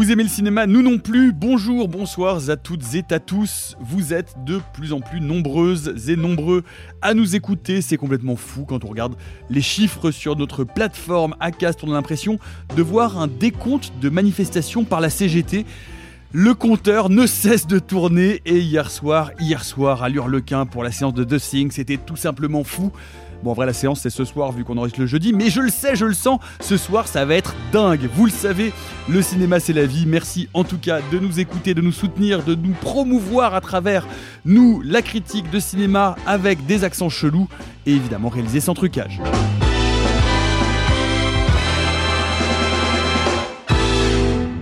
Vous aimez le cinéma, nous non plus. Bonjour, bonsoir à toutes et à tous. Vous êtes de plus en plus nombreuses et nombreux à nous écouter. C'est complètement fou quand on regarde les chiffres sur notre plateforme Acast. On a l'impression de voir un décompte de manifestations par la CGT. Le compteur ne cesse de tourner et hier soir, hier soir à l'Hurlequin pour la séance de The Thing, c'était tout simplement fou. Bon, en vrai, la séance, c'est ce soir, vu qu'on enregistre le jeudi, mais je le sais, je le sens, ce soir, ça va être dingue. Vous le savez, le cinéma, c'est la vie. Merci en tout cas de nous écouter, de nous soutenir, de nous promouvoir à travers nous, la critique de cinéma avec des accents chelous et évidemment réalisé sans trucage.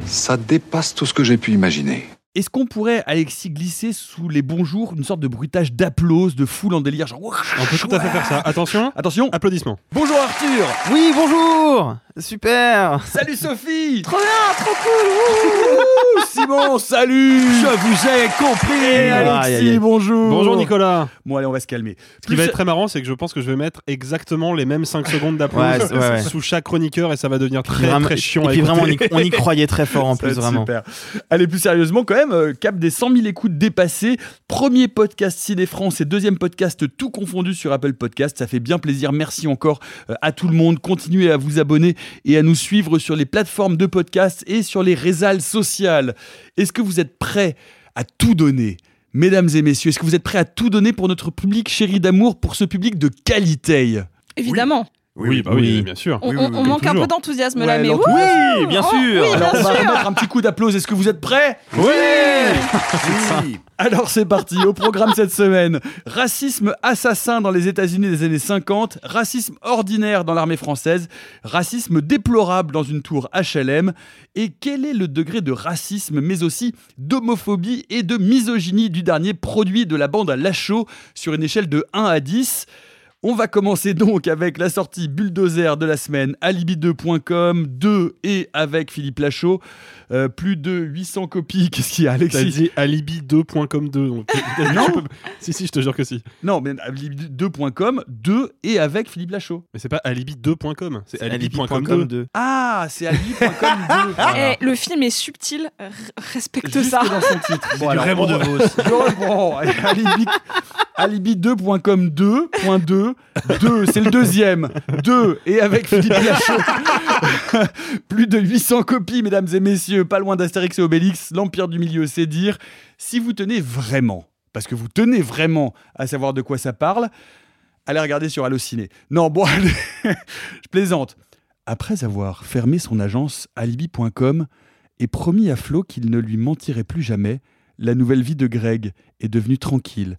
Ça dépasse tout ce que j'ai pu imaginer. Est-ce qu'on pourrait, Alexis, glisser sous les bonjours une sorte de bruitage d'applause, de foule en délire genre, On peut tout à fait faire ça. Attention, Attention applaudissements. Bonjour Arthur Oui, bonjour Super Salut Sophie Trop bien, trop cool Ouh, Simon, salut Je vous ai compris Et Alexis, Aïe, aïe, aïe. bonjour Bonjour Nicolas. Bon allez, on va se calmer. Ce qui va être très marrant, c'est que je pense que je vais mettre exactement les mêmes 5 secondes d'applaudissements Ouais, ouais, ouais. sous chaque chroniqueur et ça va devenir très Vraiment- très chiant. Et à puis vraiment, on y, écouter. on y croyait très fort en plus, vraiment. Super. Allez, plus sérieusement, quand même, euh, cap des 100 000 écoutes dépassées. Premier podcast Ciné France et deuxième podcast tout confondu sur Apple Podcast. Ça fait bien plaisir. Merci encore euh, à tout le monde. Continuez à vous abonner et à nous suivre sur les plateformes de podcast et sur les réseaux sociales. Est-ce que vous êtes prêts à tout donner Mesdames et messieurs, est-ce que vous êtes prêts à tout donner pour notre public chéri d'amour, pour ce public de qualité? Évidemment. Bah oui, bien sûr. On, Oui, on- oui, on oui, manque un peu d'enthousiasme Ouais, là, mais Oui, bien Oh, sûr. oui, Alors bien on va sûr. remettre un petit coup d'applause. Est-ce que vous êtes prêts? Oui Oui. Alors c'est parti, au programme cette semaine. Racisme assassin dans les États-Unis des années 50, racisme ordinaire dans l'armée française, racisme déplorable dans une tour HLM, et quel est le degré de racisme mais aussi d'homophobie et de misogynie du dernier produit de la bande à Lachaud sur une échelle de 1 à 10 on va commencer donc avec la sortie bulldozer de la semaine, alibi2.com, 2 et avec Philippe Lachaud. Euh, plus de 800 copies. Qu'est-ce qu'il y a, T'as Alexis dit alibi2.com 2. donc- Non. Si, si, je te jure que si. Non, mais alibi2.com, 2 et avec Philippe Lachaud. Mais c'est pas alibi2.com, c'est alibi.com alibi.com 2. 2. Ah, c'est alibi.com 2. Voilà. Eh, le film est subtil, r- respecte Juste ça. dans son titre. Bon, alors. Bon, bon, alibi, alibi2.com 2.2. 2, c'est le deuxième. 2 et avec Philippe Lachaud. Plus de 800 copies, mesdames et messieurs, pas loin d'Astérix et Obélix, l'Empire du Milieu, c'est dire. Si vous tenez vraiment, parce que vous tenez vraiment à savoir de quoi ça parle, allez regarder sur Allociné. Non, bon, je plaisante. Après avoir fermé son agence alibi.com et promis à Flo qu'il ne lui mentirait plus jamais, la nouvelle vie de Greg est devenue tranquille.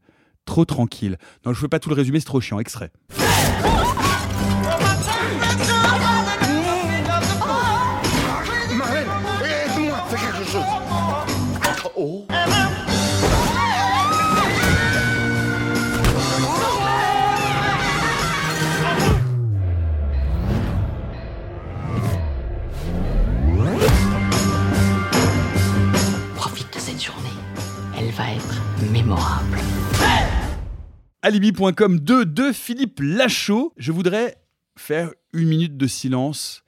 Trop tranquille. Non, je ne fais pas tout le résumé, c'est trop chiant. Extrait. Marlène, aide-moi, fais quelque chose. Oh. Profite de cette journée. Elle va être mémorable. Alibi.com 2 de Philippe Lachaud. Je voudrais faire une minute de silence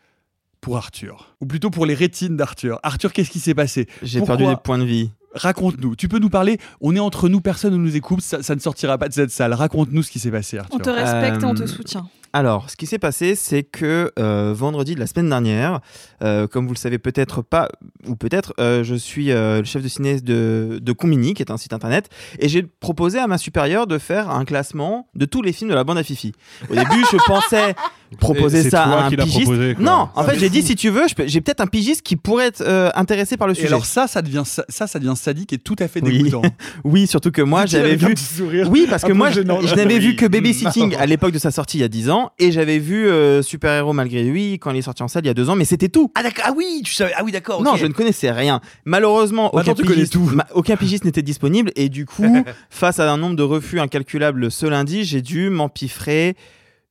pour Arthur. Ou plutôt pour les rétines d'Arthur. Arthur, qu'est-ce qui s'est passé? J'ai Pourquoi perdu des points de vie. raconte-nous. Tu peux nous parler. On est entre nous, personne ne nous écoute. Ça, ça ne sortira pas de cette salle. Raconte-nous ce qui s'est passé, Arthur. On te respecte et on te Euh, soutient. Alors, ce qui s'est passé, c'est que euh, vendredi de la semaine dernière, euh, comme vous le savez peut-être pas, ou peut-être, euh, je suis le chef de ciné de, de Combini, qui est un site internet, et j'ai proposé à ma supérieure de faire un classement de tous les films de la bande à Fifi. Au début, je pensais proposer ça toi à un pigiste. proposé, non, en Ah, fait, mais j'ai dit si tu veux, j'ai peut-être un pigiste qui pourrait être euh, intéressé par le Et sujet. alors ça, ça devient ça, ça, devient sadique et tout à fait dégoûtant. Oui, surtout que moi, j'avais vu. petit sourire Oui, parce que moi, je, gênant. je n'avais vu que Babysitting à l'époque de sa sortie il y a 10 ans, et j'avais vu euh, Super Héros malgré lui quand il est sorti en salle il y a 2 ans, mais c'était tout. Ah, d'accord. Ah oui, tu savais. Ah oui, d'accord. Non, je ne connaissais rien. Malheureusement, Maintenant, aucun pigiste, tout. ma- aucun pigiste n'était disponible, et du coup, face à un nombre de refus incalculable ce lundi, j'ai dû m'empiffrer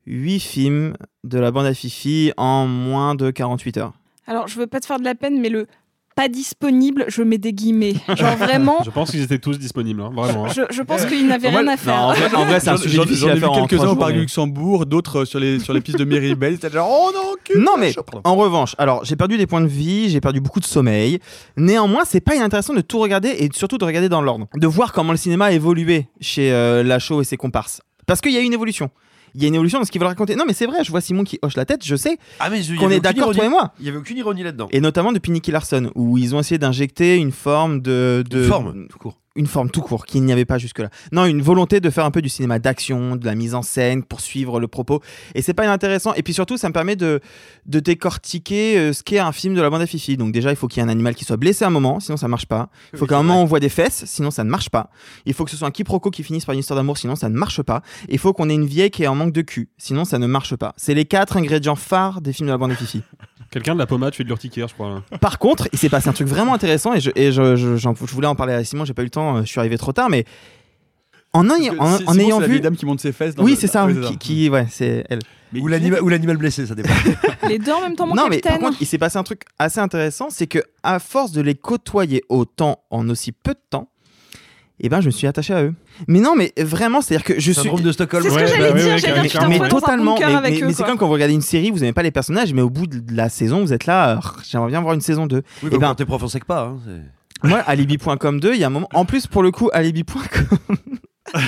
8 films de la bande à Fifi en moins de 48 heures. Alors, je veux pas te faire de la peine, mais le pas disponible, je mets des guillemets. Genre vraiment, Je pense qu'ils étaient tous disponibles, hein, vraiment. hein. je, je pense qu'il n'avait Moi, rien à Non, faire. en vrai, en vrai, c'est un sujet difficile J'en ai vu quelques-uns au parc Luxembourg, d'autres euh, sur les, sur les pistes de Miribel. C'était genre, oh non, cul, Non mais en revanche, alors j'ai perdu des points de vie, j'ai perdu beaucoup de sommeil. Néanmoins, c'est pas inintéressant de tout regarder et surtout de regarder dans l'ordre, de voir comment le cinéma a évolué chez euh, Lachaud et ses comparses. Parce qu'il y a une évolution. Il y a une évolution dans ce qu'ils veulent raconter. Non mais c'est vrai, je vois Simon qui hoche la tête, je sais Ah, mais je- qu'on est d'accord toi et moi. Il y avait aucune ironie là-dedans. Et notamment depuis Nicky Larson, où ils ont essayé d'injecter une forme de, de Une forme, tout court. Une forme tout court qu'il n'y avait pas jusque-là. Non, une volonté de faire un peu du cinéma d'action, de la mise en scène pour suivre le propos. Et c'est pas inintéressant. Et puis surtout, ça me permet de, de décortiquer euh, ce qu'est un film de la bande à Fifi. Donc déjà, il faut qu'il y ait un animal qui soit blessé à un moment, sinon ça marche pas. Il faut Oui, qu'à un moment on voit des fesses, sinon ça ne marche pas. Il faut que ce soit un quiproquo qui finisse par une histoire d'amour, sinon ça ne marche pas. Il faut qu'on ait une vieille qui est en manque de cul, sinon ça ne marche pas. C'est les quatre ingrédients phares des films de la bande à Fifi. Quelqu'un de la pommade fait de l'urticaire, je crois. là. Par contre, il s'est passé un truc vraiment intéressant et je, et je, je- je voulais en parler à Simon, j'ai pas eu le temps, euh, je suis arrivé trop tard, mais en, en, ayant c'est la vu. vieille dame qui monte ses fesses. dans Oui, le- c'est ça, oui, qui, qui- ouais, c'est elle. Ou l'animal ou l'animal blessé, ça dépend. Les deux en même temps, mon non, mais par contre, il s'est passé un truc assez intéressant, c'est que à force de les côtoyer autant en aussi peu de temps, eh ben, je me suis attaché à eux. Mais non, mais vraiment, c'est-à-dire que je suis. Syndrome de Stockholm. C'est ce que Ouais, j'allais bah dire, oui, mais un totalement, mais, avec mais- eux, mais c'est comme quand vous regardez une série, vous n'aimez pas les personnages, mais au bout de la saison, vous êtes là, ah, j'aimerais bien voir une saison 2. Oui, Eh bah, ben- quand t'es prof, on sait que pas. hein, Moi, alibi.com 2, il y a un moment. En plus, pour le coup, alibi.com. Ça,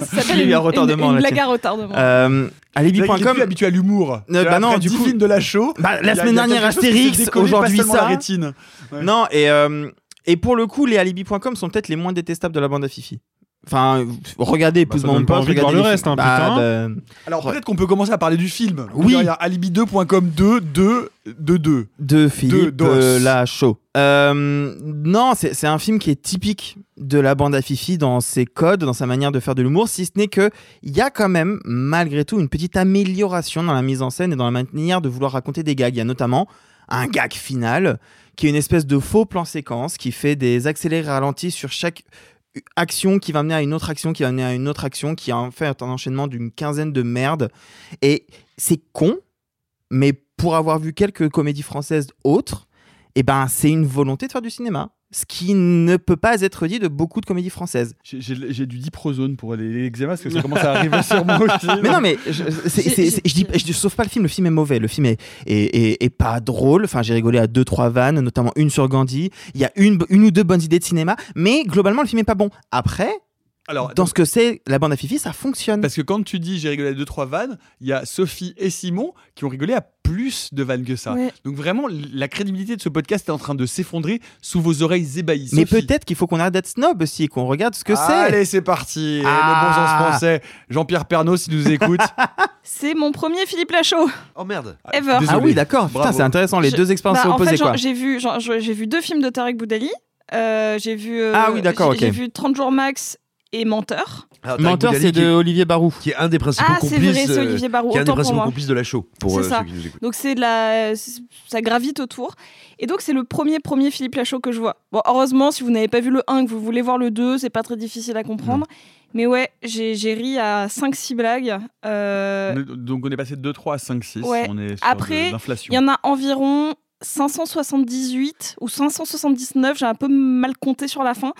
ça s'appelle une, un retardement, une, une blague à retardement. Euh, alibi.com. habitué à l'humour. Euh, bah non, du 10 coup- de la show. Bah, la semaine dernière, Astérix, aujourd'hui ça. Non, et, euh, et pour le coup, les alibi.com sont peut-être les moins détestables de la bande à Fifi. Enfin, regardez, Bah, donne mon pas poste, envie de voir regardez le reste, hein, putain. bah, Alors peut-être qu'on peut commencer à parler du film. Oui. Il y a alibi2.com 2, 2, 2, 2. de Philippe Dos. euh, Lachaud. Euh, non, c'est c'est un film qui est typique de la bande à Fifi dans ses codes, dans sa manière de faire de l'humour, si ce n'est que il y a quand même, malgré tout, une petite amélioration dans la mise en scène et dans la manière de vouloir raconter des gags. Il y a notamment un gag final qui est une espèce de faux plan séquence qui fait des accélérés ralentis sur chaque action qui va mener à une autre action qui va mener à une autre action qui en fait un enchaînement d'une quinzaine de merdes. Et c'est con mais pour avoir vu quelques comédies françaises autres eh ben c'est une volonté de faire du cinéma ce qui ne peut pas être dit de beaucoup de comédies françaises. J'ai- du diprozone pour les, eczémas parce que ça commence à arriver sur moi aussi. mais non mais je, je dis je sauve pas le film le film est mauvais le film est, est, est- est pas drôle. Enfin j'ai rigolé à deux trois vannes notamment une sur Gandhi. Il y a une, une ou deux bonnes idées de cinéma mais globalement le film est pas bon. Après Alors, dans ce que c'est la bande à Fifi ça fonctionne Parce que quand tu dis j'ai rigolé à 2-3 vannes, il y a Sophie et Simon qui ont rigolé à plus de vannes que ça. Ouais. Donc vraiment, la crédibilité de ce podcast est en train de s'effondrer sous vos oreilles ébahies. mais peut-être qu'il faut qu'on arrête d'être snob aussi qu'on regarde ce que c'est Allez, c'est parti. Ah. Le bon sens français. Jean-Pierre Pernaud, s'il nous écoute. C'est mon premier Philippe Lachaud Oh merde. ever. Désolé. ah oui d'accord putain c'est intéressant les Je- deux expériences Bah, en opposées fait, j'ai vu, j'ai vu deux films de Tarek Boudali. Euh, j'ai vu. euh, Ah oui, d'accord, j'ai- ok. J'ai vu 30 jours max et Menteur. Alors, Tarek Menteur Boudali c'est de Olivier Barou Qui est un des principaux Ah, c'est complices. vrai, c'est euh, Olivier Barou. Qui est un des Autant pour principaux moi. complices de la show. Pour C'est euh, ça. ceux qui nous écoutent. Donc c'est de la, ça gravite autour. Et donc c'est le premier premier Philippe Lachaud que je vois. Bon, heureusement, si vous n'avez pas vu le 1 et que vous voulez voir le 2, c'est pas très difficile à comprendre. Mais ouais, j'ai j'ai ri à 5-6 blagues. Euh, Donc on est passé de 2-3 à 5-6. Ouais. On est sur Après. Il y en a environ 578 ou 579, j'ai un peu mal compté sur la fin.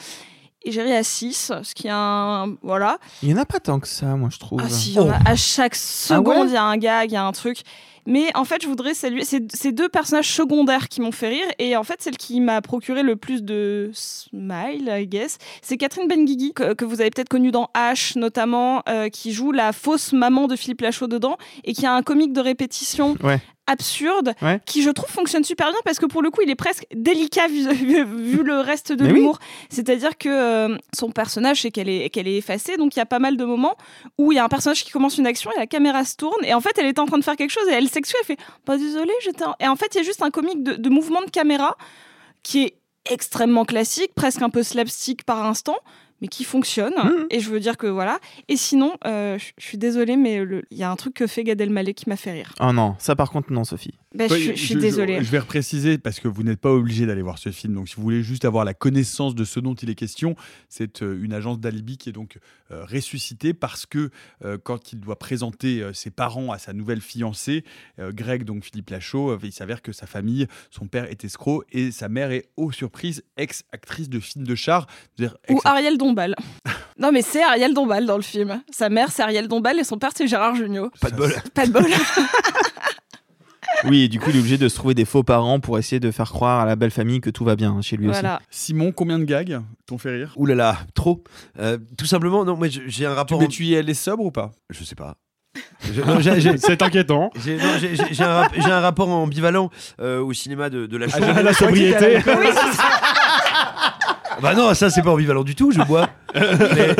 Et j'ai ri à 6, ce qui est un. Voilà. Il y en a pas tant que ça, moi, je trouve. Ah si, il y en a- à chaque seconde, ouais il y a un gag, il y a un truc. Mais en fait, je voudrais saluer ces, ces deux personnages secondaires qui m'ont fait rire. Et en fait, celle qui m'a procuré le plus de smile, I guess, c'est Catherine Benguigui, que, que vous avez peut-être connue dans H, notamment, euh, qui joue la fausse maman de Philippe Lachaud dedans, et qui a un comique de répétition Ouais. Absurde, Ouais. qui je trouve fonctionne super bien parce que pour le coup, il est presque délicat vu, le reste de oui. l'humour. C'est-à-dire que euh, son personnage, c'est qu'elle est, qu'elle est effacée, donc il y a pas mal de moments où il y a un personnage qui commence une action et la caméra se tourne, et en fait, elle était en train de faire quelque chose et elle s'excuse, elle fait Pas désolée, j'étais. en- Et en fait, il y a juste un comique de, de mouvement de caméra qui est extrêmement classique, presque un peu slapstick par instant. Mais qui fonctionne, Mhm. et je veux dire que voilà. Et sinon, euh, je suis désolée, mais il y a un truc que fait Gad Elmaleh qui m'a fait rire. Oh non, ça par contre, non, Sophie. Ben, je, suis- je suis désolée. Je, vais repréciser parce que vous n'êtes pas obligé d'aller voir ce film. Donc, si vous voulez juste avoir la connaissance de ce dont il est question, c'est euh, une agence d'alibi qui est donc euh, ressuscitée parce que euh, quand il doit présenter euh, ses parents à sa nouvelle fiancée, euh, Greg, donc Philippe Lachaud, euh, il s'avère que sa famille, son père est escroc et sa mère est, aux surprises, ex-actrice de film de char. Ou Ariel Dombal. non, mais c'est Ariel Dombal dans le film. Sa mère, c'est Ariel Dombal et son père, c'est Gérard Jugnot. Pas de bol. Pas de bol. Oui, et du coup, il est obligé de se trouver des faux parents pour essayer de faire croire à la belle famille que tout va bien chez lui Voilà. Simon, combien de gags t'ont fait rire? Ouh là là, trop. Euh, tout simplement, non, moi je- j'ai un rapport. Mais tu y allais sobre ou pas? Je sais pas. Je- non, j'ai- j'ai- C'est inquiétant. J'ai non, j'ai- j'ai- j'ai un, rap- j'ai un rapport ambivalent euh, au cinéma de, de la chose. À la sobriété. Bah non, ça c'est pas ambivalent du tout, je bois. Mais-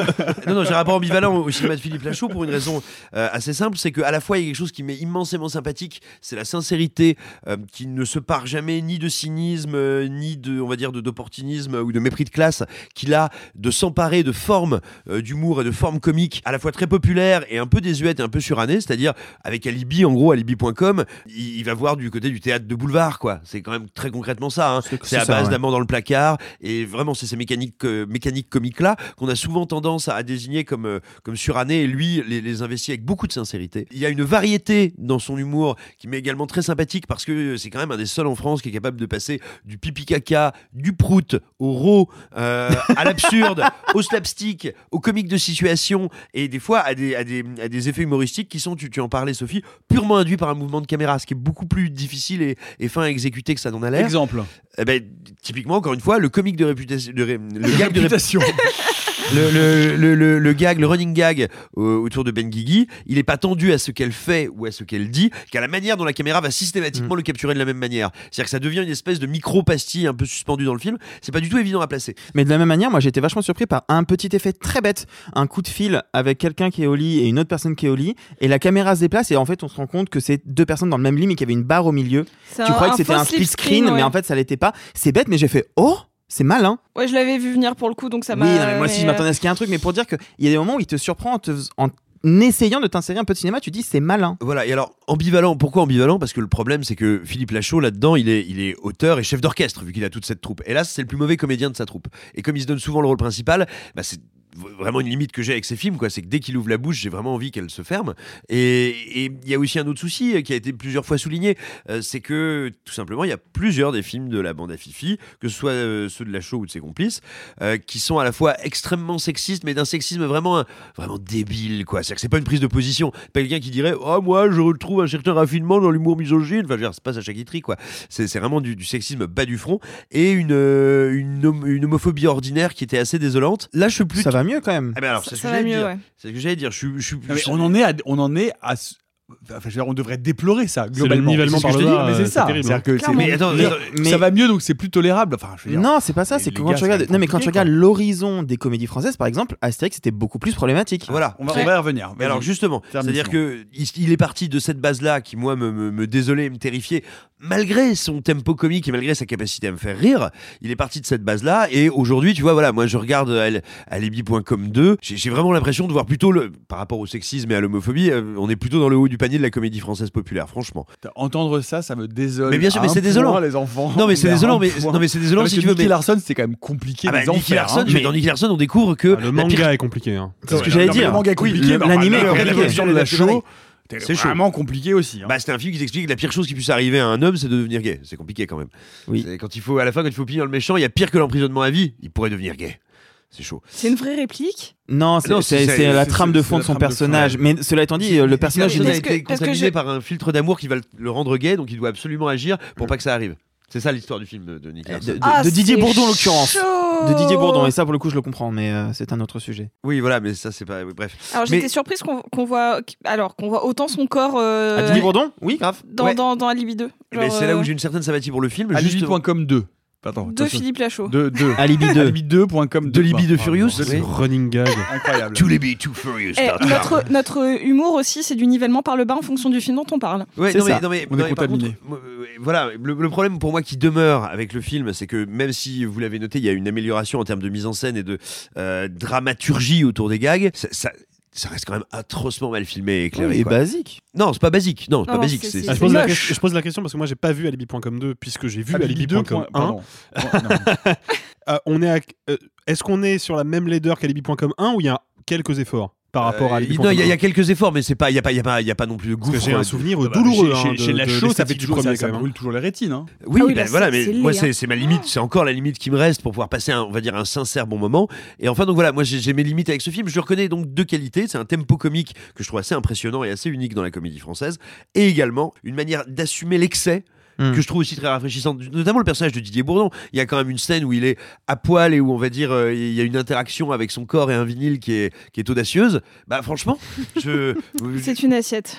non, non, j'ai un rapport ambivalent au cinéma de Philippe Lachaud pour une raison euh, assez simple, c'est qu'à la fois il y a quelque chose qui m'est immensément sympathique, c'est la sincérité euh, qui ne se part jamais ni de cynisme, euh, ni de, on va dire, d'opportunisme ou de mépris de classe, qu'il a de s'emparer de formes d'humour et de formes comiques à la fois très populaires et un peu désuètes et un peu surannées, c'est-à-dire avec Alibi, en gros, alibi.com, il, il va voir du côté du théâtre de boulevard, quoi. C'est quand même très concrètement ça. hein. C'est à base ouais. d'amants dans le placard et vraiment c'est ces mécaniques, mécaniques comiques-là qu'on a souvent tendance à, désigner comme, euh, comme surannés et lui les, les investit avec beaucoup de sincérité. Il y a une variété dans son humour qui m'est également très sympathique parce que c'est quand même un des seuls en France qui est capable de passer du pipi caca, du prout, au raw, euh, à l'absurde, au slapstick, au comique de situation et des fois à des, à des, à des effets humoristiques qui sont, tu, tu en parlais Sophie, purement induits par un mouvement de caméra, ce qui est beaucoup plus difficile et, et fin à exécuter que ça n'en a l'air. Exemple. Eh ben, typiquement, encore une fois, le comique de réputation, ré- le gag de ré- Réputation. le, le, le, le- le gag, le running gag euh, autour de Ben Guigui, il est pas tendu à ce qu'elle fait ou à ce qu'elle dit, qu'à la manière dont la caméra va Mm. systématiquement le capturer de la même manière. C'est-à-dire que ça devient une espèce de micro-pastille un peu suspendue dans le film. C'est pas du tout évident à placer. Mais de la même manière, moi j'ai été vachement surpris par un petit effet très bête, un coup de fil avec quelqu'un qui est au lit et une autre personne qui est au lit, et la caméra se déplace et en fait on se rend compte que c'est deux personnes dans le même lit mais qu'il y avait une barre au milieu. Tu croyais que c'était un split screen, mais en fait ça l'était pas. C'est bête, mais j'ai fait oh, c'est malin. Ouais, je l'avais vu venir pour le coup, donc ça m'a. oui, non, mais moi aussi je m'attendais à ce qu'il y ait un truc, mais pour dire qu'il y a des moments où il te surprend en, te en essayant de t'insérer un peu de cinéma, tu dis c'est malin. Voilà, et alors, ambivalent, pourquoi ambivalent? Parce que le problème, c'est que Philippe Lachaud, là-dedans, il est, il est auteur et chef d'orchestre, vu qu'il a toute cette troupe. Et là, c'est le plus mauvais comédien de sa troupe. Et comme il se donne souvent le rôle principal, bah, c'est vraiment une limite que j'ai avec ces films, quoi. C'est que dès qu'il ouvre la bouche, j'ai vraiment envie qu'elle se ferme. Et il y a aussi un autre souci euh, qui a été plusieurs fois souligné, euh, c'est que, tout simplement, il y a plusieurs des films de la bande à Fifi, que ce soit euh, ceux de Lachaud ou de ses complices, qui sont à la fois extrêmement sexistes, mais d'un sexisme vraiment, vraiment débile, quoi. C'est-à-dire que c'est pas une prise de position. Pas quelqu'un qui dirait, oh, moi, je retrouve un certain raffinement dans l'humour misogyne. Enfin, je veux dire, c'est pas Sacha Guitry, quoi. C'est vraiment du, sexisme bas du front et une, une, hom- une homophobie ordinaire qui était assez désolante. Là, je suis plus. Mieux quand même. Ah ben alors, Ça- c'est ce ça que va j'allais mieux, dire. ouais. C'est ce que j'allais dire. Je suis, je suis- mais je- on en est à, on en est à ce- Enfin, je veux dire, on devrait déplorer ça le globalement. C'est ce que par je te dis, mais c'est ça. terrible, C'est-à-dire que c'est- Mais attends, ça va mieux, donc c'est plus tolérable. Enfin, je veux dire, Non, c'est pas ça. les- C'est que les quand gars, tu c'est regardes, non mais quand tu compliqué, regardes l'horizon des comédies françaises, par exemple, Astérix c'était beaucoup plus problématique. Voilà. on va, Ouais. on va y revenir. Mais alors justement, Termine, c'est-à-dire que il, il est parti de cette base-là qui moi me, me, me désolait, me terrifiait, malgré son tempo comique et malgré sa capacité à me faire rire. Il est parti de cette base-là et aujourd'hui, tu vois, voilà, moi je regarde Al- Alibi.com 2, j'ai j'ai vraiment l'impression de voir plutôt le, par rapport au sexisme et à l'homophobie, euh, on est plutôt dans le haut du panier de la comédie française populaire, franchement. Entendre ça, ça me désole. Mais bien sûr, mais c'est désolant. les enfants. Non mais c'est désolant, mais non mais c'est désolant si tu veux. Nicky mais- Larson, c'est quand même compliqué. Ah bah, Nicky enfers, Larson, hein. mais dans Nicky Larson, on découvre que Ah, le manga pire- est compliqué. hein. C'est ce que j'allais dire. Le manga est Oui, compliqué, enfin, est la compliqué. de la show, C'est chaud. vraiment compliqué aussi. hein. Bah, c'est un film qui t'explique que la pire chose qui puisse arriver à un homme, c'est de devenir gay. C'est compliqué quand même. Oui. Quand il faut, à la fin, quand il faut punir le méchant, il y a pire que l'emprisonnement à vie. Il pourrait devenir gay. C'est chaud. C'est une vraie réplique? Non, c'est la trame de fond de son de personnage. Mais cela étant dit, euh, le personnage. il a été contaminé par un filtre d'amour qui va le- rendre gay, donc il doit absolument agir pour pas que ça arrive? C'est ça l'histoire du film de Nick Larson. de, de- Ah, de Didier Bourdon en l'occurrence. De Didier Bourdon, et ça pour le coup je le comprends, mais euh, c'est un autre sujet. Oui, voilà, mais ça c'est pas. oui, bref. Alors Mais- j'étais surprise qu'on voit, alors qu'on voit autant son corps euh, Ah, Didier Bourdon? Oui, grave. dans, Ouais. dans, dans Alibi 2. Mais c'est là où euh, j'ai une certaine sympathie pour le film. Alibi.com 2. Pardon, de. Philippe Lachaud. De, de. Alibi 2. Alibi2.com De Libby de Furious C'est. Running gag. incroyable. To Libby, Too Furious. Eh, notre, notre humour aussi, c'est du nivellement par le bas en fonction du film dont on parle. Ouais, non, mais, non, mais, On non, est mais par contaminé. contre, moi, euh, voilà, le, le problème pour moi qui demeure avec le film, c'est que même si vous l'avez noté, il y a une amélioration en termes de mise en scène et de euh, dramaturgie autour des gags, ça, ça, ça reste quand même atrocement mal filmé et éclairé. Et quoi. basique. Non, c'est pas basique. Non, c'est pas basique. c'est- c'est- c'est- Ah, je, c'est- pose la moche. que- je pose la question parce que moi j'ai pas vu Alibi.com 2 puisque j'ai vu Alibi 2. Alibi.com 1. Pardon. Non. Euh, on est à- euh, Est-ce qu'on est sur la même laideur qu'Alibi.com 1 ou il y a quelques efforts? Par rapport Euh, à il- non, il y, a- il y 1? a quelques efforts, mais c'est pas, il y a pas, il y a pas, il y a pas non plus de que j'ai un euh, souvenir Bah, douloureux Chez, hein, chez, de, chez la show, ça, fait du toujours, ça, ça quand même. brûle toujours les rétines. hein. Oui, Ah oui, ben là, voilà, mais c'est moi c'est c'est ma limite, c'est encore la limite qui me reste pour pouvoir passer, un, on va dire, un sincère bon moment. Et enfin donc voilà, moi j'ai j'ai mes limites avec ce film. Je reconnais donc deux qualités, c'est un tempo comique que je trouve assez impressionnant et assez unique dans la comédie française, et également une manière d'assumer l'excès. Mm. Que je trouve aussi très rafraîchissante, notamment le personnage de Didier Bourdon. Il y a quand même une scène où il est à poil et où on va dire euh, il y a une interaction avec son corps et un vinyle qui est, qui est audacieuse. Bah franchement, je. C'est une assiette.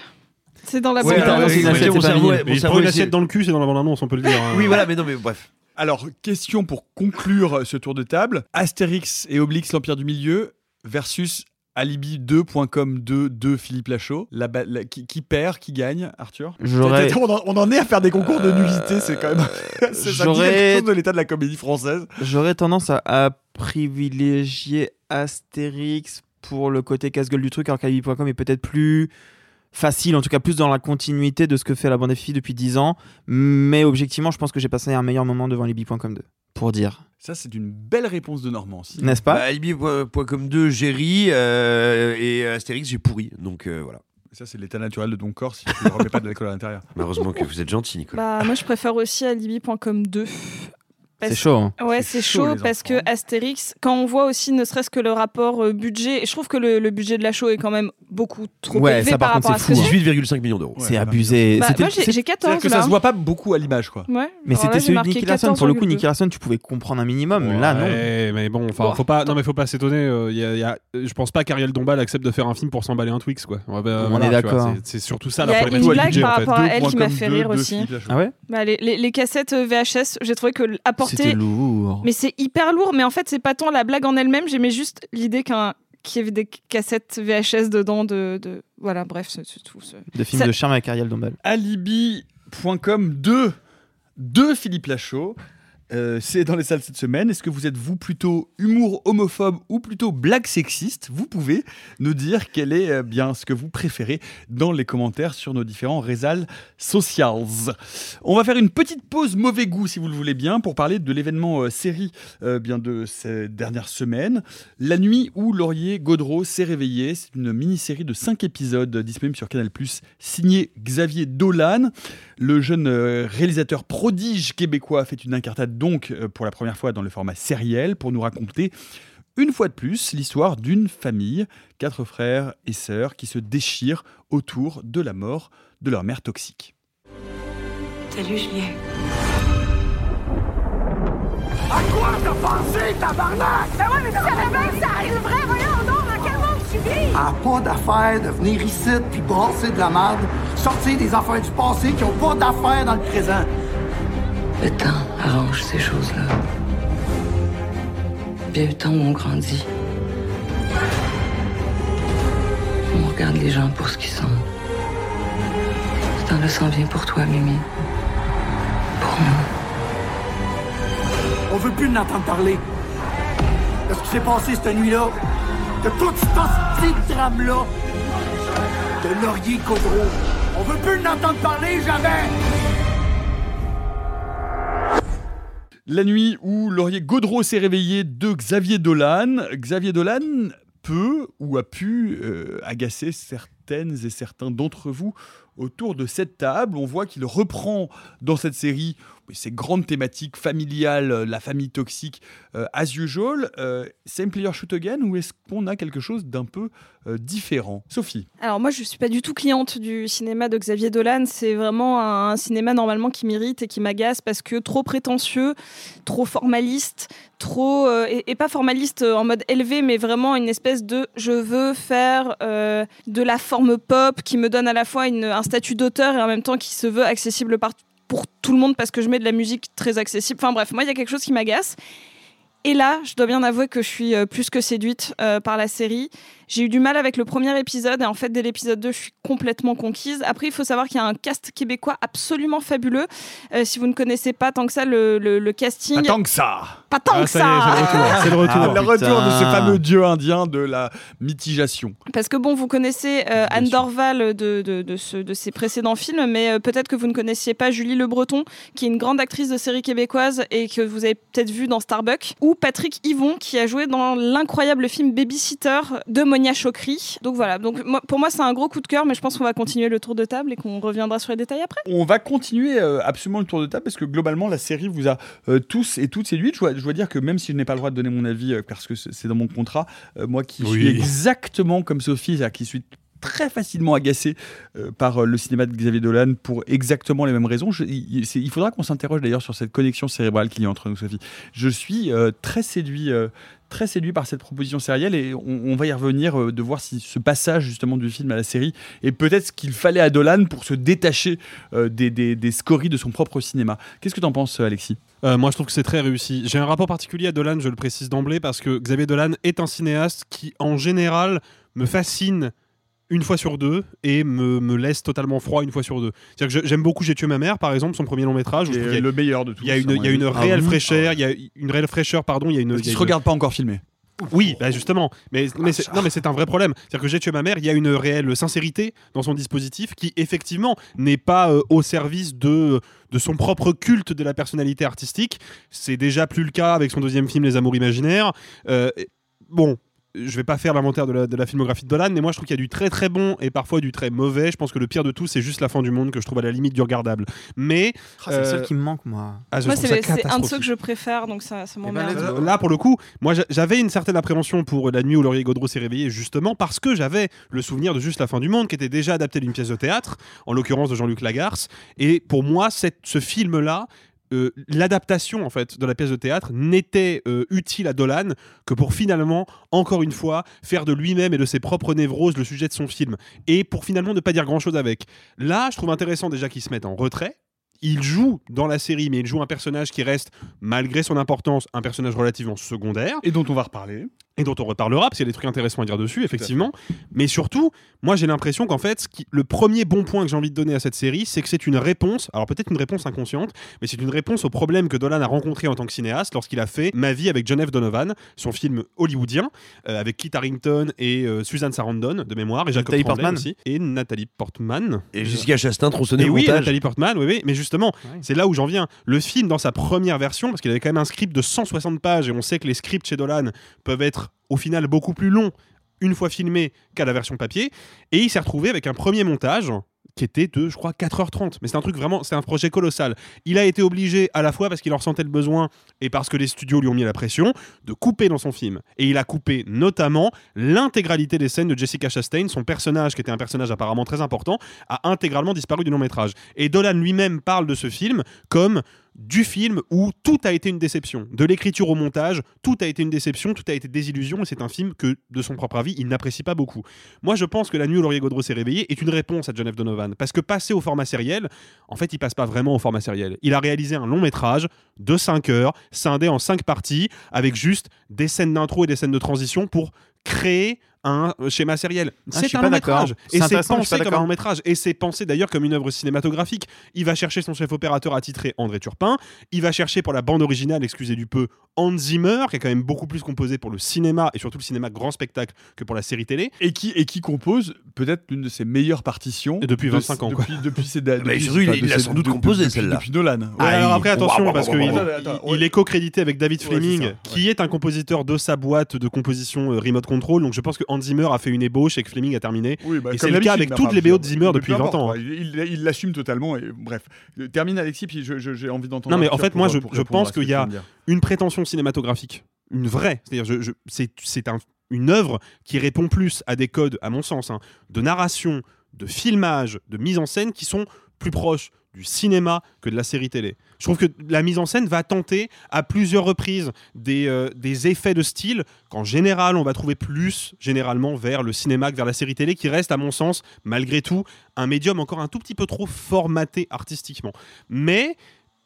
C'est dans la bande annonce. c'est une assiette, dans le cul, c'est dans la bande-annonce, on peut le dire. hein. Oui, voilà, mais non, mais bref. Alors, question pour conclure ce tour de table Astérix et Obélix, l'Empire du Milieu, versus Alibi2.com 2 de Philippe Lachaud. La qui, qui perd, qui gagne, Arthur? J'aurais- on, en, on en est à faire des concours de nullité, c'est quand même. c'est j'aurais- de l'état de la comédie française. J'aurais tendance à, à privilégier Astérix pour le côté casse-gueule du truc, alors qu'Alibi.com est peut-être plus facile, en tout cas plus dans la continuité de ce que fait la bande des filles depuis 10 ans. Mais objectivement, je pense que j'ai passé un meilleur moment devant Alibi.com 2. Pour dire. Ça, c'est une belle réponse de Normand. N'est-ce pas? Bah, Alibi.com 2, j'ai ri euh, et Astérix, j'ai pourri. Donc euh, voilà. Ça, c'est l'état naturel de ton corps si tu ne remets pas de l'alcool à l'intérieur. Heureusement que vous êtes gentil, Nicolas. Bah, moi, je préfère aussi Alibi.com 2. C'est chaud. hein. Ouais, C'est chaud, parce que Astérix, quand on voit aussi ne serait-ce que le rapport euh, budget, et je trouve que le, le budget de la show est quand même beaucoup trop Ouais, élevé ça, par par contre, rapport à ce c'est que fou, hein. c'est. 18,5 millions d'euros. Ouais, c'est abusé. Bah, C'était- moi, j'ai c'est- j'ai C'est-à-dire 14 que ça là. se voit pas beaucoup à l'image, quoi. Ouais. mais c'était celui de Nicky Larson. Pour le coup, 14,2. Nicky Larson, tu pouvais comprendre un minimum. Là, non. Ouais, mais bon, enfin, Bon, faut pas, non, mais faut pas s'étonner. euh, y a- y a- je pense pas qu'Ariel Dombal accepte de faire un film pour s'emballer un Twix, quoi. Ouais, bah, On voilà, est d'accord. c'est- surtout ça Il la y a problématique une blague par rapport à elle qui m'a 2.com fait 2 rire aussi. Ah ouais? Bah, les, cassettes euh, VHS, j'ai trouvé que C'était lourd. Mais c'est hyper lourd, mais en fait, c'est pas tant la blague en elle-même, j'aimais juste l'idée qu'un qu'il y avait des cassettes VHS dedans de, de... voilà bref c'est tout De films Ça- de charme avec Ariel Dombal. Alibi.com 2 de Philippe Lachaud. Euh, c'est dans les salles cette semaine. Est-ce que vous êtes, vous, plutôt humour homophobe ou plutôt blague sexiste? Vous pouvez nous dire quel est euh, bien ce que vous préférez dans les commentaires sur nos différents réseaux socials. On va faire une petite pause mauvais goût, si vous le voulez bien, pour parler de l'événement euh, série bien de ces dernières semaines. La nuit où Laurier Gaudreau s'est réveillé. C'est une mini-série de 5 épisodes disponible sur Canal+, signé Xavier Dolan. Le jeune euh, réalisateur prodige québécois fait une incartade donc euh, pour la première fois dans le format sériel pour nous raconter une fois de plus l'histoire d'une famille, quatre frères et sœurs qui se déchirent autour de la mort de leur mère toxique. Salut Julien. À quoi t'as pensé, tabarnak? Ouais, mais si ça ça donc, dans Ah, pas d'affaire de venir ici puis brasser de la merde, sortir des affaires du passé qui ont pas d'affaires dans le présent. Le temps arrange ces choses-là. Bien le temps où on grandit. On regarde les gens pour ce qu'ils sont. Ce temps-là s'en vient pour toi, Mimi. Pour nous. On veut plus en entendre parler. De ce qui s'est passé cette nuit-là. De toute cette petite drame-là. De Laurier Gaudreau. On veut plus en entendre parler, jamais. La nuit où Laurier Gaudreau s'est réveillé de Xavier Dolan. Xavier Dolan peut ou a pu euh, agacer certaines et certains d'entre vous autour de cette table. On voit qu'il reprend dans cette série ces grandes thématiques familiales, euh, la famille toxique, euh, as usual. Euh, same player shoot again ou est-ce qu'on a quelque chose d'un peu différent? Sophie? Alors moi, je suis pas du tout cliente du cinéma de Xavier Dolan. C'est vraiment un, cinéma normalement qui m'irrite et qui m'agace parce que trop prétentieux, trop formaliste, trop et, pas formaliste en mode élevé, mais vraiment une espèce de je veux faire de la forme pop qui me donne à la fois un statut d'auteur et en même temps qui se veut accessible par, pour tout le monde parce que je mets de la musique très accessible. Enfin bref, moi il y a quelque chose qui m'agace. Et là, je dois bien avouer que je suis euh, plus que séduite euh, par la série. J'ai eu du mal avec le premier épisode et en fait, dès l'épisode 2, je suis complètement conquise. Après, il faut savoir qu'il y a un cast québécois absolument fabuleux. Euh, si vous ne connaissez pas tant que ça le, le- casting. Tant que ça Pas tant Ah, que ça c'est le retour. Le retour. Ah, le retour de ce fameux dieu indien de la mitigation. Parce que bon, vous connaissez euh, Anne Dorval de, de, de, ce- de ses précédents films, mais euh, peut-être que vous ne connaissiez pas Julie Le Breton, qui est une grande actrice de série québécoise et que vous avez peut-être vu dans Starbuck, ou Patrick Yvon, qui a joué dans l'incroyable film Babysitter de Monia Chokri. Donc voilà, donc moi- pour moi c'est un gros coup de cœur, mais je pense qu'on va continuer le tour de table et qu'on reviendra sur les détails après. On va continuer euh, absolument le tour de table parce que globalement la série vous a euh, tous et toutes séduites. Je dois, je dois dire que même si je n'ai pas le droit de donner mon avis euh, parce que c'est dans mon contrat, euh, moi qui suis exactement comme Sophie, qui suis très facilement agacé euh, par euh, le cinéma de Xavier Dolan pour exactement les mêmes raisons. Il, faudra qu'on s'interroge d'ailleurs sur cette connexion cérébrale qu'il y a entre nous, Sophie. Je suis euh, très séduit. très séduit par cette proposition sérielle et on, va y revenir de voir si ce passage justement du film à la série est peut-être ce qu'il fallait à Dolan pour se détacher des, scories de son propre cinéma. Qu'est-ce que tu en penses, Alexis? Moi, je trouve que c'est très réussi. J'ai un rapport particulier à Dolan, je le précise d'emblée, parce que Xavier Dolan est un cinéaste qui, en général, me fascine une fois sur deux et me, me laisse totalement froid une fois sur deux. C'est-à-dire que j'aime beaucoup J'ai tué ma mère, par exemple, son premier long métrage. où je trouve y a- le meilleur de tous, Il y a une, y a une réelle Ah fraîcheur, il y a une réelle fraîcheur, pardon. Il y a une. Se regarde pas encore filmé. oui, bah justement. Mais, mais c'est- non, mais c'est un vrai problème. C'est-à-dire que J'ai tué ma mère, il y a une réelle sincérité dans son dispositif qui, effectivement, n'est pas euh, au service de, de son propre culte de la personnalité artistique. C'est déjà plus le cas avec son deuxième film, Les Amours Imaginaires. Euh, bon. Je vais pas faire l'inventaire de la, de la filmographie de Dolan, mais moi je trouve qu'il y a du très très bon et parfois du très mauvais. Je pense que le pire de tout, c'est juste La fin du monde que je trouve à la limite du regardable. Mais Ah, c'est le seul euh, qui me manque, moi. ah, Moi, c'est un de ceux que je préfère, donc ça, ça m'emmerde. Euh, Là, pour le coup, moi j'a- j'avais une certaine appréhension pour La nuit où Laurier Gaudreau s'est réveillé, justement parce que j'avais le souvenir de Juste la fin du monde, qui était déjà adapté d'une pièce de théâtre, en l'occurrence de Jean-Luc Lagarce. Et pour moi, cette- ce film-là, euh, l'adaptation en fait de la pièce de théâtre n'était euh, utile à Dolan que pour finalement, encore une fois, faire de lui-même et de ses propres névroses le sujet de son film. Et pour finalement ne pas dire grand-chose avec. Là, je trouve intéressant déjà qu'il se mette en retrait. Il joue dans la série, mais il joue un personnage qui reste, malgré son importance, un personnage relativement secondaire. Et dont on va reparler. Et dont on reparlera, parce qu'il y a des trucs intéressants à dire dessus, effectivement. Mais surtout, moi j'ai l'impression qu'en fait, ce qui- le premier bon point que j'ai envie de donner à cette série, c'est que c'est une réponse, alors peut-être une réponse inconsciente, mais c'est une réponse au problème que Dolan a rencontré en tant que cinéaste lorsqu'il a fait Ma vie avec John F. Donovan, son film hollywoodien, euh, avec Kit Harington et euh, Suzanne Sarandon, de mémoire, et Jacob Nathalie Tremblay Portman. aussi, et Nathalie Portman. Et Jessica Chastain tronçonnée Et oui, montage. Nathalie Portman, oui, oui. Mais justement, c'est là où j'en viens. Le film, dans sa première version, parce qu'il avait quand même un script de 160 pages, et on sait que les scripts chez Dolan peuvent être au final beaucoup plus longs une fois filmés qu'à la version papier. Et il s'est retrouvé avec un premier montage qui était de, je crois, 4h30. Mais c'est un truc vraiment, c'est un projet colossal. Il a été obligé, à la fois parce qu'il en ressentait le besoin et parce que les studios lui ont mis la pression, de couper dans son film. Et il a coupé notamment l'intégralité des scènes de Jessica Chastain. Son personnage, qui était un personnage apparemment très important, a intégralement disparu du long métrage. Et Dolan lui-même parle de ce film comme du film où tout a été une déception. De l'écriture au montage, tout a été une déception, tout a été désillusion, et c'est un film que, de son propre avis, il n'apprécie pas beaucoup. Moi, je pense que La nuit où Laurier Gaudreau s'est réveillé est une réponse à John F. Donovan, parce que passer au format sériel, en fait, il passe pas vraiment au format sériel. Il a réalisé un long métrage de 5 heures, scindé en 5 parties, avec juste des scènes d'intro et des scènes de transition pour créer un schéma sériel. Ah, c'est un long métrage. C'est Et c'est pensé comme un long métrage. Et c'est pensé d'ailleurs comme une œuvre cinématographique. Il va chercher son chef opérateur attitré André Turpin. Il va chercher pour la bande originale, excusez du peu, Hans Zimmer, qui est quand même beaucoup plus composé pour le cinéma et surtout le cinéma grand spectacle que pour la série télé. Et qui, et qui compose peut-être l'une de ses meilleures partitions. Et depuis de- 25 ans, quoi. Depuis, depuis ses Mais depuis- surtout, il- enfin, il de a ses- sans doute de- composé, celle-là. Depuis Nolan. Ouais, Ah, alors après, attention, Ouah, parce qu'il est co-crédité avec David Fleming, qui est un compositeur de sa boîte de composition euh, Remote Control. Donc je pense que Hans Zimmer a fait une ébauche et que Fleming a terminé. Oui, bah, et c'est le cas avec toutes les BO de Zimmer depuis 20 importe, ans. Il l'assume totalement. Et, bref, termine Alexis, puis j'ai envie d'entendre. Non, mais en fait, moi, je, pense qu'il y a une prétention cinématographique, une vraie. C'est-à-dire, je, je- c'est, c'est un- une œuvre qui répond plus à des codes, à mon sens, hein, de narration, de filmage, de mise en scène qui sont plus proches du cinéma que de la série télé. Je trouve que la mise en scène va tenter à plusieurs reprises des, euh, des effets de style qu'en général on va trouver plus généralement vers le cinéma que vers la série télé qui reste à mon sens malgré tout un médium encore un tout petit peu trop formaté artistiquement. Mais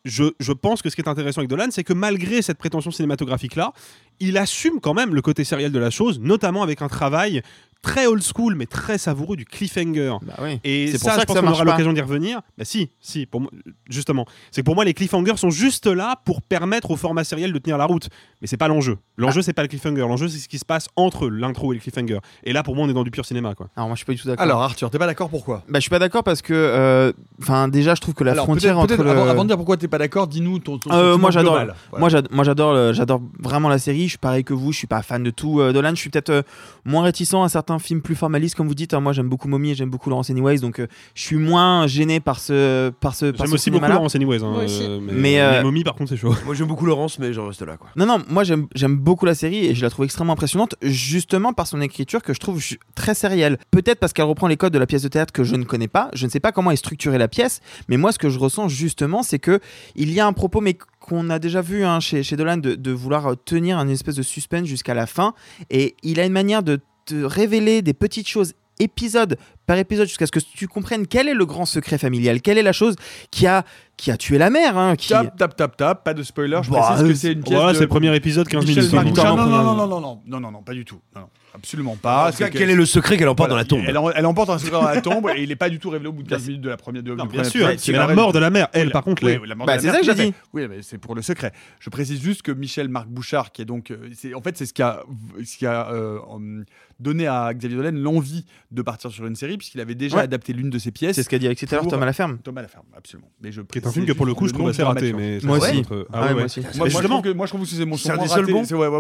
je, je pense que ce qui est intéressant avec Dolan, c'est que malgré cette prétention cinématographique-là, il assume quand même le côté sériel de la chose, notamment avec un travail très old school mais très savoureux du cliffhanger. Et C'est pour ça, ça je que pense ça qu'on aura l'occasion d'y revenir. Bah si, si, pour moi, justement. C'est que pour moi, les cliffhangers sont juste là pour permettre au format sériel de tenir la route. Mais c'est pas l'enjeu. L'enjeu, c'est pas le cliffhanger. L'enjeu, c'est ce qui se passe entre l'intro et le cliffhanger. Et là, pour moi, on est dans du pur cinéma, quoi. Alors moi je suis pas du tout d'accord. Alors Arthur, t'es pas d'accord pourquoi? Bah, je suis pas d'accord parce que, euh, enfin, déjà, je trouve que la Alors, frontière entre le... avant, avant de dire pourquoi t'es pas d'accord, dis-nous ton, ton Euh, moi j'adore. Voilà. moi j'adore, moi j'adore, vraiment la série. Je suis pareil que vous, je suis pas fan de tout euh, Dolan. Je suis peut-être euh, moins réticent à certains films plus formalistes, comme vous dites. hein. Moi j'aime beaucoup Mommy et j'aime beaucoup Laurence Anyways, donc euh, je suis moins gêné par ce, par ce, J'aime aussi beaucoup. Laurence Anyways. hein, Moi aussi. euh, mais, Mais, euh, mais Mommy, par contre, c'est chaud. Moi j'aime beaucoup Laurence, mais j'en reste là quoi. Non, non, moi j'aime beaucoup la série et je la trouve extrêmement impressionnante, justement par son écriture que je trouve très sérielle. Peut-être parce qu'elle reprend les codes de la pièce de théâtre que je ne connais pas. Je ne sais pas comment est structurée la pièce, mais moi ce que je ressens justement, c'est que il y a un propos, mais qu'on a déjà vu hein, chez, chez Dolan, de, de vouloir tenir un espèce de suspense jusqu'à la fin. Et il a une manière de te révéler des petites choses épisode par épisode jusqu'à ce que tu comprennes quel est le grand secret familial, quelle est la chose qui a, qui a tué la mère. hein, qui... Tap, tap, tap, tap, pas de spoiler, je Bah, précise que c'est une pièce Voilà, de c'est le premier épisode, 15 Michel minutes. Euh, Non, non, non, non, non, non, non, non, non, pas du tout. Non, non, absolument pas. C'est que- quel est le secret qu'elle emporte Voilà, dans la tombe Elle, en- elle emporte un secret dans la tombe et il n'est pas du tout révélé au bout de 15 minutes de la première de, Non, bien sûr, c'est la aurait- mort de la mère. Elle, Oui, par contre, oui, oui, la Bah, la c'est ça que j'ai dit. Oui, mais c'est pour le secret. Je précise juste que Michel Marc Bouchard, qui est donc, euh, en fait, c'est ce qui a, ce qui a euh, hum, donné à Xavier Dolan l'envie de partir sur une série, puisqu'il avait déjà Ouais. adapté l'une de ses pièces. C'est ce qu'a dit Alexis tout à l'heure, pour- Thomas Laferme. Thomas Laferme, absolument. Mais je Qui est un film que pour le coup, je trouve assez raté. Mais Moi aussi. notre- Ah ouais, ouais, moi aussi. Moi, Mais moi, je trouve que, moi, je trouve que c'est mon Ah,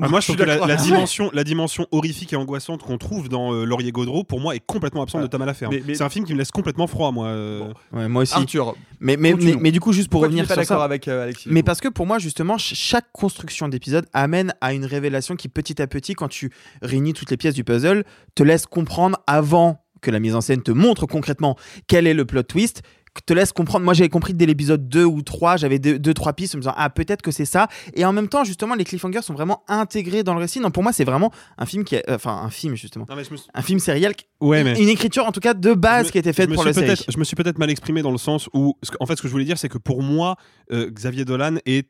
moi, je trouve que la, la dimension, la dimension horrifique et angoissante qu'on trouve dans euh, Laurier Gaudreau, pour moi, est complètement absente de Thomas Laferme. Mais- mais- C'est un film qui me laisse complètement froid, moi. euh. Moi aussi. Arthur, Mais, mais, mais, continuons. mais du coup, juste pour revenir pas sur d'accord ça. avec euh, Alexis Mais parce que pour moi, justement, ch- chaque construction d'épisode amène à une révélation qui, petit à petit, quand tu réunis toutes les pièces du puzzle, te laisse comprendre avant que la mise en scène te montre concrètement quel est le plot twist te laisse comprendre. Moi, j'avais compris dès l'épisode 2 ou 3, j'avais deux, deux, trois pistes en me disant Ah, peut-être que c'est ça. Et en même temps, justement, les cliffhangers sont vraiment intégrés dans le récit. Non, pour moi, c'est vraiment un film qui. est- Enfin, un film, justement. Non, mais je me suis- Un film sériel. Ouais, mais. Une écriture, en tout cas, de base me- qui a été faite pour la série. Je me suis peut-être mal exprimé dans le sens où, en fait, ce que je voulais dire, c'est que pour moi, euh, Xavier Dolan est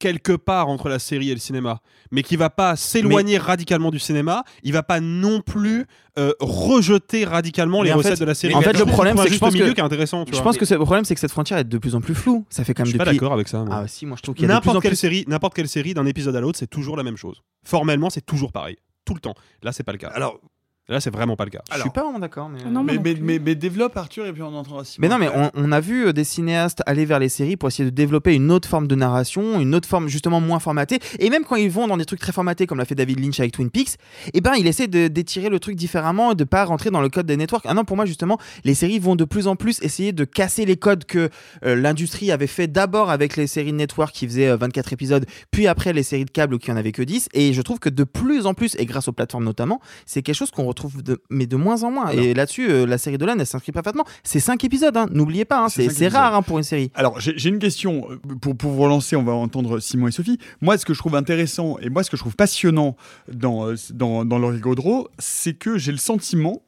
quelque part entre la série et le cinéma, mais qui va pas s'éloigner radicalement du cinéma, il va pas non plus euh, rejeter radicalement les Mais recettes fait- de la série. en fait, Je le problème, c'est que je juste pense milieu que- qui est intéressant. tu Je vois. pense que c'est- le problème, c'est que cette frontière est de plus en plus floue. Ça fait quand je même suis pas depuis. d'accord avec ça. moi. Ah, si, moi, je trouve qu'il y a de plus en N'importe quelle plus. série, n'importe quelle série d'un épisode à l'autre, c'est toujours la même chose. Formellement, c'est toujours pareil, tout le temps. Là, c'est pas le cas. Alors, Là, c'est vraiment pas le cas. Je suis pas vraiment d'accord. Mais... Non, moi mais, non mais, plus. mais, mais développe Arthur et puis on entendra Simon. Mais non, mais on, on a vu euh, des cinéastes aller vers les séries pour essayer de développer une autre forme de narration, une autre forme justement moins formatée. Et même quand ils vont dans des trucs très formatés, comme l'a fait David Lynch avec Twin Peaks, eh ben, il essaie de- d'étirer le truc différemment, de pas rentrer dans le code des networks. Ah non, pour moi, justement, les séries vont de plus en plus essayer de casser les codes que euh, l'industrie avait fait d'abord avec les séries de network qui faisaient euh, 24 épisodes, puis après les séries de câble qui en avaient que 10. Et je trouve que de plus en plus, et grâce aux plateformes notamment, c'est quelque chose qu'on retrouve de, mais de moins en moins. Et là-dessus, euh, la série Dolan, elle s'inscrit parfaitement. C'est 5 épisodes, hein. n'oubliez pas, hein, C'est rare hein, pour une série. Alors, j'ai une question. euh, Pour, pour vous relancer, on va entendre Simon et Sophie. Moi, ce que je trouve intéressant et moi, ce que je trouve passionnant dans, euh, dans, dans Laurie Gaudreau, c'est que j'ai le sentiment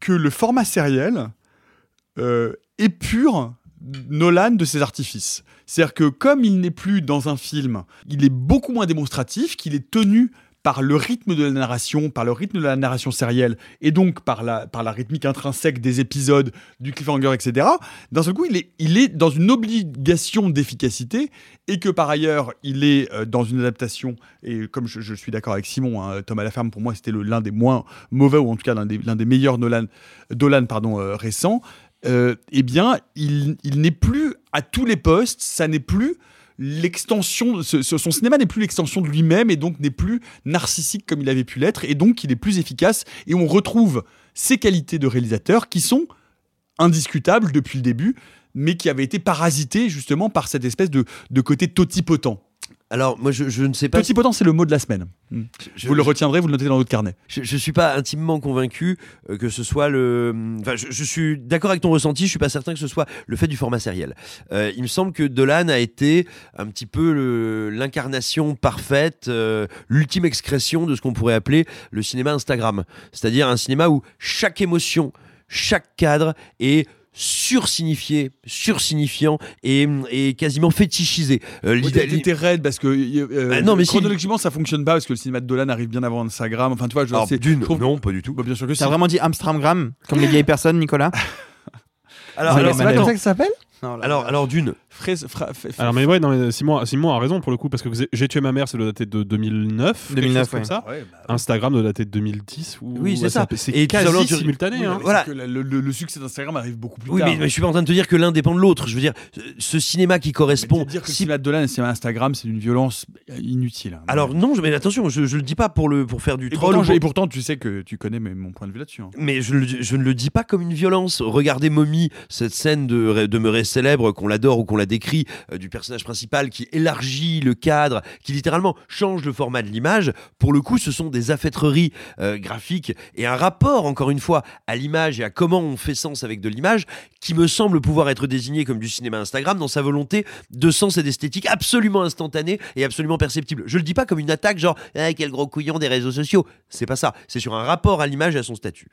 que le format sériel euh, épure Nolan de ses artifices. C'est-à-dire que comme il n'est plus dans un film, il est beaucoup moins démonstratif, qu'il est tenu par le rythme de la narration, par le rythme de la narration sérielle, et donc par la, par la rythmique intrinsèque des épisodes, du cliffhanger, etc. D'un seul coup, il est, il est dans une obligation d'efficacité, et que par ailleurs, il est euh, dans une adaptation, et comme je, suis d'accord avec Simon, hein, Thomas Laferme, pour moi, c'était l'un des moins mauvais, ou en tout cas l'un des, des meilleurs Nolan, Dolan pardon, euh, récents, euh, eh bien, il, il n'est plus à tous les postes, ça n'est plus l'extension, son cinéma n'est plus l'extension de lui-même et donc n'est plus narcissique comme il avait pu l'être et donc il est plus efficace et on retrouve ses qualités de réalisateur qui sont indiscutables depuis le début mais qui avaient été parasités justement par cette espèce de, de côté totipotent. Alors, moi, je, je ne sais pas. Totipotent, c'est le mot de la semaine. Je- vous le retiendrez, vous le notez dans votre carnet. Je, je suis pas intimement convaincu euh, que ce soit le. Enfin, je, je suis d'accord avec ton ressenti. Je suis pas certain que ce soit le fait du format sériel. Euh, il me semble que Dolan a été un petit peu l'incarnation parfaite, euh, l'ultime excrétion de ce qu'on pourrait appeler le cinéma Instagram. C'est-à-dire un cinéma où chaque émotion, chaque cadre est sursignifié, sursignifiant et, et quasiment fétichisé. Euh, Ouais, l'idée- t'es- T'es raide parce que euh, Bah non, mais si. chronologiquement ça fonctionne pas parce que le cinéma de Dolan arrive bien avant Instagram. Enfin tu vois, je Alors, c'est- d'une, trouve- non, pas du tout. Bah, bien sûr que si. T'as vraiment dit Amstramgram comme les vieilles personnes, Nicolas Alors, Ouais, alors, mais attends. comme ça que ça s'appelle? Alors, alors d'une. Fraise- fra- Alors, mais ouais, non, mais Simon, Simon a raison pour le coup, parce que J'ai- tué ma mère, ça doit dater de 2009. quelque 2009, chose comme ouais. ça. Ouais, bah, Instagram doit dater de 2010. Ou... Oui, c'est ça. C'est quasi tu- simultané. oui, hein. Voilà. c'est que le, le- le succès d'Instagram arrive beaucoup plus Oui, tard. mais, mais je suis pas en train de te dire que l'un dépend de l'autre. Je veux dire, ce cinéma qui correspond. dire que le si- cinéma de Dolan Instagram, c'est une violence inutile. hein. Alors non, mais attention, je, je le dis pas pour le pour faire du et troll. et pourtant, tu sais que tu connais mon point de vue là-dessus. hein. Mais je, le- je ne le dis pas comme une violence. Regardez Mommy, cette scène de demeurée célèbre, qu'on l'adore ou qu'on la décrit, euh, du personnage principal qui élargit le cadre, qui littéralement change le format de l'image. Pour le coup, ce sont des affaîtreries euh, graphiques et un rapport, encore une fois, à l'image et à comment on fait sens avec de l'image, qui me semble pouvoir être désigné comme du cinéma Instagram dans sa volonté de sens et d'esthétique absolument instantanée et absolument perceptible. Je le dis pas comme une attaque, genre ah, quel gros couillon des réseaux sociaux. C'est pas ça. C'est sur un rapport à l'image et à son statut.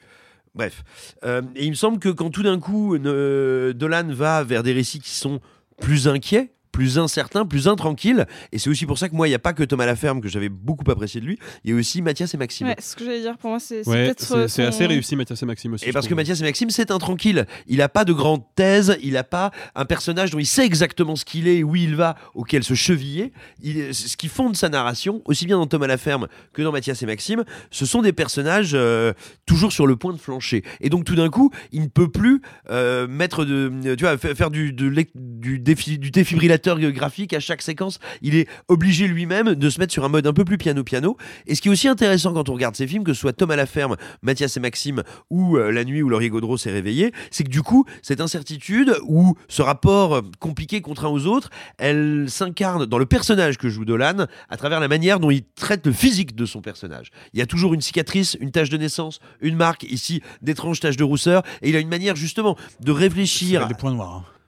Bref. Euh, il me semble que quand tout d'un coup, euh, Dolan va vers des récits qui sont plus inquiets, plus incertains, plus intranquilles, et c'est aussi pour ça que moi, il n'y a pas que Thomas Laferme, que j'avais beaucoup apprécié de lui, il y a aussi Mathias et Maxime. Ouais, ce que j'allais dire. Pour moi, c'est Ouais, peut-être. c'est euh, c'est son- assez réussi, Mathias et Maxime aussi. Et parce que. Mathias et Maxime, c'est intranquille. Il n'a pas de grande thèse, il n'a pas un personnage dont il sait exactement ce qu'il est où il va, auquel se cheviller. Il, ce qui fonde sa narration, aussi bien dans Thomas Laferme que dans Mathias et Maxime, ce sont des personnages euh, toujours sur le point de flancher. Et donc tout d'un coup, il ne peut plus euh, mettre de, tu vois, fa- faire du, de l'ec- du, défi- du défibrillateur graphique à chaque séquence. Il est obligé lui-même de se mettre sur un mode un peu plus piano-piano. Et ce qui est aussi intéressant quand on regarde ces films, que ce soit Thomas Laferme, Mathias et Maxime ou euh, La nuit où Laurier Gaudreau s'est réveillé, c'est que du coup, cette incertitude ou ce rapport euh, compliqué contre un aux autres, elle s'incarne dans le personnage que joue Dolan à travers la manière dont il traite le physique de son personnage. Il y a toujours une cicatrice, une tache de naissance, une marque, ici d'étranges taches de rousseur, et il a une manière justement de réfléchir. Des points noirs. hein.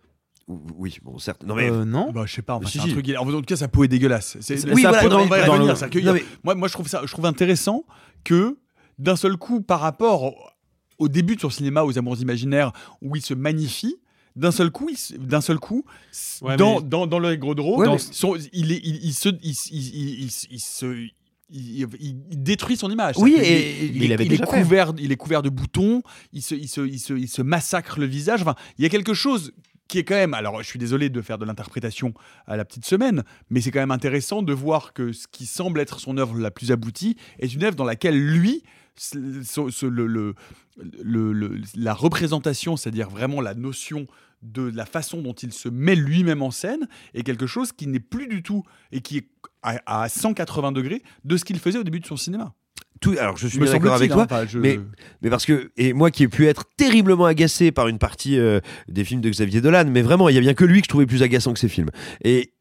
Oui, bon, certes. Non, mais. Euh, non. Bah, je sais pas, enfin, Si, c'est si. un truc. En tout cas, sa peau est dégueulasse. C'est oui, voilà, non, va dans revenir, le- ça, que- non, mais- moi, moi, je trouve ça, je trouve intéressant que d'un seul coup, par rapport au, au début de son cinéma, aux Amours imaginaires, où il se magnifie. D'un seul coup, d'un seul coup, Ouais, dans, mais- dans, dans le gros Ouais, dans mais- son- il, est, il, il se, il, il- il- il- il se, il, il détruit son image. Oui, et- est- il il, est- il est déjà fait. couvert, il est couvert de boutons. Il se, il se, il se, il se massacre le visage. Enfin, il y a quelque chose qui est quand même. Alors, je suis désolé de faire de l'interprétation à la petite semaine, mais c'est quand même intéressant de voir que ce qui semble être son œuvre la plus aboutie est une œuvre dans laquelle lui, la représentation, c'est-à-dire vraiment la notion de la façon dont il se met lui-même en scène, est quelque chose qui n'est plus du tout et qui est à, à 180 degrés de ce qu'il faisait au début de son cinéma. Tout, alors, je suis bien d'accord avec toi. hein, je- mais- Mais parce que, et moi qui ai pu être terriblement agacé par une partie euh, des films de Xavier Dolan, mais vraiment, il y a bien que lui que je trouvais plus agaçant que ses films. Et.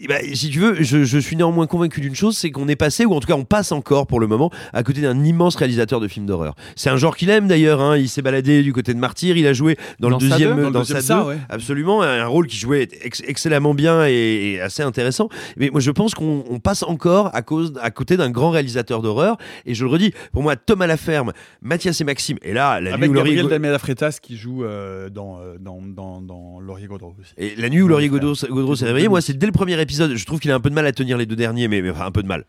Eh ben, si tu veux, je, je suis néanmoins convaincu d'une chose, c'est qu'on est passé, ou en tout cas on passe encore pour le moment, à côté d'un immense réalisateur de films d'horreur. C'est un genre qu'il aime d'ailleurs, hein, il s'est baladé du côté de Martyr, il a joué dans, Dans le deuxième, deux, dans le dans deuxième sa ouais. absolument, un rôle qui jouait ex- excellemment bien et, et assez intéressant. Mais moi je pense qu'on on passe encore à, cause, à côté d'un grand réalisateur d'horreur, et je le redis, pour moi Thomas Laferme, Mathias et Maxime, et là, la nuit Avec où Laurie Gabriel Dalmeda Freitas qui joue euh, dans, euh, dans, dans, dans Laurier Gaudreau aussi. Et la nuit où Laurier Gaudreau s'est réveillé, moi, c'est dès le premier Je trouve qu'il a un peu de mal à tenir les deux derniers, mais, mais enfin, un peu de mal.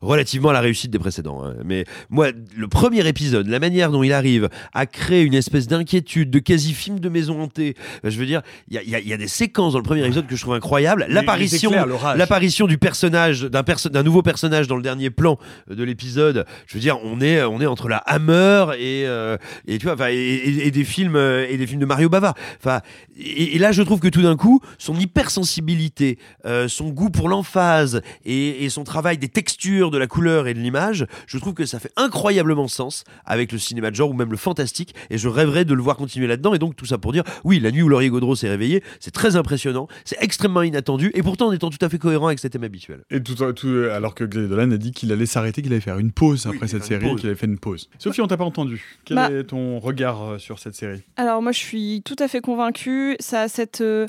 Relativement à la réussite des précédents. hein. Mais moi, le premier épisode, la manière dont il arrive à créer une espèce d'inquiétude, de quasi-film de maison hantée, euh, je veux dire, il y a, il y a- il y a des séquences dans le premier épisode que je trouve incroyables. Les- L'apparition, les éclairs, l'orage. l'apparition du personnage, d'un perso- d'un nouveau personnage dans le dernier plan euh, de l'épisode. Je veux dire, on est, on est entre la Hammer et, euh, et tu vois, enfin, et, et- et des films euh, et des films de Mario Bava. Enfin, et, et là, je trouve que tout d'un coup, son hypersensibilité, euh, son goût pour l'emphase et, et son travail des textures, de la couleur et de l'image, je trouve que ça fait incroyablement sens avec le cinéma de genre ou même le fantastique. Et je rêverais de le voir continuer là-dedans. Et donc tout ça pour dire, oui, la nuit où Laurier Gaudreau s'est réveillé, c'est très impressionnant, c'est extrêmement inattendu, et pourtant en étant tout à fait cohérent avec ses thèmes habituels. Et tout, tout- alors que Xavier Dolan a dit qu'il allait s'arrêter, qu'il allait faire une pause après cette série, qu'il allait faire une pause. Sophie, on t'a pas entendu. Quel Bah- est ton regard euh, sur cette série? Alors moi je suis tout à fait convaincue. Ça a cette, euh,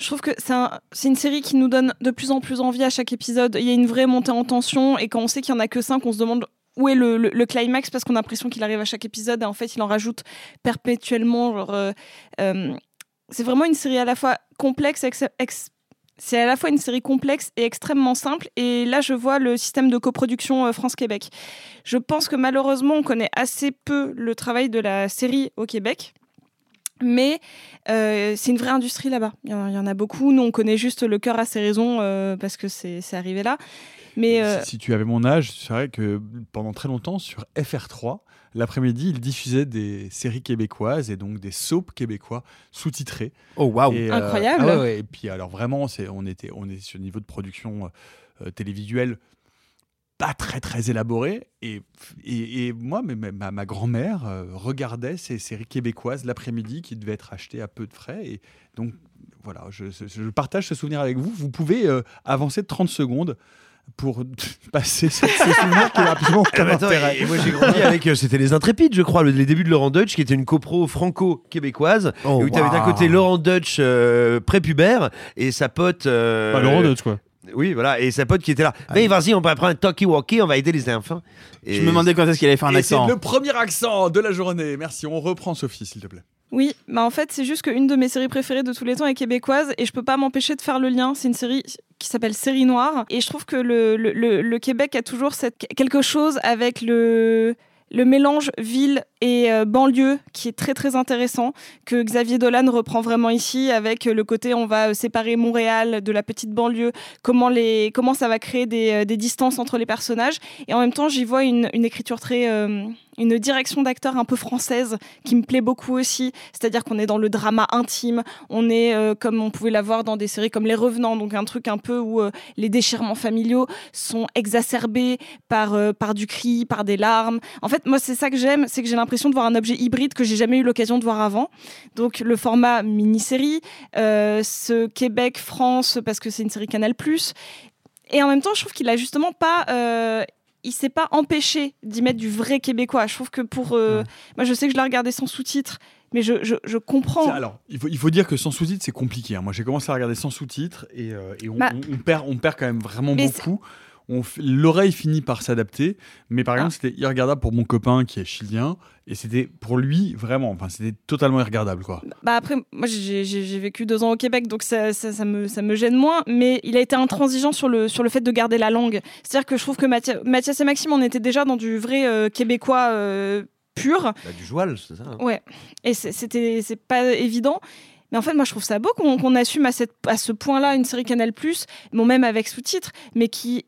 je trouve que c'est un- c'est une série qui nous donne de plus en plus envie à chaque épisode. Il y a une vraie montée en tension et quand on sait qu'il y en a que 5, on se demande où est le, climax parce qu'on a l'impression qu'il arrive à chaque épisode et en fait il en rajoute perpétuellement. Euh, euh, c'est vraiment une série à la fois complexe, ex- ex- c'est à la fois une série complexe et extrêmement simple. Et là, je vois le système de coproduction euh, France-Québec. Je pense que malheureusement, on connaît assez peu le travail de la série au Québec. Mais euh, c'est une vraie industrie là-bas. Il y, en- il y en a beaucoup. Nous, on connaît juste le cœur à ses raisons euh, parce que c'est arrivé là. Mais euh, Si tu avais mon âge, c'est vrai que pendant très longtemps, sur FR3, l'après-midi, ils diffusaient des séries québécoises et donc des soaps québécois sous-titrés. Oh, waouh. Incroyable. ah ouais, ouais. Et puis, alors vraiment, c'est, on, était, on est sur le niveau de production euh, télévisuelle pas très très élaboré. Et, et, et moi, mais ma, ma- ma grand-mère euh, regardait ces séries québécoises l'après-midi qui devaient être achetées à peu de frais. Et donc, voilà, je, je- je partage ce souvenir avec vous. Vous pouvez euh, avancer de 30 secondes pour passer ce, ce souvenir qui n'a absolument aucun bah attends, intérêt. et, et moi j'ai grandi avec, euh, c'était les Intrépides, je crois, le- les débuts de Laurent Dutch, qui était une copro franco-québécoise, Oh, où tu avais d'un côté Laurent Dutch euh, prépubère et sa pote. euh, Bah, Laurent Dutch, quoi. Oui, voilà, et sa pote qui était là. Mais vas-y, on va prendre un talkie-walkie, on va aider les enfants. Et- Je me demandais quand est-ce qu'il allait faire un Et c'est accent. le premier accent de la journée. Merci. On reprend Sophie, s'il te plaît. Oui, bah en fait, c'est juste qu'une de mes séries préférées de tous les temps est québécoise et je peux pas m'empêcher de faire le lien. C'est une série qui s'appelle Série Noire et je trouve que le, le, le- le Québec a toujours cette, quelque chose avec le, le mélange ville et euh, banlieue qui est très très intéressant que Xavier Dolan reprend vraiment ici avec euh, le côté on va euh, séparer Montréal de la petite banlieue, comment, les, comment ça va créer des, distances entre les personnages et en même temps j'y vois une, une écriture très... une direction d'acteur un peu française qui me plaît beaucoup aussi, c'est-à-dire qu'on est dans le drama intime, on est comme on pouvait l'avoir dans des séries comme Les Revenants, donc un truc un peu où les déchirements familiaux sont exacerbés par, par du cri, par des larmes. En fait, moi, c'est ça que j'aime, c'est que j'ai l'impression de voir un objet hybride que j'ai jamais eu l'occasion de voir avant. Donc le format mini-série, euh, ce Québec-France, parce que c'est une série Canal+, et en même temps, je trouve qu'il a justement pas... euh, il s'est pas empêché d'y mettre du vrai québécois. Je trouve que pour. euh, Moi, je sais que je l'ai regardé sans sous-titres, mais je, je, je comprends. Alors, il faut, il faut dire que sans sous-titres, c'est compliqué. hein. Moi, j'ai commencé à regarder sans sous-titres et, euh, et on, Bah- on- on perd, on perd quand même vraiment beaucoup. On f- L'oreille finit par s'adapter, mais Ah. par exemple, c'était irregardable pour mon copain qui est chilien, et c'était pour lui vraiment, enfin, c'était totalement irregardable, quoi. Bah après, moi j'ai vécu deux ans au Québec, donc ça, ça, ça me, ça me gêne moins, mais il a été intransigeant sur le, sur le fait de garder la langue. C'est-à-dire que je trouve que Mathia- Mathias et Maxime, on était déjà dans du vrai euh, québécois euh, pur. Bah, du joual, c'est ça. hein. Ouais, et c'est- c'était c'est pas évident. Mais en fait, moi, je trouve ça beau qu'on qu'on assume à, cette, à ce point-là une série Canal+, bon, même avec sous-titres, mais qui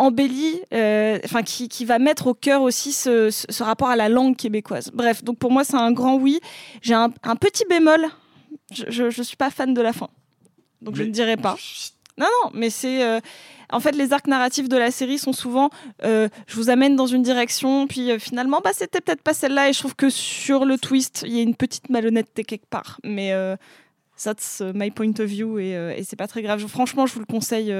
embellit, euh, enfin qui, qui va mettre au cœur aussi ce, ce- ce rapport à la langue québécoise. Bref, donc pour moi, c'est un grand oui. J'ai un, un petit bémol. Je, je suis pas fan de la fin, donc je ne dirai pas. Non, non, mais c'est. euh, en fait, les arcs narratifs de la série sont souvent euh, je vous amène dans une direction, puis euh, finalement, bah, c'était peut-être pas celle-là. Et je trouve que sur le twist, il y a une petite malhonnêteté quelque part. Mais that's my point of view et, et c'est pas très grave. Je- franchement, je vous le conseille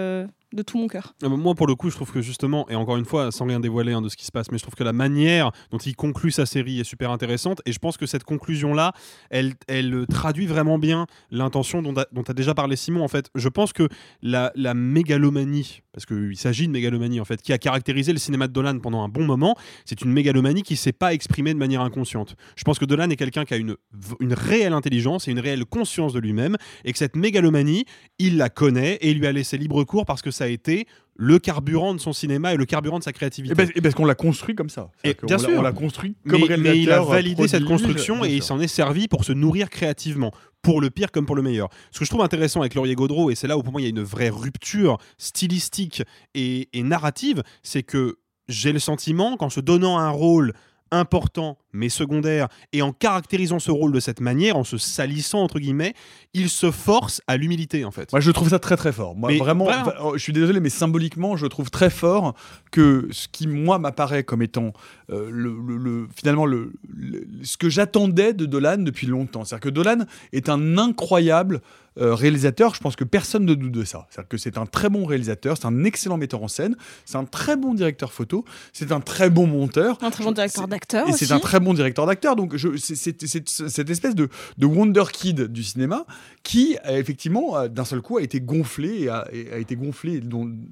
de tout mon cœur. Ah bah, Moi, pour le coup, je trouve que justement, et encore une fois, sans rien dévoiler hein, de ce qui se passe, mais je trouve que la manière dont il conclut sa série est super intéressante. Et je pense que cette conclusion-là, elle, elle euh, traduit vraiment bien l'intention dont, dont a déjà parlé Simon. En fait, je pense que la, la mégalomanie, parce qu'il s'agit de mégalomanie, en fait, qui a caractérisé le cinéma de Dolan pendant un bon moment, c'est une mégalomanie qui ne s'est pas exprimée de manière inconsciente. Je pense que Dolan est quelqu'un qui a une, une réelle intelligence et une réelle conscience de lui-même, et que cette mégalomanie, il la connaît et il lui a laissé libre cours parce que ça a été le carburant de son cinéma et le carburant de sa créativité. Et parce, et parce qu'on l'a construit comme ça. Et bien l'a- sûr. On l'a construit mais, comme mais réalisateur. il a validé cette construction et il s'en est servi pour se nourrir créativement, pour le pire comme pour le meilleur. Ce que je trouve intéressant avec Laurier Gaudreau, et c'est là où pour moi il y a une vraie rupture stylistique et, et narrative, c'est que j'ai le sentiment qu'en se donnant un rôle important mais secondaire et en caractérisant ce rôle de cette manière, en se salissant entre guillemets, il se force à l'humilité en fait. Moi, je trouve ça très très fort. Moi, Mais vraiment, voilà. oh, je suis désolé, mais symboliquement, je trouve très fort que ce qui, moi, m'apparaît comme étant euh, le, le- le- finalement le, le- ce que j'attendais de Dolan depuis longtemps. C'est-à-dire que Dolan est un incroyable euh, réalisateur. Je pense que personne ne doute de ça. C'est-à-dire que c'est un très bon réalisateur, c'est un excellent metteur en scène, c'est un très bon directeur photo, c'est un très bon monteur. Un très bon directeur d'acteur Et aussi. c'est un très bon directeur d'acteur. Donc, je- c'est cette espèce de, de Wonder Kid du cinéma qui, effectivement, euh, d'un seul coup, a été gonflé et a, et a été gonflé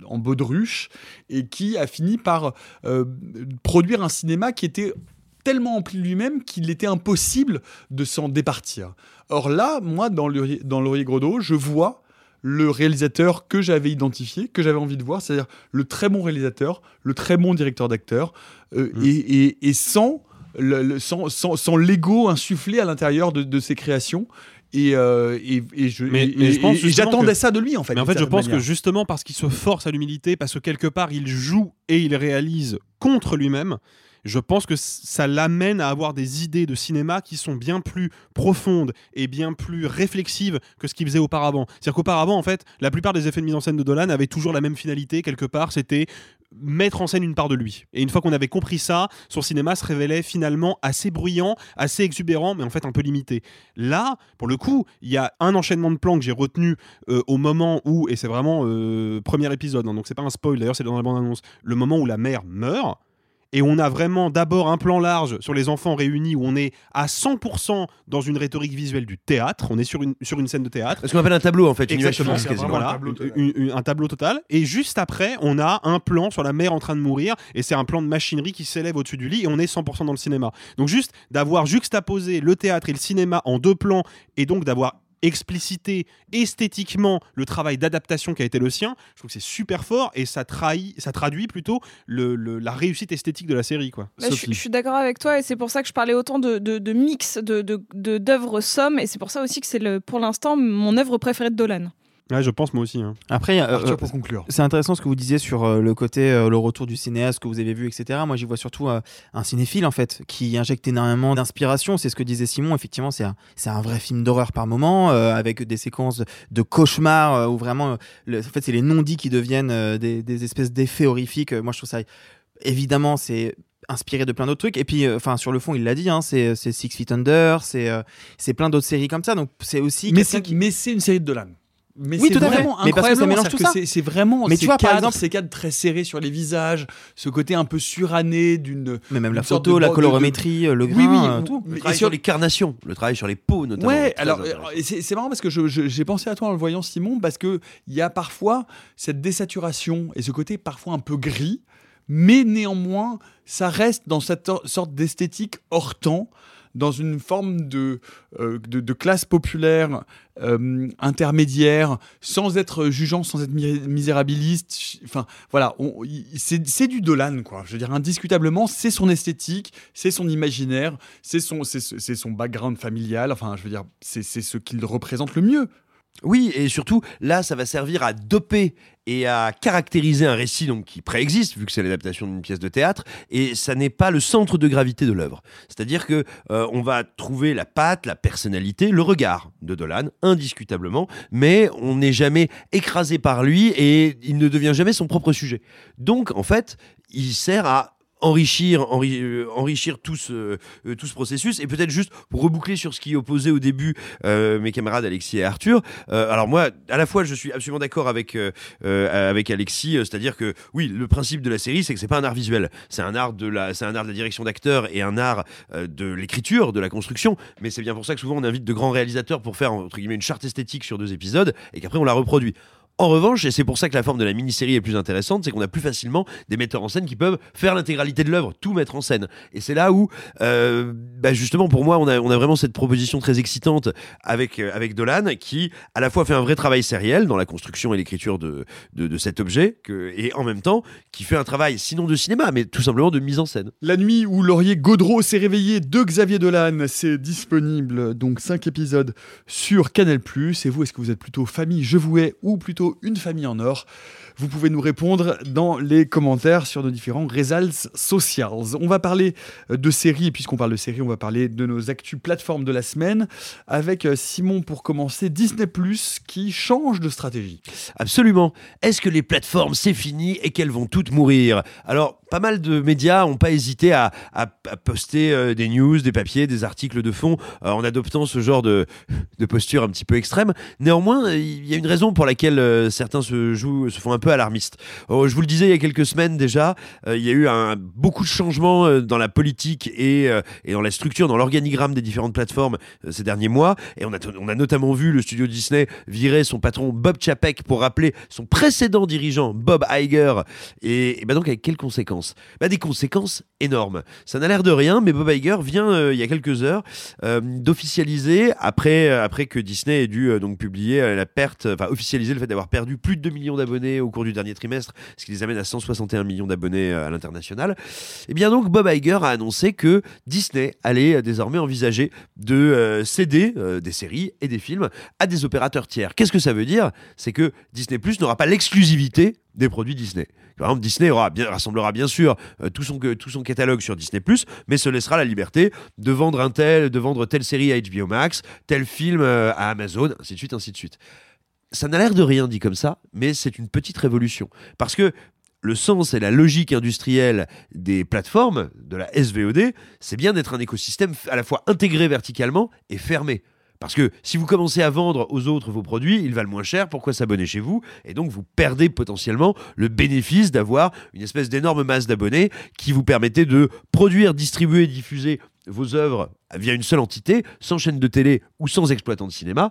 en baudruche et qui a fini par euh, produire un cinéma qui était tellement empli de lui-même qu'il était impossible de s'en départir. Or là, moi, dans Laurier, dans Laurier Grodeau, je vois le réalisateur que j'avais identifié, que j'avais envie de voir, c'est-à-dire le très bon réalisateur, le très bon directeur d'acteur, euh, Mmh. et, et- et sans le- le- sans, sans, sans l'ego insufflé à l'intérieur de, de ses créations. Et, euh, et, et je, Mais, et- j'attendais que- ça de lui en fait. Mais en fait, je pense que justement parce qu'il se force à l'humilité, parce que quelque part il joue et il réalise contre lui-même, je pense que ça l'amène à avoir des idées de cinéma qui sont bien plus profondes et bien plus réflexives que ce qu'il faisait auparavant. C'est-à-dire qu'auparavant, en fait, la plupart des effets de mise en scène de Dolan avaient toujours la même finalité, quelque part, c'était mettre en scène une part de lui. Et une fois qu'on avait compris ça, son cinéma se révélait finalement assez bruyant, assez exubérant, mais en fait un peu limité. Là, pour le coup, il y a un enchaînement de plans que j'ai retenu euh, au moment où, et c'est vraiment euh, premier épisode, hein, donc c'est pas un spoil, d'ailleurs c'est dans la bande-annonce, le moment où la mère meurt. Et on a vraiment d'abord un plan large sur les enfants réunis où on est à 100% dans une rhétorique visuelle du théâtre. On est sur une, sur une scène de théâtre. Ce qu'on appelle un tableau, en fait, Exactement. fixe, quasiment. Voilà, Un tableau total. une- une- un tableau total. Et juste après, on a un plan sur la mère en train de mourir. Et c'est un plan de machinerie qui s'élève au-dessus du lit. Et on est 100% dans le cinéma. Donc juste d'avoir juxtaposé le théâtre et le cinéma en deux plans. Et donc d'avoir explicité esthétiquement le travail d'adaptation qui a été le sien, je trouve que c'est super fort et ça, trahit, ça traduit plutôt le- le- la réussite esthétique de la série. Quoi. Bah, je, suis- je suis d'accord avec toi et c'est pour ça que je parlais autant de, de- de mix de de- de- d'œuvres somme et c'est pour ça aussi que c'est pour l'instant mon œuvre préférée de Dolan. Ouais, je pense moi aussi. hein. Après, euh, Arthur, euh, pour conclure. c'est intéressant ce que vous disiez sur euh, le côté, euh, le retour du cinéaste que vous avez vu, etc. Moi, j'y vois surtout euh, un cinéphile, en fait, qui injecte énormément d'inspiration. C'est ce que disait Simon. Effectivement, c'est un, c'est un vrai film d'horreur par moment, euh, avec des séquences de cauchemars euh, où vraiment, euh, le- en fait, c'est les non-dits qui deviennent euh, des, des espèces d'effets horrifiques. Moi, je trouve ça, évidemment, c'est inspiré de plein d'autres trucs et puis euh, enfin sur le fond il l'a dit hein, c'est c'est Six Feet Under c'est euh, c'est plein d'autres séries comme ça donc c'est aussi Mais quelqu'un c'est, qui- mais c'est une série de Dolan. Mais Oui, c'est tout à fait. vraiment Mais parce que ça incroyablement, mélange tout ça. C'est, c'est vraiment Mais ces tu vois, par cadres, exemple- ces cadres très serrés sur les visages, ce côté un peu suranné d'une. mais même la photo de- la de- de- colorimétrie le Oui, grain oui, euh, ou- tout Le Et travail sur- sur les carnations, le travail sur les peaux notamment. Ouais, alors euh, c'est, c'est marrant parce que je- je- j'ai pensé à toi en le voyant, Simon, parce que il y a parfois cette désaturation et ce côté parfois un peu gris, mais néanmoins, ça reste dans cette or- sorte d'esthétique hors temps, dans une forme de, euh, de, classe populaire euh, intermédiaire, sans être jugeant, sans être mi- misérabiliste. Enfin, voilà, c'est du Dolan, quoi. Je veux dire, indiscutablement, c'est son esthétique, c'est son imaginaire, c'est son, son background familial. Enfin, je veux dire, c'est ce qu'il représente le mieux. Oui, et surtout, là, ça va servir à doper et à caractériser un récit donc, qui préexiste, vu que c'est l'adaptation d'une pièce de théâtre, et ça n'est pas le centre de gravité de l'œuvre. C'est-à-dire que euh, on va trouver la patte, la personnalité, le regard de Dolan, indiscutablement, mais on n'est jamais écrasé par lui et il ne devient jamais son propre sujet. Donc, en fait, il sert à enrichir, enri- euh, enrichir tout ce, euh, tout ce processus et peut-être juste pour reboucler sur ce qui opposait au début euh, mes camarades Alexis et Arthur. alors moi, à la fois, je suis absolument d'accord avec avec Alexis, c'est-à-dire que oui, le principe de la série, c'est que c'est pas un art visuel, c'est un art de la, un art de la direction d'acteur et un art de l'écriture, de la construction. Mais c'est bien pour ça que souvent on invite de grands réalisateurs pour faire entre guillemets une charte esthétique sur deux épisodes et qu'après on la reproduit. En revanche, et c'est pour ça que la forme de la mini-série est plus intéressante, c'est qu'on a plus facilement des metteurs en scène qui peuvent faire l'intégralité de l'œuvre, tout mettre en scène. Et c'est là où, euh, bah, justement, pour moi, on a, vraiment cette proposition très excitante avec, euh, avec Dolan, qui à la fois fait un vrai travail sériel dans la construction et l'écriture de, cet objet, et en même temps, qui fait un travail, sinon de cinéma, mais tout simplement de mise en scène. La nuit où Laurier Gaudreau s'est réveillé de Xavier Dolan, c'est disponible, donc 5 épisodes sur Canal+. Et vous, est-ce que vous êtes plutôt famille Je vous hais ou plutôt une famille en or vous pouvez nous répondre dans les commentaires sur nos différents results socials. On va parler de séries, puisqu'on parle de séries, on va parler de nos actus plateformes de la semaine, avec euh, Simon pour commencer, Disney ⁇ qui change de stratégie. Absolument. Est-ce que les plateformes, c'est fini et qu'elles vont toutes mourir? Alors, pas mal de médias n'ont pas hésité à, poster euh, des news, des papiers, des articles de fond euh, en adoptant ce genre de, posture un petit peu extrême. Néanmoins, il y a une raison pour laquelle euh, certains se, jouent, se font un peu alarmistes. Oh, je vous le disais il y a quelques semaines déjà, euh, il y a eu un, beaucoup de changements euh, dans la politique et, euh, et dans la structure, dans l'organigramme des différentes plateformes ces derniers mois. Et on a, notamment vu le studio Disney virer son patron Bob Chapek pour rappeler son précédent dirigeant Bob Iger. Et, et bah donc avec quelles conséquences? Bah Des conséquences énormes. Ça n'a l'air de rien, mais Bob Iger vient il y a quelques heures d'officialiser, après, après que Disney ait dû donc publier la perte, enfin officialiser le fait d'avoir perdu plus de 2 millions d'abonnés au cours du dernier trimestre, ce qui les amène à 161 millions d'abonnés euh, à l'international. Et bien donc Bob Iger a annoncé que Disney allait euh, désormais envisager de euh, céder des séries et des films à des opérateurs tiers. Qu'est-ce que ça veut dire? C'est que Disney Plus n'aura pas l'exclusivité des produits Disney. Par exemple, Disney rassemblera bien sûr tout, son, catalogue sur Disney+, mais se laissera la liberté de vendre un tel, de vendre telle série à HBO Max, tel film à Amazon, ainsi de suite, ainsi de suite. Ça n'a l'air de rien dit comme ça, mais c'est une petite révolution. Parce que le sens et la logique industrielle des plateformes, de la SVOD, c'est bien d'être un écosystème à la fois intégré verticalement et fermé. Parce que si vous commencez à vendre aux autres vos produits, ils valent moins cher, pourquoi s'abonner chez vous? Et donc vous perdez potentiellement le bénéfice d'avoir une espèce d'énorme masse d'abonnés qui vous permettait de produire, distribuer, diffuser vos œuvres via une seule entité, sans chaîne de télé ou sans exploitant de cinéma.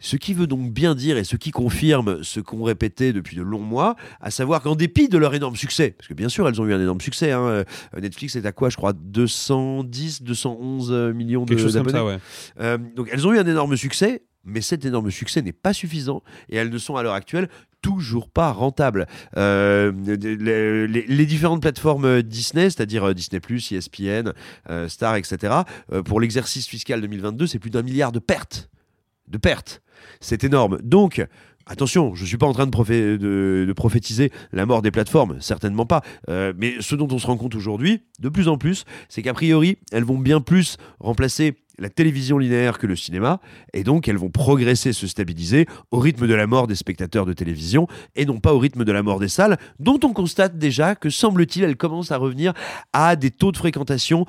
Ce qui veut donc bien dire et ce qui confirme ce qu'ont répété depuis de longs mois, à savoir qu'en dépit de leur énorme succès, parce que bien sûr elles ont eu un énorme succès, hein, euh, Netflix est à quoi je crois 210, 211 millions de- chose comme ça, ouais. Euh, donc elles ont eu un énorme succès, mais cet énorme succès n'est pas suffisant et elles ne sont à l'heure actuelle toujours pas rentables. Euh, les, les- les différentes plateformes Disney, c'est-à-dire euh, Disney+, ESPN, euh, Star, etc., euh, pour l'exercice fiscal 2022, c'est plus d'un milliard de pertes. De pertes. C'est énorme. Donc, Attention, je ne suis pas en train de, prophétiser la mort des plateformes, certainement pas. Euh, mais ce dont on se rend compte aujourd'hui, de plus en plus, c'est qu'a priori, elles vont bien plus remplacer la télévision linéaire que le cinéma, et donc elles vont progresser, se stabiliser au rythme de la mort des spectateurs de télévision, et non pas au rythme de la mort des salles, dont on constate déjà que, semble-t-il, elles commencent à revenir à des taux de fréquentation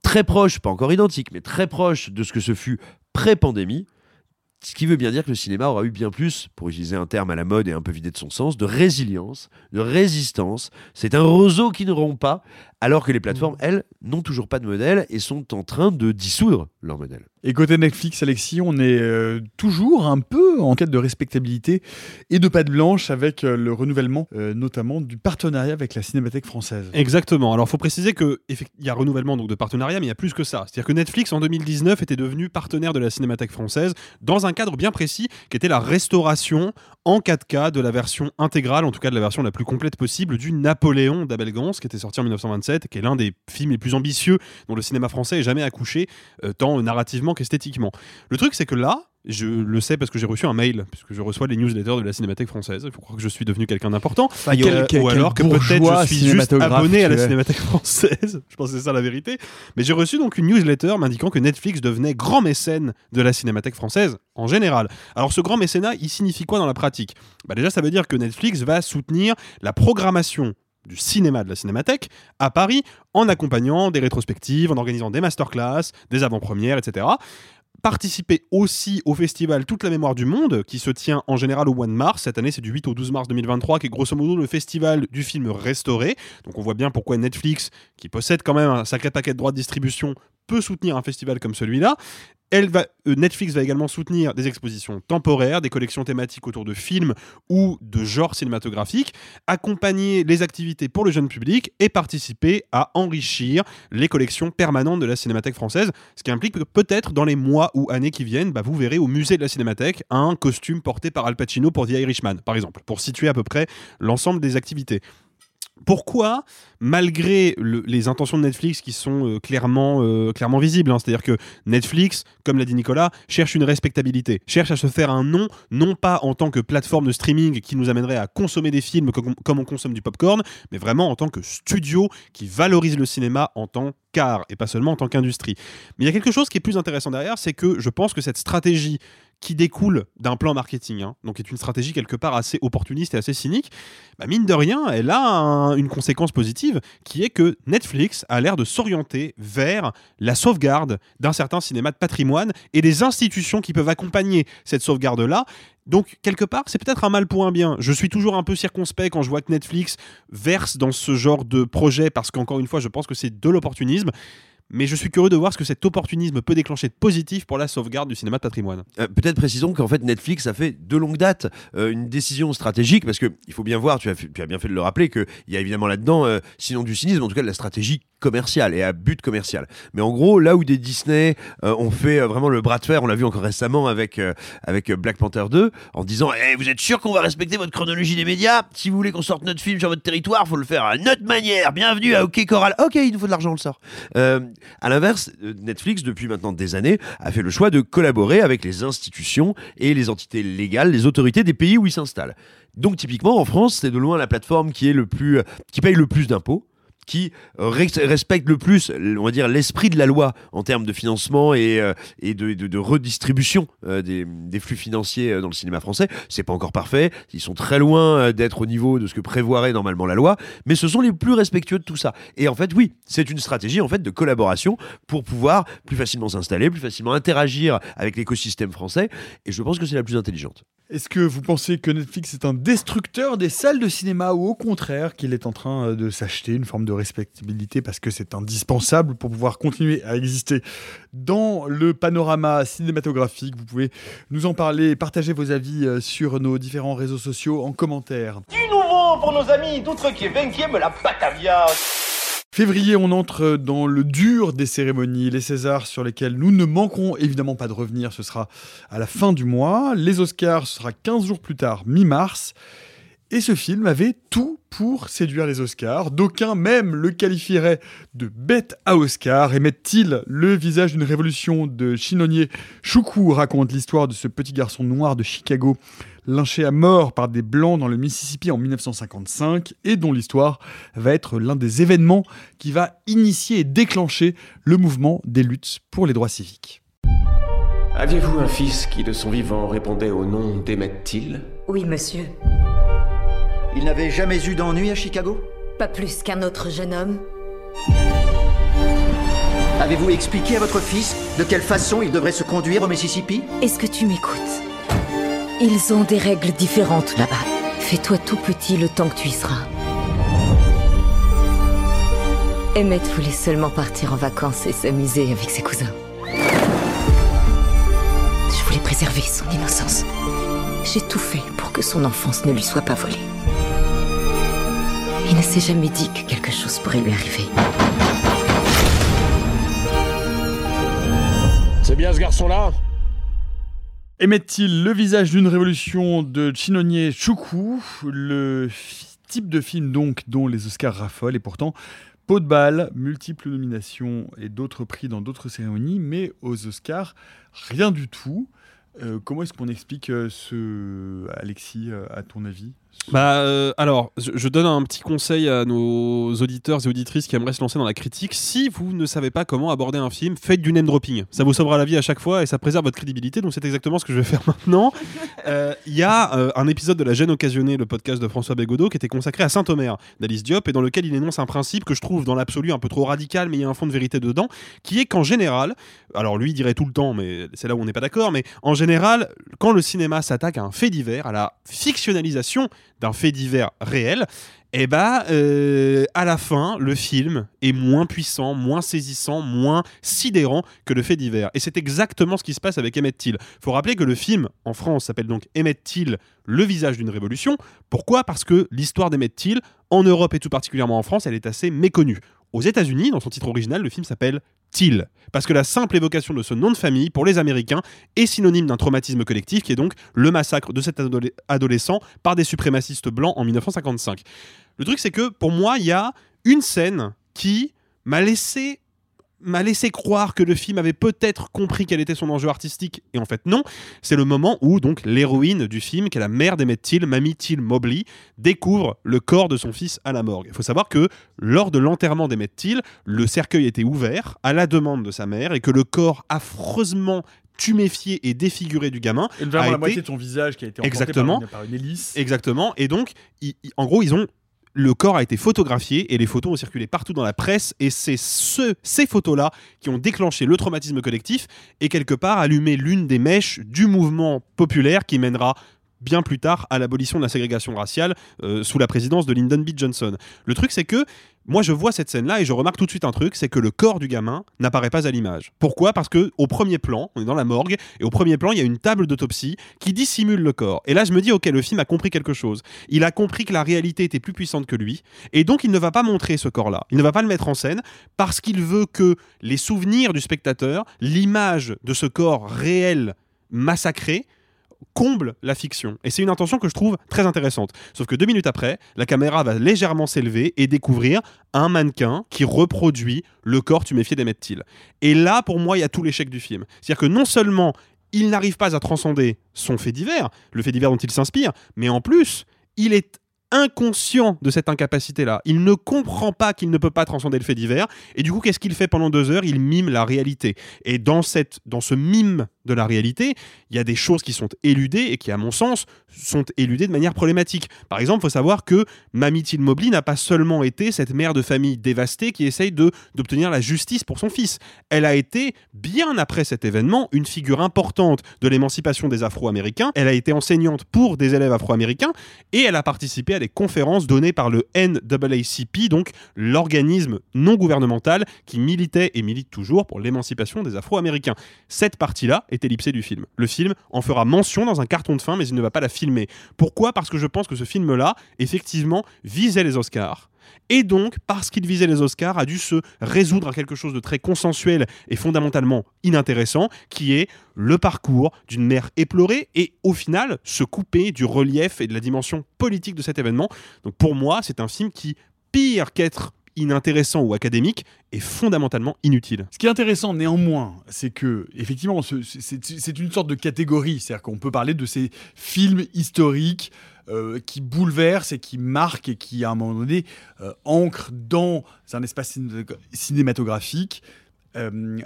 très proches, pas encore identiques, mais très proches de ce que ce fut pré-pandémie. Ce qui veut bien dire que le cinéma aura eu bien plus, pour utiliser un terme à la mode et un peu vidé de son sens, de résilience, de résistance. C'est un roseau qui ne rompt pas, alors que les plateformes, elles, n'ont toujours pas de modèle et sont en train de dissoudre leur modèle. Et côté Netflix, Alexis, on est euh, toujours un peu en quête de respectabilité et de patte blanche avec euh, le renouvellement euh, notamment du partenariat avec la Cinémathèque française. Exactement. Alors, il faut préciser qu'il y a renouvellement donc, de partenariat, mais il y a plus que ça. C'est-à-dire que Netflix, en 2019, était devenu partenaire de la Cinémathèque française dans un cadre bien précis qui était la restauration en 4K de la version intégrale, en tout cas de la version la plus complète possible, du Napoléon d'Abel Gance, qui était sorti en 1927, qui est l'un des films les plus ambitieux dont le cinéma français ait jamais accouché, tant narrativement qu'esthétiquement. Le truc, c'est que là, je le sais parce que j'ai reçu un mail, puisque je reçois les newsletters de la Cinémathèque française. Il faut croire que je suis devenu quelqu'un d'important. Enfin, quel- quel- ou alors que peut-être je suis juste abonné à la. Cinémathèque française. je pense que c'est ça la vérité. Mais j'ai reçu donc une newsletter m'indiquant que Netflix devenait grand mécène de la Cinémathèque française en général. Alors ce grand mécénat, il signifie quoi dans la pratique? Bah Déjà, ça veut dire que Netflix va soutenir la programmation du cinéma de la Cinémathèque à Paris en accompagnant des rétrospectives, en organisant des masterclass, des avant-premières, etc participer aussi au festival Toute la mémoire du monde, qui se tient en général au mois de mars. Cette année, c'est du 8 au 12 mars 2023, qui est grosso modo le festival du film restauré. Donc on voit bien pourquoi Netflix, qui possède quand même un sacré paquet de droits de distribution, peut soutenir un festival comme celui-là. Euh, Netflix va également soutenir des expositions temporaires, des collections thématiques autour de films ou de genres cinématographiques, accompagner les activités pour le jeune public et participer à enrichir les collections permanentes de la Cinémathèque française, ce qui implique que peut-être dans les mois ou années qui viennent, bah, vous verrez au musée de la Cinémathèque un costume porté par Al Pacino pour The Irishman, par exemple, pour situer à peu près l'ensemble des activités. Pourquoi, malgré le- les intentions de Netflix qui sont euh, clairement, euh, clairement visibles, hein, c'est-à-dire que Netflix, comme l'a dit Nicolas, cherche une respectabilité, cherche à se faire un nom, non pas en tant que plateforme de streaming qui nous amènerait à consommer des films comme on consomme du popcorn, mais vraiment en tant que studio qui valorise le cinéma en tant qu'art et pas seulement en tant qu'industrie. Mais il y a quelque chose qui est plus intéressant derrière, c'est que je pense que cette stratégie qui découle d'un plan marketing, hein, donc est une stratégie quelque part assez opportuniste et assez cynique, bah mine de rien, elle a un- une conséquence positive qui est que Netflix a l'air de s'orienter vers la sauvegarde d'un certain cinéma de patrimoine et des institutions qui peuvent accompagner cette sauvegarde-là. Donc, quelque part, c'est peut-être un mal pour un bien. Je suis toujours un peu circonspect quand je vois que Netflix verse dans ce genre de projet parce qu'encore une fois, je pense que c'est de l'opportunisme. Mais je suis curieux de voir ce que cet opportunisme peut déclencher de positif pour la sauvegarde du cinéma de patrimoine. Euh, Peut-être précisons qu'en fait Netflix a fait de longue date euh, une décision stratégique parce que il faut bien voir, tu as, bien fait de le rappeler, qu'il y a évidemment là-dedans, euh, sinon du cynisme, en tout cas de la stratégie commerciale et à but commercial. Mais en gros, là où des Disney euh, ont fait euh, vraiment le bras de fer, on l'a vu encore récemment avec, euh, avec euh, Black Panther 2, en disant Eh, Vous êtes sûr qu'on va respecter votre chronologie des médias? Si vous voulez qu'on sorte notre film sur votre territoire, faut le faire à notre manière. Bienvenue à OK Coral. Ok, il nous faut de l'argent, on le sort. Euh, à l'inverse, Netflix, depuis maintenant des années, a fait le choix de collaborer avec les institutions et les entités légales, les autorités des pays où ils s'installent. Donc typiquement en France, c'est de loin la plateforme qui est le plus, qui paye le plus d'impôts qui euh, res- respecte le plus, on va dire, l'esprit de la loi en termes de financement et, euh, de, redistribution euh, des, des flux financiers dans le cinéma français. C'est pas encore parfait, ils sont très loin d'être au niveau de ce que prévoirait normalement la loi, mais ce sont les plus respectueux de tout ça. Et en fait, oui, c'est une stratégie en fait de collaboration pour pouvoir plus facilement s'installer, plus facilement interagir avec l'écosystème français, et je pense que c'est la plus intelligente. Est-ce que vous pensez que Netflix est un destructeur des salles de cinéma ou au contraire qu'il est en train euh, de s'acheter une forme de respectabilité parce que c'est indispensable pour pouvoir continuer à exister dans le panorama cinématographique? Vous pouvez nous en parler, partager vos avis euh, sur nos différents réseaux sociaux en commentaire. Du nouveau pour nos amis d'outre-Québec qui aiment la Batavia. Février, on entre dans le dur des cérémonies, les Césars sur lesquels nous ne manquerons évidemment pas de revenir, ce sera à la fin du mois. Les Oscars, sera 15 jours plus tard, mi-mars. Et ce film avait tout pour séduire les Oscars. D'aucuns même le qualifieraient de bête à Oscar. Émettent-ils le visage d'une révolution de Chinonier Choukou raconte l'histoire de ce petit garçon noir de Chicago lynché à mort par des Blancs dans le Mississippi en 1955 et dont l'histoire va être l'un des événements qui va initier et déclencher le mouvement des luttes pour les droits civiques. Aviez-vous un fils qui, de son vivant, répondait au nom d'Emmett Till Oui, monsieur. Il n'avait jamais eu d'ennui à Chicago? Pas plus qu'un autre jeune homme. Avez-vous expliqué à votre fils de quelle façon il devrait se conduire au Mississippi? Est-ce que tu m'écoutes? Ils ont des règles différentes là-bas. Fais-toi tout petit le temps que tu y seras. Emmett voulait seulement partir en vacances et s'amuser avec ses cousins. Je voulais préserver son innocence. J'ai tout fait pour que son enfance ne lui soit pas volée. Il ne s'est jamais dit que quelque chose pourrait lui arriver. C'est bien ce garçon-là? Émettent-ils le visage d'une révolution de Chinonier Choukou, le type de film donc dont les Oscars raffolent et pourtant Peau de balle, multiples nominations et d'autres prix dans d'autres cérémonies, mais aux Oscars, rien du tout. Euh, comment est-ce qu'on explique euh, ce Alexis, euh, à ton avis? Bah euh, alors, je, donne un petit conseil à nos auditeurs et auditrices qui aimeraient se lancer dans la critique. Si vous ne savez pas comment aborder un film, faites du name dropping. Ça vous sauvera la vie à chaque fois et ça préserve votre crédibilité. Donc c'est exactement ce que je vais faire maintenant. Euh, Il y a euh, un épisode de La gêne occasionnée, le podcast de François Bégodeau, qui était consacré à Saint-Omer d'Alice Diop et dans lequel il énonce un principe que je trouve dans l'absolu un peu trop radical, mais il y a un fond de vérité dedans, qui est qu'en général, alors lui dirait tout le temps, mais c'est là où on n'est pas d'accord, mais en général, quand le cinéma s'attaque à un fait divers, à la fictionnalisation d'un fait divers réel, et bah euh, à la fin, le film est moins puissant, moins saisissant, moins sidérant que le fait divers. Et c'est exactement ce qui se passe avec Emmett Till. Faut rappeler que le film en France s'appelle donc Emmett Till, le visage d'une révolution. Pourquoi? Parce que l'histoire d'Emmett Till, en Europe et tout particulièrement en France, elle est assez méconnue. Aux États-Unis, dans son titre original, le film s'appelle Parce que la simple évocation de ce nom de famille pour les Américains est synonyme d'un traumatisme collectif qui est donc le massacre de cet adole- adolescent par des suprémacistes blancs en 1955. Le truc, c'est que pour moi, il y a une scène qui m'a laissé m'a laissé croire que le film avait peut-être compris quel était son enjeu artistique et en fait non c'est le moment où donc l'héroïne du film qui est la mère d'Emmett Till Mamie Till Mobley découvre le corps de son fils à la morgue il faut savoir que lors de l'enterrement d'Emmett Till le cercueil était ouvert à la demande de sa mère et que le corps affreusement tuméfié et défiguré du gamin Et a la été- moitié de son visage qui a été Exactement. par une, par une hélice. Exactement. Et donc, en gros, ils ont le corps a été photographié et les photos ont circulé partout dans la presse et c'est ce, ces photos-là qui ont déclenché le traumatisme collectif et quelque part allumé l'une des mèches du mouvement populaire qui mènera bien plus tard à l'abolition de la ségrégation raciale euh, sous la présidence de Lyndon B. Johnson. Le truc c'est que moi je vois cette scène-là et je remarque tout de suite un truc, c'est que le corps du gamin n'apparaît pas à l'image. Pourquoi? Parce que au premier plan, on est dans la morgue et au premier plan il y a une table d'autopsie qui dissimule le corps. Et là je me dis ok le film a compris quelque chose. Il a compris que la réalité était plus puissante que lui et donc il ne va pas montrer ce corps-là. Il ne va pas le mettre en scène parce qu'il veut que les souvenirs du spectateur, l'image de ce corps réel massacré comble la fiction. Et c'est une intention que je trouve très intéressante. Sauf que deux minutes après, la caméra va légèrement s'élever et découvrir un mannequin qui reproduit le corps tuméfié d'Emmett Till. Et là, pour moi, il y a tout l'échec du film. C'est-à-dire que non seulement il n'arrive pas à transcender son fait divers, le fait divers dont il s'inspire, mais en plus, il est inconscient de cette incapacité-là. Il ne comprend pas qu'il ne peut pas transcender le fait divers. Et du coup, qu'est-ce qu'il fait pendant deux heures? Il mime la réalité. Et dans, cette, dans ce mime de la réalité, il y a des choses qui sont éludées et qui, à mon sens, sont éludées de manière problématique. Par exemple, il faut savoir que Mamie Till Mobley n'a pas seulement été cette mère de famille dévastée qui essaye d'obtenir la justice pour son fils. Elle a été, bien après cet événement, une figure importante de l'émancipation des Afro-Américains. Elle a été enseignante pour des élèves afro-américains et elle a participé à des conférences données par le NAACP, donc l'organisme non gouvernemental qui militait et milite toujours pour l'émancipation des Afro-Américains. Cette partie-là est ellipsée du film. Le film en fera mention dans un carton de fin, mais il ne va pas la filmer. Pourquoi? Parce que je pense que ce film-là, effectivement, visait les Oscars. Et donc, parce qu'il visait les Oscars, a dû se résoudre à quelque chose de très consensuel et fondamentalement inintéressant, qui est le parcours d'une mère éplorée et au final se couper du relief et de la dimension politique de cet événement. Donc pour moi, c'est un film qui, pire qu'être inintéressant ou académique, est fondamentalement inutile. Ce qui est intéressant néanmoins, c'est que effectivement, ce- c'est c'est une sorte de catégorie, c'est-à-dire qu'on peut parler de ces films historiques euh, qui bouleversent et qui marquent et qui, à un moment donné, euh, ancrent dans un espace ciné- cinématographique euh,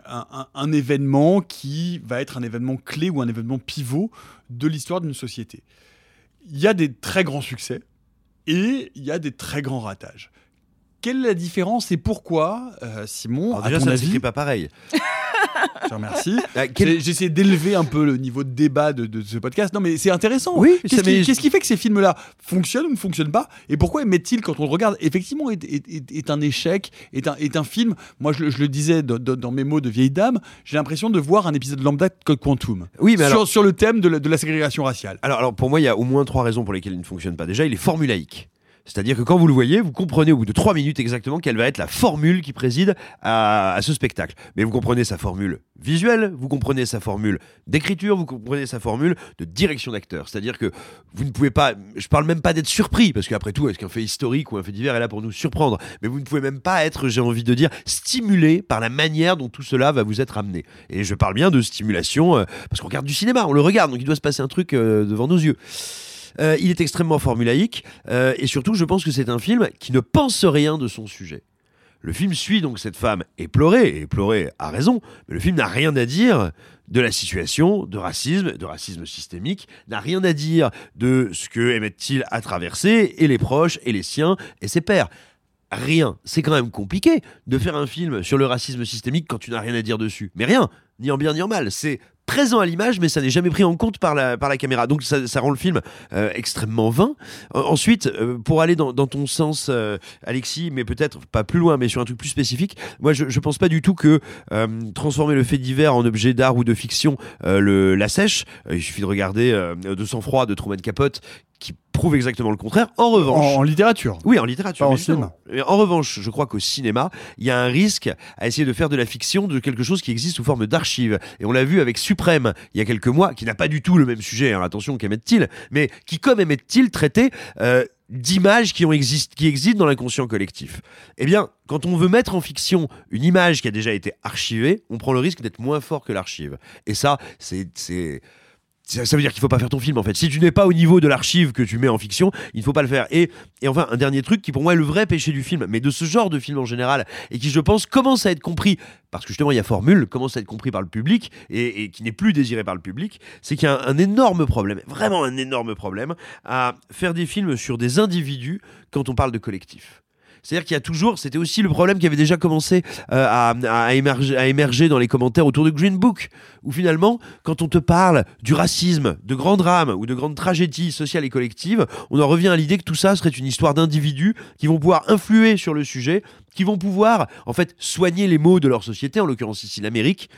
un événement qui va être un événement clé ou un événement pivot de l'histoire d'une société. Il y a des très grands succès et il y a des très grands ratages. Quelle est la différence et pourquoi, euh, Simon Alors à déjà, ton ça ne s'écrit pas pareil. je te remercie. Ah, quel- essayé d'élever un peu le niveau de débat de, de ce podcast. Non, mais c'est intéressant. Oui, Qu'est-ce qui, fait que ces films-là fonctionnent ou ne fonctionnent pas Et pourquoi Emmett-Till, quand on le regarde, effectivement, est, est- est- est un échec, est un, est un film. Moi, je, le- je le disais dans, mes mots de vieille dame, j'ai l'impression de voir un épisode lambda de Code Quantum. Oui, mais sur, alors- sur le thème de la, de la ségrégation raciale. Alors, alors, pour moi, il y a au moins trois raisons pour lesquelles il ne fonctionne pas. Déjà, il est formulaïque. C'est-à-dire que quand vous le voyez, vous comprenez au bout de trois minutes exactement quelle va être la formule qui préside à, ce spectacle. Mais vous comprenez sa formule visuelle, vous comprenez sa formule d'écriture, vous comprenez sa formule de direction d'acteur. C'est-à-dire que vous ne pouvez pas, je parle même pas d'être surpris, parce qu'après tout, est-ce qu'un fait historique ou un fait divers est là pour nous surprendre? Mais vous ne pouvez même pas être, j'ai envie de dire, stimulé par la manière dont tout cela va vous être amené. Et je parle bien de stimulation, euh, parce qu'on regarde du cinéma, on le regarde, donc il doit se passer un truc euh, devant nos yeux. Euh, il est extrêmement formulaïque euh, et surtout, je pense que c'est un film qui ne pense rien de son sujet. Le film suit donc cette femme éplorée, éplorée à raison, mais le film n'a rien à dire de la situation de racisme, de racisme systémique, n'a rien à dire de ce que Emmett Till a traversé, et les proches, et les siens, et ses pères. Rien. C'est quand même compliqué de faire un film sur le racisme systémique quand tu n'as rien à dire dessus. Mais rien, ni en bien ni en mal. C'est présent à l'image, mais ça n'est jamais pris en compte par la, par la caméra. Donc ça, rend le film euh, extrêmement vain. Ensuite, euh, pour aller dans, ton sens, euh, Alexis, mais peut-être pas plus loin, mais sur un truc plus spécifique, moi je, je pense pas du tout que transformer le fait divers en objet d'art ou de fiction le, la sèche. Il suffit de regarder De sang-froid de Truman Capote qui prouve exactement le contraire. En revanche, En, en littérature. oui, en littérature. Pas en. Mais En revanche, je crois qu'au cinéma, il y a un risque à essayer de faire de la fiction de quelque chose qui existe sous forme d'archive. Et on l'a vu avec Suprême il y a quelques mois, qui n'a pas du tout le même sujet, hein, attention, qu'Emmett Till, mais qui, comme Till, traitait euh, d'images qui, ont exist- qui existent dans l'inconscient collectif. Eh bien, quand on veut mettre en fiction une image qui a déjà été archivée, on prend le risque d'être moins fort que l'archive. Et ça, c'est... ça veut dire qu'il faut pas faire ton film en fait. Si tu n'es pas au niveau de l'archive que tu mets en fiction, il ne faut pas le faire. Et, et enfin, un dernier truc qui pour moi est le vrai péché du film, mais de ce genre de film en général, et qui je pense commence à être compris, parce que justement il y a formule, commence à être compris par le public, et, et qui n'est plus désiré par le public, c'est qu'il y a un, un énorme problème, vraiment un énorme problème, à faire des films sur des individus quand on parle de collectif. C'est-à-dire qu'il y a toujours, c'était aussi le problème qui avait déjà commencé euh, à, émerger dans les commentaires autour de Green Book, où finalement, quand on te parle du racisme, de grands drames ou de grandes tragédies sociales et collectives, on en revient à l'idée que tout ça serait une histoire d'individus qui vont pouvoir influer sur le sujet, qui vont pouvoir en fait soigner les maux de leur société, en l'occurrence ici l'Amérique,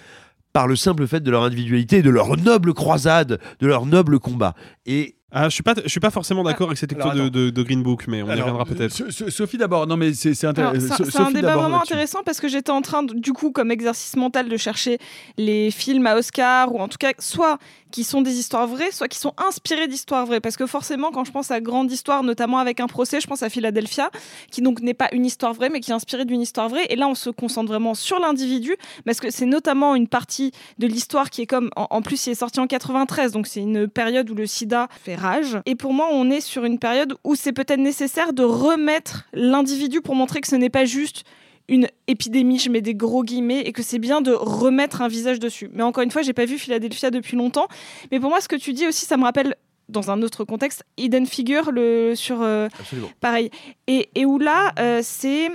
par le simple fait de leur individualité, de leur noble croisade, de leur noble combat. Et Ah, je suis pas, je suis pas forcément d'accord avec cette lecture de, de- de Green Book, mais on y reviendra peut-être. So- So- Sophie d'abord, non mais c'est intéressant. C'est un- c'est un débat vraiment intéressant parce que j'étais en train, de- du coup, comme exercice mental, de chercher les films à Oscar ou en tout cas, soit qui sont des histoires vraies, soit qui sont inspirés d'histoires vraies. Parce que forcément, quand je pense à grande histoire, notamment avec un procès, je pense à Philadelphia, qui donc n'est pas une histoire vraie, mais qui est inspirée d'une histoire vraie. Et là, on se concentre vraiment sur l'individu, parce que c'est notamment une partie de l'histoire qui est comme, en, en plus, il est sorti en 93, donc c'est une période où le sida fait rage. Et pour moi, on est sur une période où c'est peut-être nécessaire de remettre l'individu pour montrer que ce n'est pas juste une épidémie, je mets des gros guillemets, et que c'est bien de remettre un visage dessus. Mais encore une fois, j'ai pas vu Philadelphia depuis longtemps. Mais pour moi, ce que tu dis aussi, ça me rappelle, dans un autre contexte, Hidden Figure, le, sur. euh, Absolument. pareil. Et, et où là, euh, c'est.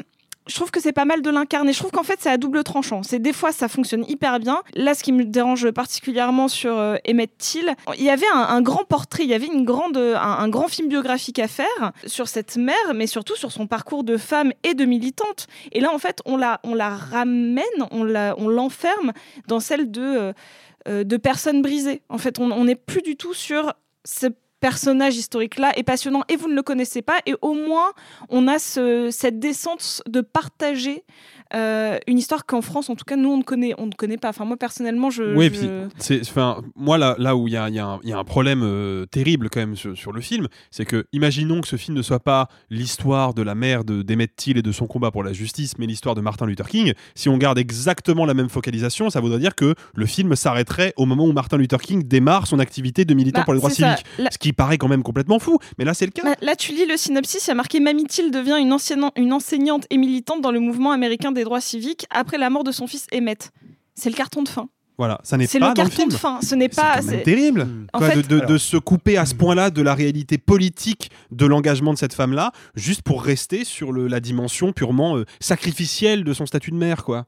Je trouve que c'est pas mal de l'incarner. Je trouve qu'en fait, c'est à double tranchant. C'est des fois, ça fonctionne hyper bien. Là, ce qui me dérange particulièrement sur euh, Emmett Till, il y avait un, grand portrait, il y avait une grande, un, grand film biographique à faire sur cette mère, mais surtout sur son parcours de femme et de militante. Et là, en fait, on la, on la ramène, on la, on l'enferme dans celle de, euh, euh, de personnes brisées. En fait, on on n'est plus du tout sur ce personnage historique-là est passionnant et vous ne le connaissez pas et au moins on a ce- cette descente de partager euh, une histoire qu'en France en tout cas nous on ne connaît on ne connaît pas enfin moi personnellement je, Oui, je- puis c'est, enfin, moi là, là où il y a, y a y a un problème euh, terrible quand même sur, sur le film, c'est que imaginons que ce film ne soit pas l'histoire de la mère de d'Emmett Till et de son combat pour la justice, mais l'histoire de Martin Luther King. Si on garde exactement la même focalisation, ça voudrait dire que le film s'arrêterait au moment où Martin Luther King démarre son activité de militant Bah, pour les droits civiques, ce qui paraît quand même complètement fou. Mais là, c'est le cas. Bah, Là, tu lis le synopsis, il y a marqué Mamie Till devient une, ancienne- une enseignante et militante dans le mouvement américain des droits civiques après la mort de son fils Emmett. C'est le carton de fin. Voilà, ça n'est C'est pas le dans le carton film. de fin. Ce n'est pas. quand même c'est- terrible En quoi, fait- de, de- de se couper à ce point-là de la réalité politique de l'engagement de cette femme-là, juste pour rester sur le- la dimension purement euh, sacrificielle de son statut de mère, quoi.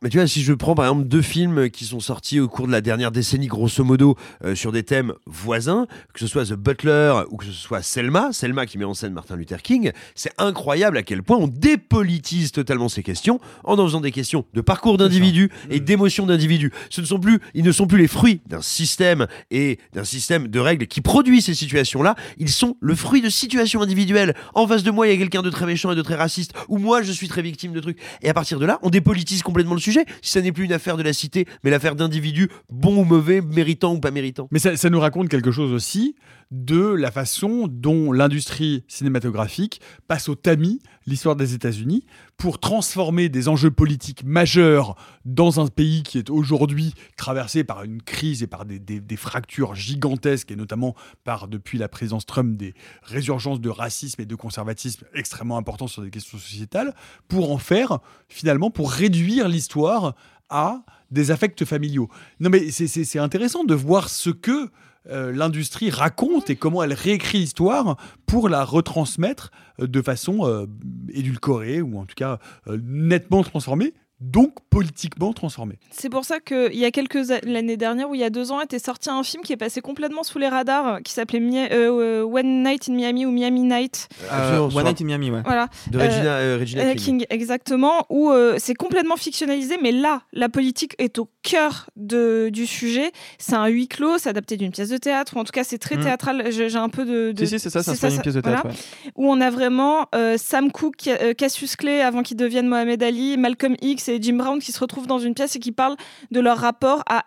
Mais tu vois, si je prends par exemple deux films qui sont sortis au cours de la dernière décennie, grosso modo, euh, sur des thèmes voisins, que ce soit The Butler ou que ce soit Selma, Selma qui met en scène Martin Luther King, c'est incroyable à quel point on dépolitise totalement ces questions en en faisant des questions de parcours d'individus et d'émotions d'individus. Ce ne sont plus, ils ne sont plus les fruits d'un système et d'un système de règles qui produit ces situations-là. Ils sont le fruit de situations individuelles. En face de moi, il y a quelqu'un de très méchant et de très raciste, ou moi, je suis très victime de trucs. Et à partir de là, on dépolitise complètement le sujet. Si ça n'est plus une affaire de la cité, mais l'affaire d'individus, bons ou mauvais, méritants ou pas méritants. Mais ça, nous raconte quelque chose aussi de la façon dont l'industrie cinématographique passe au tamis l'histoire des États-Unis pour transformer des enjeux politiques majeurs dans un pays qui est aujourd'hui traversé par une crise et par des, des- fractures gigantesques, et notamment par, depuis la présidence Trump, des résurgences de racisme et de conservatisme extrêmement importants sur des questions sociétales, pour en faire, finalement, pour réduire l'histoire à des affects familiaux. Non mais c'est intéressant de voir ce que euh, l'industrie raconte et comment elle réécrit l'histoire pour la retransmettre euh, de façon euh, édulcorée ou en tout cas nettement transformée donc politiquement transformé. C'est pour ça qu'il y a quelques l'année dernière ou il y a deux ans était sorti un film qui est passé complètement sous les radars euh, qui s'appelait Mi- euh, euh, One Night in Miami ou Miami Night. Euh, One Night in Miami, ouais. Voilà. De Regina- euh, Regina King. exactement, où euh, c'est complètement fictionnalisé, mais là, la politique est au cœur de, du sujet. C'est un huis clos, c'est adapté d'une pièce de théâtre, ou en tout cas, c'est très Mm. théâtral. J'ai j'ai un peu de. de- Si, si, c'est ça, ça inspire une pièce de théâtre, ouais. Où on a vraiment euh, Sam Cooke, Cassius Clay avant qu'il devienne Mohamed Ali, Malcolm X et Jim Brown qui se retrouvent dans une pièce et qui parlent de leur rapport à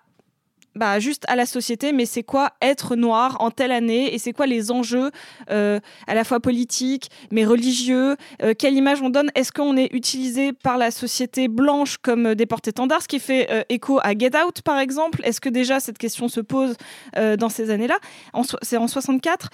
bah, juste à la société, mais c'est quoi être noir en telle année et c'est quoi les enjeux euh, à la fois politiques, mais religieux euh, Quelle image on donne? Est-ce qu'on est utilisé par la société blanche comme euh, des porte-étendards, ce qui fait écho à Get Out par exemple? Est-ce que déjà cette question se pose dans ces années-là? C'est en 64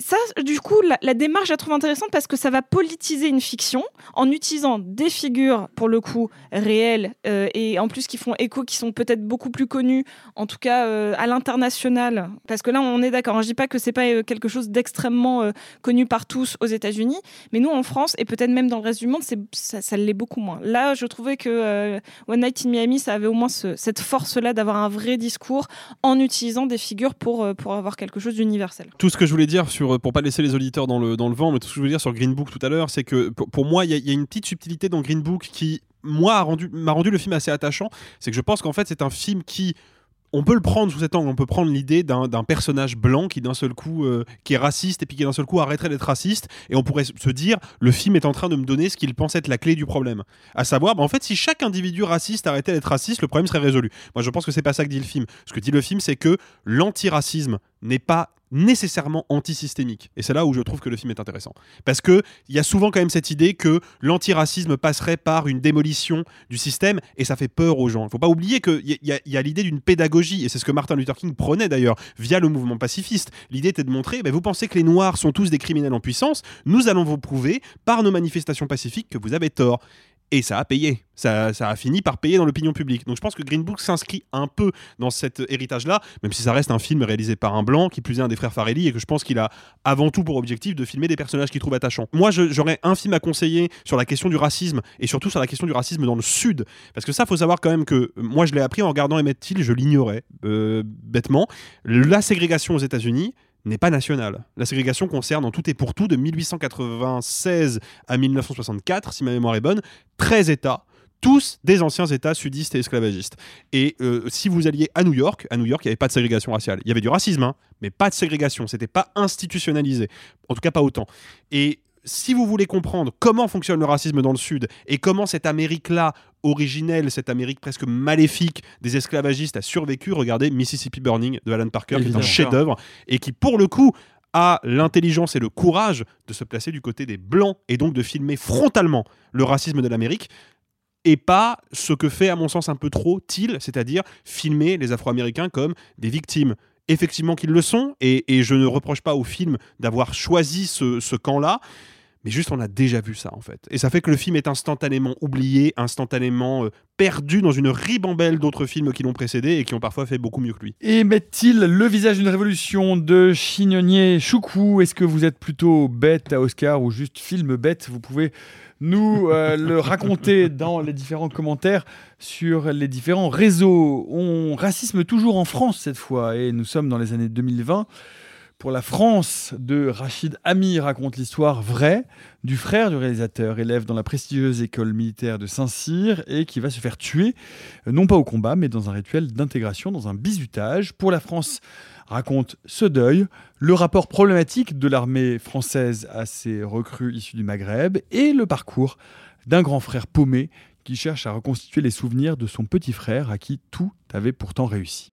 ça, du coup, la, démarche, je la trouve intéressante parce que ça va politiser une fiction en utilisant des figures, pour le coup, réelles euh, et en plus qui font écho, qui sont peut-être beaucoup plus connues, en tout cas euh, à l'international. Parce que là, on est d'accord. hein, je dis pas que c'est pas euh, quelque chose d'extrêmement connu par tous aux États-Unis, mais nous, en France et peut-être même dans le reste du monde, ça, l'est beaucoup moins. Là, je trouvais que One Night in Miami, ça avait au moins ce- cette force-là d'avoir un vrai discours en utilisant des figures pour, pour avoir quelque chose d'universel. Tout ce que je voulais dire sur, pour pas laisser les auditeurs dans le, dans le vent, mais tout ce que je voulais dire sur Green Book tout à l'heure, c'est que pour, moi, il y, a- une petite subtilité dans Green Book qui, moi, m'a rendu, le film assez attachant. C'est que je pense qu'en fait, c'est un film qui. On peut le prendre sous cet angle, on peut prendre l'idée d'un d'un personnage blanc qui d'un seul coup euh, qui est raciste et puis qui d'un seul coup arrêterait d'être raciste et on pourrait se dire le film est en train de me donner ce qu'il pense être la clé du problème. À savoir, bah, en fait, si chaque individu raciste arrêtait d'être raciste, le problème serait résolu. Moi, je pense que c'est pas ça que dit le film. Ce que dit le film, c'est que l'antiracisme n'est pas nécessairement antisystémique. Et c'est là où je trouve que le film est intéressant. Parce que il y a souvent quand même cette idée que l'antiracisme passerait par une démolition du système, et ça fait peur aux gens. Il faut pas oublier qu'il y, a- l'idée d'une pédagogie, et c'est ce que Martin Luther King prenait d'ailleurs via le mouvement pacifiste. L'idée était de montrer, ben, vous pensez que les Noirs sont tous des criminels en puissance, nous allons vous prouver par nos manifestations pacifiques que vous avez tort. Et ça a payé. Ça, a fini par payer dans l'opinion publique. Donc je pense que Green Book s'inscrit un peu dans cet héritage-là, même si ça reste un film réalisé par un blanc, qui plus est un des frères Farelli, et que je pense qu'il a avant tout pour objectif de filmer des personnages qu'il trouve attachants. Moi, j'aurais un film à conseiller sur la question du racisme, et surtout sur la question du racisme dans le Sud. Parce que ça, faut savoir quand même que moi, je l'ai appris en regardant Emmett Till, je l'ignorais euh, bêtement. La ségrégation aux États-Unis, n'est pas nationale. La ségrégation concerne en tout et pour tout de 1896 à 1964, si ma mémoire est bonne, 13 États, tous des anciens États sudistes et esclavagistes. Et euh, si vous alliez à New York, à New York, il n'y avait pas de ségrégation raciale. Il y avait du racisme, hein, mais pas de ségrégation. C'était pas institutionnalisé. En tout cas, pas autant. Et si vous voulez comprendre comment fonctionne le racisme dans le Sud et comment cette Amérique-là, originelle, cette Amérique presque maléfique des esclavagistes a survécu, regardez Mississippi Burning de Alan Parker, qui est un chef-d'œuvre et qui, pour le coup, a l'intelligence et le courage de se placer du côté des Blancs et donc de filmer frontalement le racisme de l'Amérique et pas ce que fait à mon sens un peu trop Till, c'est-à-dire filmer les Afro-Américains comme des victimes. Effectivement qu'ils le sont, et, et je ne reproche pas au film d'avoir choisi ce, ce camp-là, mais juste on a déjà vu ça en fait. Et ça fait que le film est instantanément oublié, instantanément euh, perdu dans une ribambelle d'autres films qui l'ont précédé et qui ont parfois fait beaucoup mieux que lui. Et met-il le visage d'une révolution de Chignonier Choukou Est-ce que vous êtes plutôt bête à Oscar ou juste film bête? Vous pouvez nous euh, le raconter dans les différents commentaires sur les différents réseaux. On racisme toujours en France cette fois et nous sommes dans les années 2020. Pour la France de Rachid Ami raconte l'histoire vraie du frère du réalisateur, élève dans la prestigieuse école militaire de Saint-Cyr et qui va se faire tuer, euh, non pas au combat, mais dans un rituel d'intégration, dans un bizutage. Pour la France raconte ce deuil, le rapport problématique de l'armée française à ses recrues issues du Maghreb et le parcours d'un grand frère paumé qui cherche à reconstituer les souvenirs de son petit frère à qui tout avait pourtant réussi.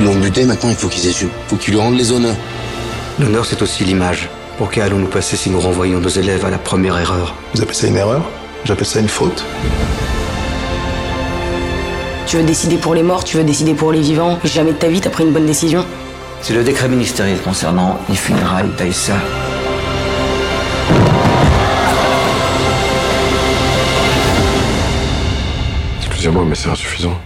Ils l'ont buté, maintenant il faut qu'ils assument. Faut qu'ils lui rendent les honneurs. L'honneur, c'est aussi l'image. Pour qui allons-nous passer si nous renvoyons nos élèves à la première erreur? Vous appelez ça une erreur? J'appelle ça une faute? Tu veux décider pour les morts, tu veux décider pour les vivants. Jamais de ta vie t'as pris une bonne décision. C'est le décret ministériel concernant les funérailles d'Aïssa. Excusez-moi, mais c'est insuffisant.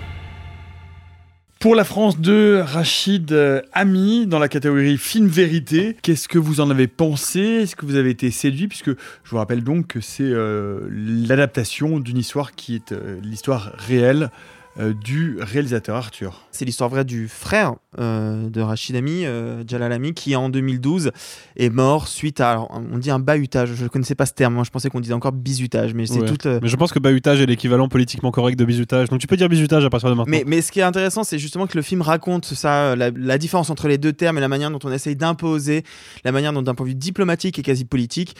Pour la France 2, Rachid euh, Ami, dans la catégorie film vérité, qu'est-ce que vous en avez pensé? Est-ce que vous avez été séduit? Puisque je vous rappelle donc que c'est euh, l'adaptation d'une histoire qui est euh, l'histoire réelle du réalisateur Arthur. C'est l'histoire vraie du frère euh, de Rachid Ami, euh, Jalal Ami, qui en 2012 est mort suite à, alors, on dit un bahutage, je ne connaissais pas ce terme, moi je pensais qu'on disait encore bizutage, mais c'est Ouais. toute... euh, Mais je pense que bahutage est l'équivalent politiquement correct de bizutage. Donc tu peux dire bizutage à partir de maintenant. Mais, mais ce qui est intéressant, c'est justement que le film raconte ça, la, la différence entre les deux termes et la manière dont on essaye d'imposer, la manière dont d'un point de vue diplomatique et quasi politique,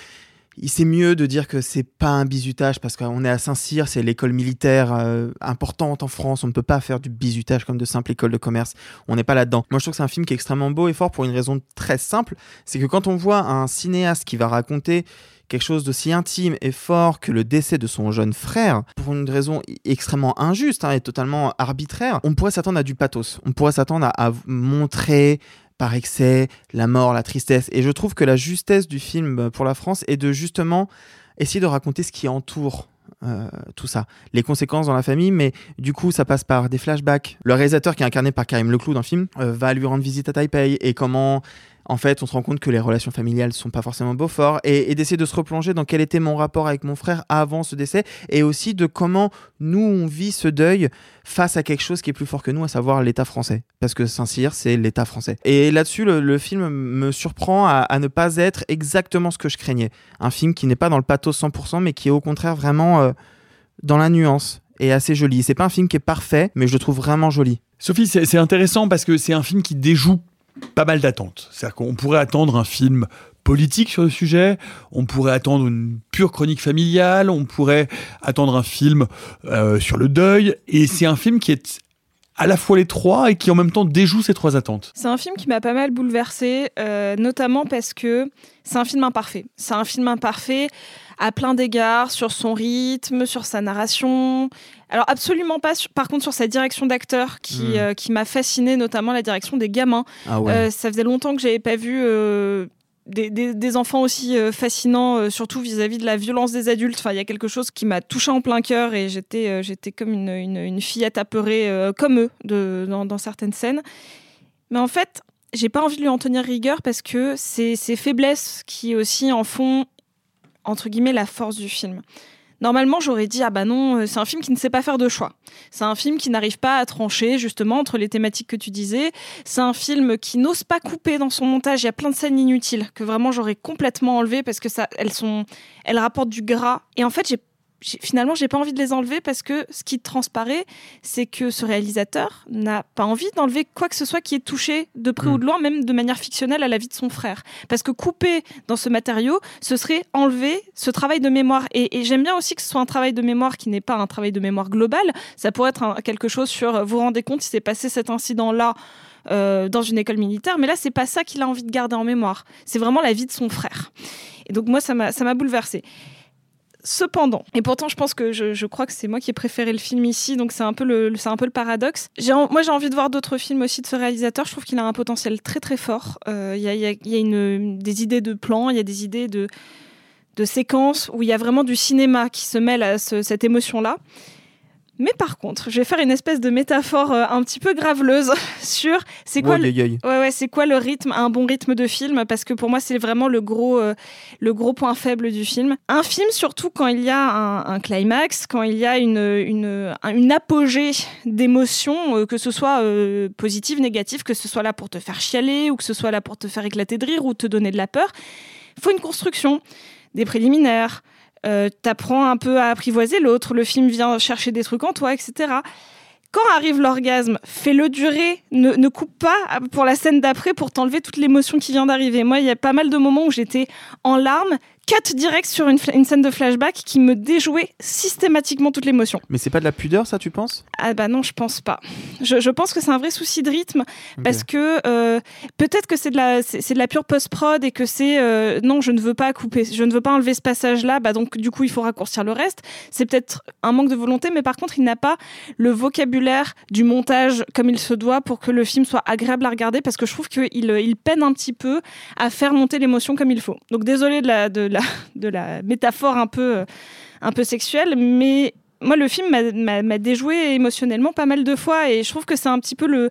c'est mieux de dire que c'est pas un bizutage parce qu'on est à Saint-Cyr, c'est l'école militaire euh, importante en France. On ne peut pas faire du bizutage comme de simple école de commerce. On n'est pas là-dedans. Moi, je trouve que c'est un film qui est extrêmement beau et fort pour une raison très simple. C'est que quand on voit un cinéaste qui va raconter quelque chose d'aussi intime et fort que le décès de son jeune frère, pour une raison extrêmement injuste hein, et totalement arbitraire, on pourrait s'attendre à du pathos. On pourrait s'attendre à montrer par excès la mort, la tristesse. Et je trouve que la justesse du film euh, pour la France est de justement essayer de raconter ce qui entoure euh, tout ça, les conséquences dans la famille, mais du coup ça passe par des flashbacks. Le réalisateur qui est incarné par Karim Leclou dans le film euh, va lui rendre visite à Taipei et comment en fait on se rend compte que les relations familiales sont pas forcément beau fort et, d'essayer de se replonger dans quel était mon rapport avec mon frère avant ce décès et aussi de comment nous on vit ce deuil face à quelque chose qui est plus fort que nous, à savoir l'État français. Parce que Saint-Cyr, c'est l'État français. Et là-dessus, le, film me surprend à, ne pas être exactement ce que je craignais. Un film qui n'est pas dans le pathos 100%, mais qui est au contraire vraiment euh, dans la nuance et assez joli. C'est pas un film qui est parfait, mais je le trouve vraiment joli. Sophie, c'est intéressant parce que c'est un film qui déjoue pas mal d'attentes. C'est-à-dire qu'on pourrait attendre un film politique sur le sujet, on pourrait attendre une pure chronique familiale, on pourrait attendre un film euh, sur le deuil, et c'est un film qui est à la fois les trois et qui en même temps déjoue ces trois attentes. C'est un film qui m'a pas mal bouleversée, euh, notamment parce que c'est un film imparfait. C'est un film imparfait à plein d'égards, sur son rythme, sur sa narration. Alors absolument pas, sur- par contre, sur sa direction d'acteur qui, Mm. euh, qui m'a fasciné, notamment la direction des gamins. Ah ouais. Euh, ça faisait longtemps que j'avais pas vu des, enfants aussi euh, fascinants, euh, surtout vis-à-vis de la violence des adultes. Enfin, il y a quelque chose qui m'a touché en plein cœur et j'étais euh, comme une, une, une fillette apeurée, comme eux, de, dans, dans certaines scènes. Mais en fait, j'ai pas envie de lui en tenir rigueur parce que c'est ses faiblesses qui aussi en font, entre guillemets, la force du film. Normalement, j'aurais dit ah bah non, euh, c'est un film qui ne sait pas faire de choix. C'est un film qui n'arrive pas à trancher justement entre les thématiques que tu disais. C'est un film qui n'ose pas couper dans son montage. Il y a plein de scènes inutiles que vraiment j'aurais complètement enlevées parce que ça, elles sont, elles rapportent du gras. Et en fait, j'ai j'ai- finalement, j'ai pas envie de les enlever parce que ce qui transparaît, c'est que ce réalisateur n'a pas envie d'enlever quoi que ce soit qui est touché de près ou de loin, même de manière fictionnelle, à la vie de son frère. Parce que couper dans ce matériau, ce serait enlever ce travail de mémoire. Et, et j'aime bien aussi que ce soit un travail de mémoire qui n'est pas un travail de mémoire global. Ça pourrait être un- quelque chose sur, euh, vous vous rendez compte, il s'est passé cet incident-là. euh, dans une école militaire, mais là c'est pas ça qu'il a envie de garder en mémoire. C'est vraiment la vie de son frère. Et donc moi ça m'a bouleversée. Cependant, et pourtant je pense que je, crois que c'est moi qui ai préféré le film ici, donc c'est un peu le, c'est un peu le paradoxe. Moi j'ai envie de voir d'autres films aussi de ce réalisateur. Je trouve qu'il a un potentiel très très fort. Euh, Il y a, y a- des idées de plans, il y a des idées de, de séquences où il y a vraiment du cinéma qui se mêle à ce- cette émotion-là. Mais par contre, je vais faire une espèce de métaphore euh, un petit peu graveleuse sur c'est quoi, le... Ouais, ouais, c'est quoi le rythme, un bon rythme de film Parce que pour moi, c'est vraiment le gros, euh, le gros point faible du film. Un film, surtout quand il y a un, un climax, quand il y a une, une, un- une apogée d'émotions, euh, que ce soit positive, négative, que ce soit là pour te faire chialer ou que ce soit là pour te faire éclater de rire ou te donner de la peur, il faut une construction, des préliminaires. Euh, t'apprends un peu à apprivoiser l'autre, le film vient chercher des trucs en toi, etc. Quand arrive l'orgasme, fais-le durer, ne, ne coupe pas pour la scène d'après pour t'enlever toute l'émotion qui vient d'arriver. Moi, il y a pas mal de moments où j'étais en larmes, cut direct sur une, scène de flashback qui me déjouait systématiquement toute l'émotion. Mais c'est pas de la pudeur, ça, tu penses? Ah bah non, je pense pas. Je, je pense que c'est un vrai souci de rythme parce que euh, peut-être que c'est de la c'est c'est de la pure post prod et que c'est euh, non, je ne veux pas couper, je ne veux pas enlever ce passage là. Bah donc du coup il faut raccourcir le reste. C'est peut-être un manque de volonté, mais par contre il n'a pas le vocabulaire du montage comme il se doit pour que le film soit agréable à regarder parce que je trouve qu'il euh, il peine un petit peu à faire monter l'émotion comme il faut. Donc désolé de la de de la métaphore un peu un peu sexuelle, mais moi, le film m'a- déjoué émotionnellement pas mal de fois et je trouve que c'est un petit peu le,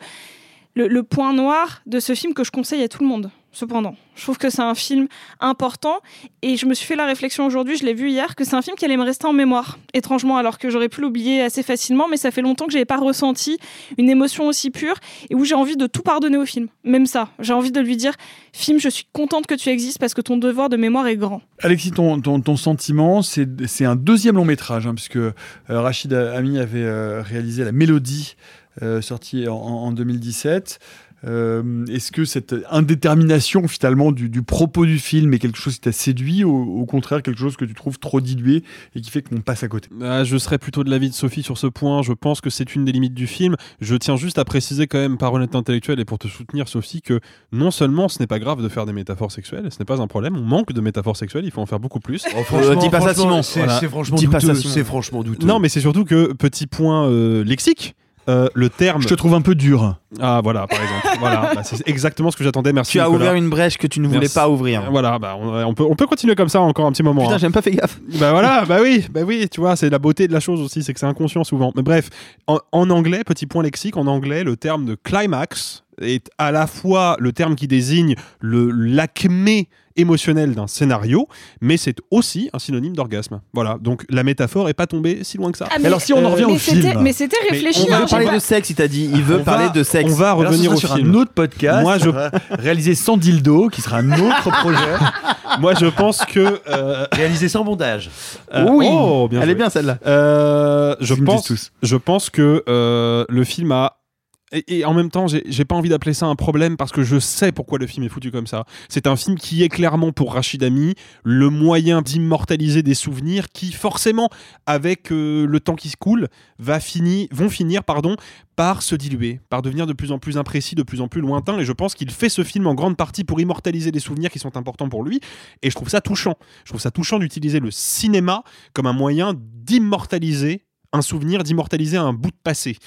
le point noir de ce film que je conseille à tout le monde. Cependant, je trouve que c'est un film important et je me suis fait la réflexion aujourd'hui, je l'ai vu hier, que c'est un film qui allait me rester en mémoire, étrangement, alors que j'aurais pu l'oublier assez facilement, mais ça fait longtemps que j'avais pas ressenti une émotion aussi pure et où j'ai envie de tout pardonner au film. Même ça, j'ai envie de lui dire, film, je suis contente que tu existes parce que ton devoir de mémoire est grand. Alexis, ton, ton, sentiment, c'est un deuxième long métrage, hein, puisque euh, Rachid Ami avait euh, réalisé La Mélodie, euh, sortie en, en 2017. Euh, Est-ce que cette indétermination finalement du, du propos du film est quelque chose qui t'a séduit ou au contraire quelque chose que tu trouves trop dilué et qui fait qu'on passe à côté? Ah, je serais plutôt de l'avis de Sophie sur ce point. Je pense que c'est une des limites du film. Je tiens juste à préciser quand même par honnêteté intellectuelle et pour te soutenir Sophie que non seulement ce n'est pas grave de faire des métaphores sexuelles, ce n'est pas un problème, on manque de métaphores sexuelles, il faut en faire beaucoup plus. franchement, dis pas ça, Simon. Voilà. franchement c'est franchement douteux. Non mais c'est surtout que, petit point euh, lexique, euh, le terme... Je te trouve un peu dur. Ah voilà, par exemple. voilà, bah, c'est exactement ce que j'attendais. Merci. Tu as Nicolas. ouvert une brèche que tu ne voulais Merci. pas ouvrir. Voilà, bah, on, on peut, on peut continuer comme ça encore un petit moment. Putain, hein. j'ai même pas fait gaffe. Bah voilà, bah oui, bah oui, tu vois, c'est la beauté de la chose aussi, c'est que c'est inconscient souvent. Mais bref, en, en anglais, petit point lexique, en anglais, le terme de climax est à la fois le terme qui désigne le l'acmé émotionnel d'un scénario, mais c'est aussi un synonyme d'orgasme. Voilà, donc la métaphore est pas tombée si loin que ça. Ah, mais- mais c'était- Mais c'était réfléchi. On hein, veut parler de sexe, il t'a dit. Il veut On parler va- de sexe. on va Alors, revenir sera au sur film. un autre podcast. Moi, je- euh, réalisé sans dildo, qui sera un autre projet. Moi, je pense que euh, Réalisé sans bondage. Euh, Oui, oh, bien elle joué. est bien celle-là. Euh, je pense, tous. je pense que euh, le film a et, en même temps, j'ai pas envie d'appeler ça un problème parce que je sais pourquoi le film est foutu comme ça. C'est un film qui est clairement pour Rachid Ami le moyen d'immortaliser des souvenirs qui, forcément, avec euh, le temps qui se coule, va vont finir pardon, par se diluer, par devenir de plus en plus imprécis, de plus en plus lointain. Et je pense qu'il fait ce film en grande partie pour immortaliser des souvenirs qui sont importants pour lui. Et je trouve ça touchant. Je trouve ça touchant d'utiliser le cinéma comme un moyen d'immortaliser un souvenir, d'immortaliser un bout de passé.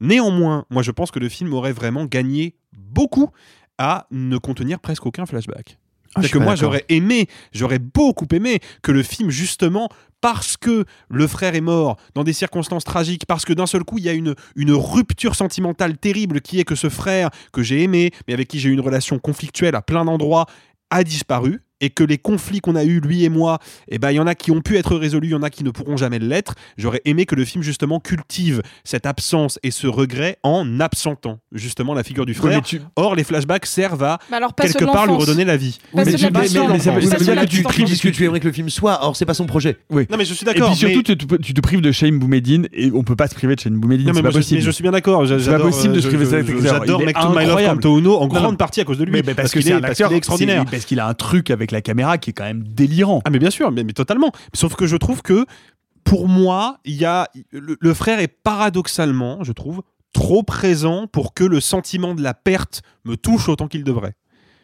Néanmoins, moi je pense que le film aurait vraiment gagné beaucoup à ne contenir presque aucun flashback. Ah, que moi j'aurais aimé, j'aurais beaucoup aimé que le film justement parce que le frère est mort dans des circonstances tragiques, parce que d'un seul coup il y a une, une rupture sentimentale terrible qui est que ce frère que j'ai aimé, mais avec qui j'ai eu une relation conflictuelle à plein d'endroits, a disparu et que les conflits qu'on a eus, lui et moi, eh ben, il y en a qui ont pu être résolus, il y en a qui ne pourront jamais l'être. J'aurais aimé que le film, justement, cultive cette absence et ce regret en absentant, justement, la figure du frère. tu- Or, les flashbacks servent à, Bah alors, quelque part, lui redonner la vie. Pas mais tu- mais- mais- mais ça veut- ça dire que tu critiques ce que tu aimerais que le film soit, or c'est pas son projet. Oui. Non, mais je suis Et d'accord. puis surtout, mais- tu, te- tu te prives de Shane Boumedine et on peut pas se priver de Shane Boumedine. Non, mais C'est pas je, possible. mais je suis bien d'accord. C'est pas possible de euh, se priver de acteur. J'adore to My Love en grande partie à cause de lui. Parce, que qu'il c'est est- extraordinaire. parce qu'il a un truc avec la caméra qui est quand même délirant. Ah mais bien sûr, mais, totalement. Sauf que je trouve que pour moi, il y a le, frère est paradoxalement, je trouve, trop présent pour que le sentiment de la perte me touche autant qu'il devrait.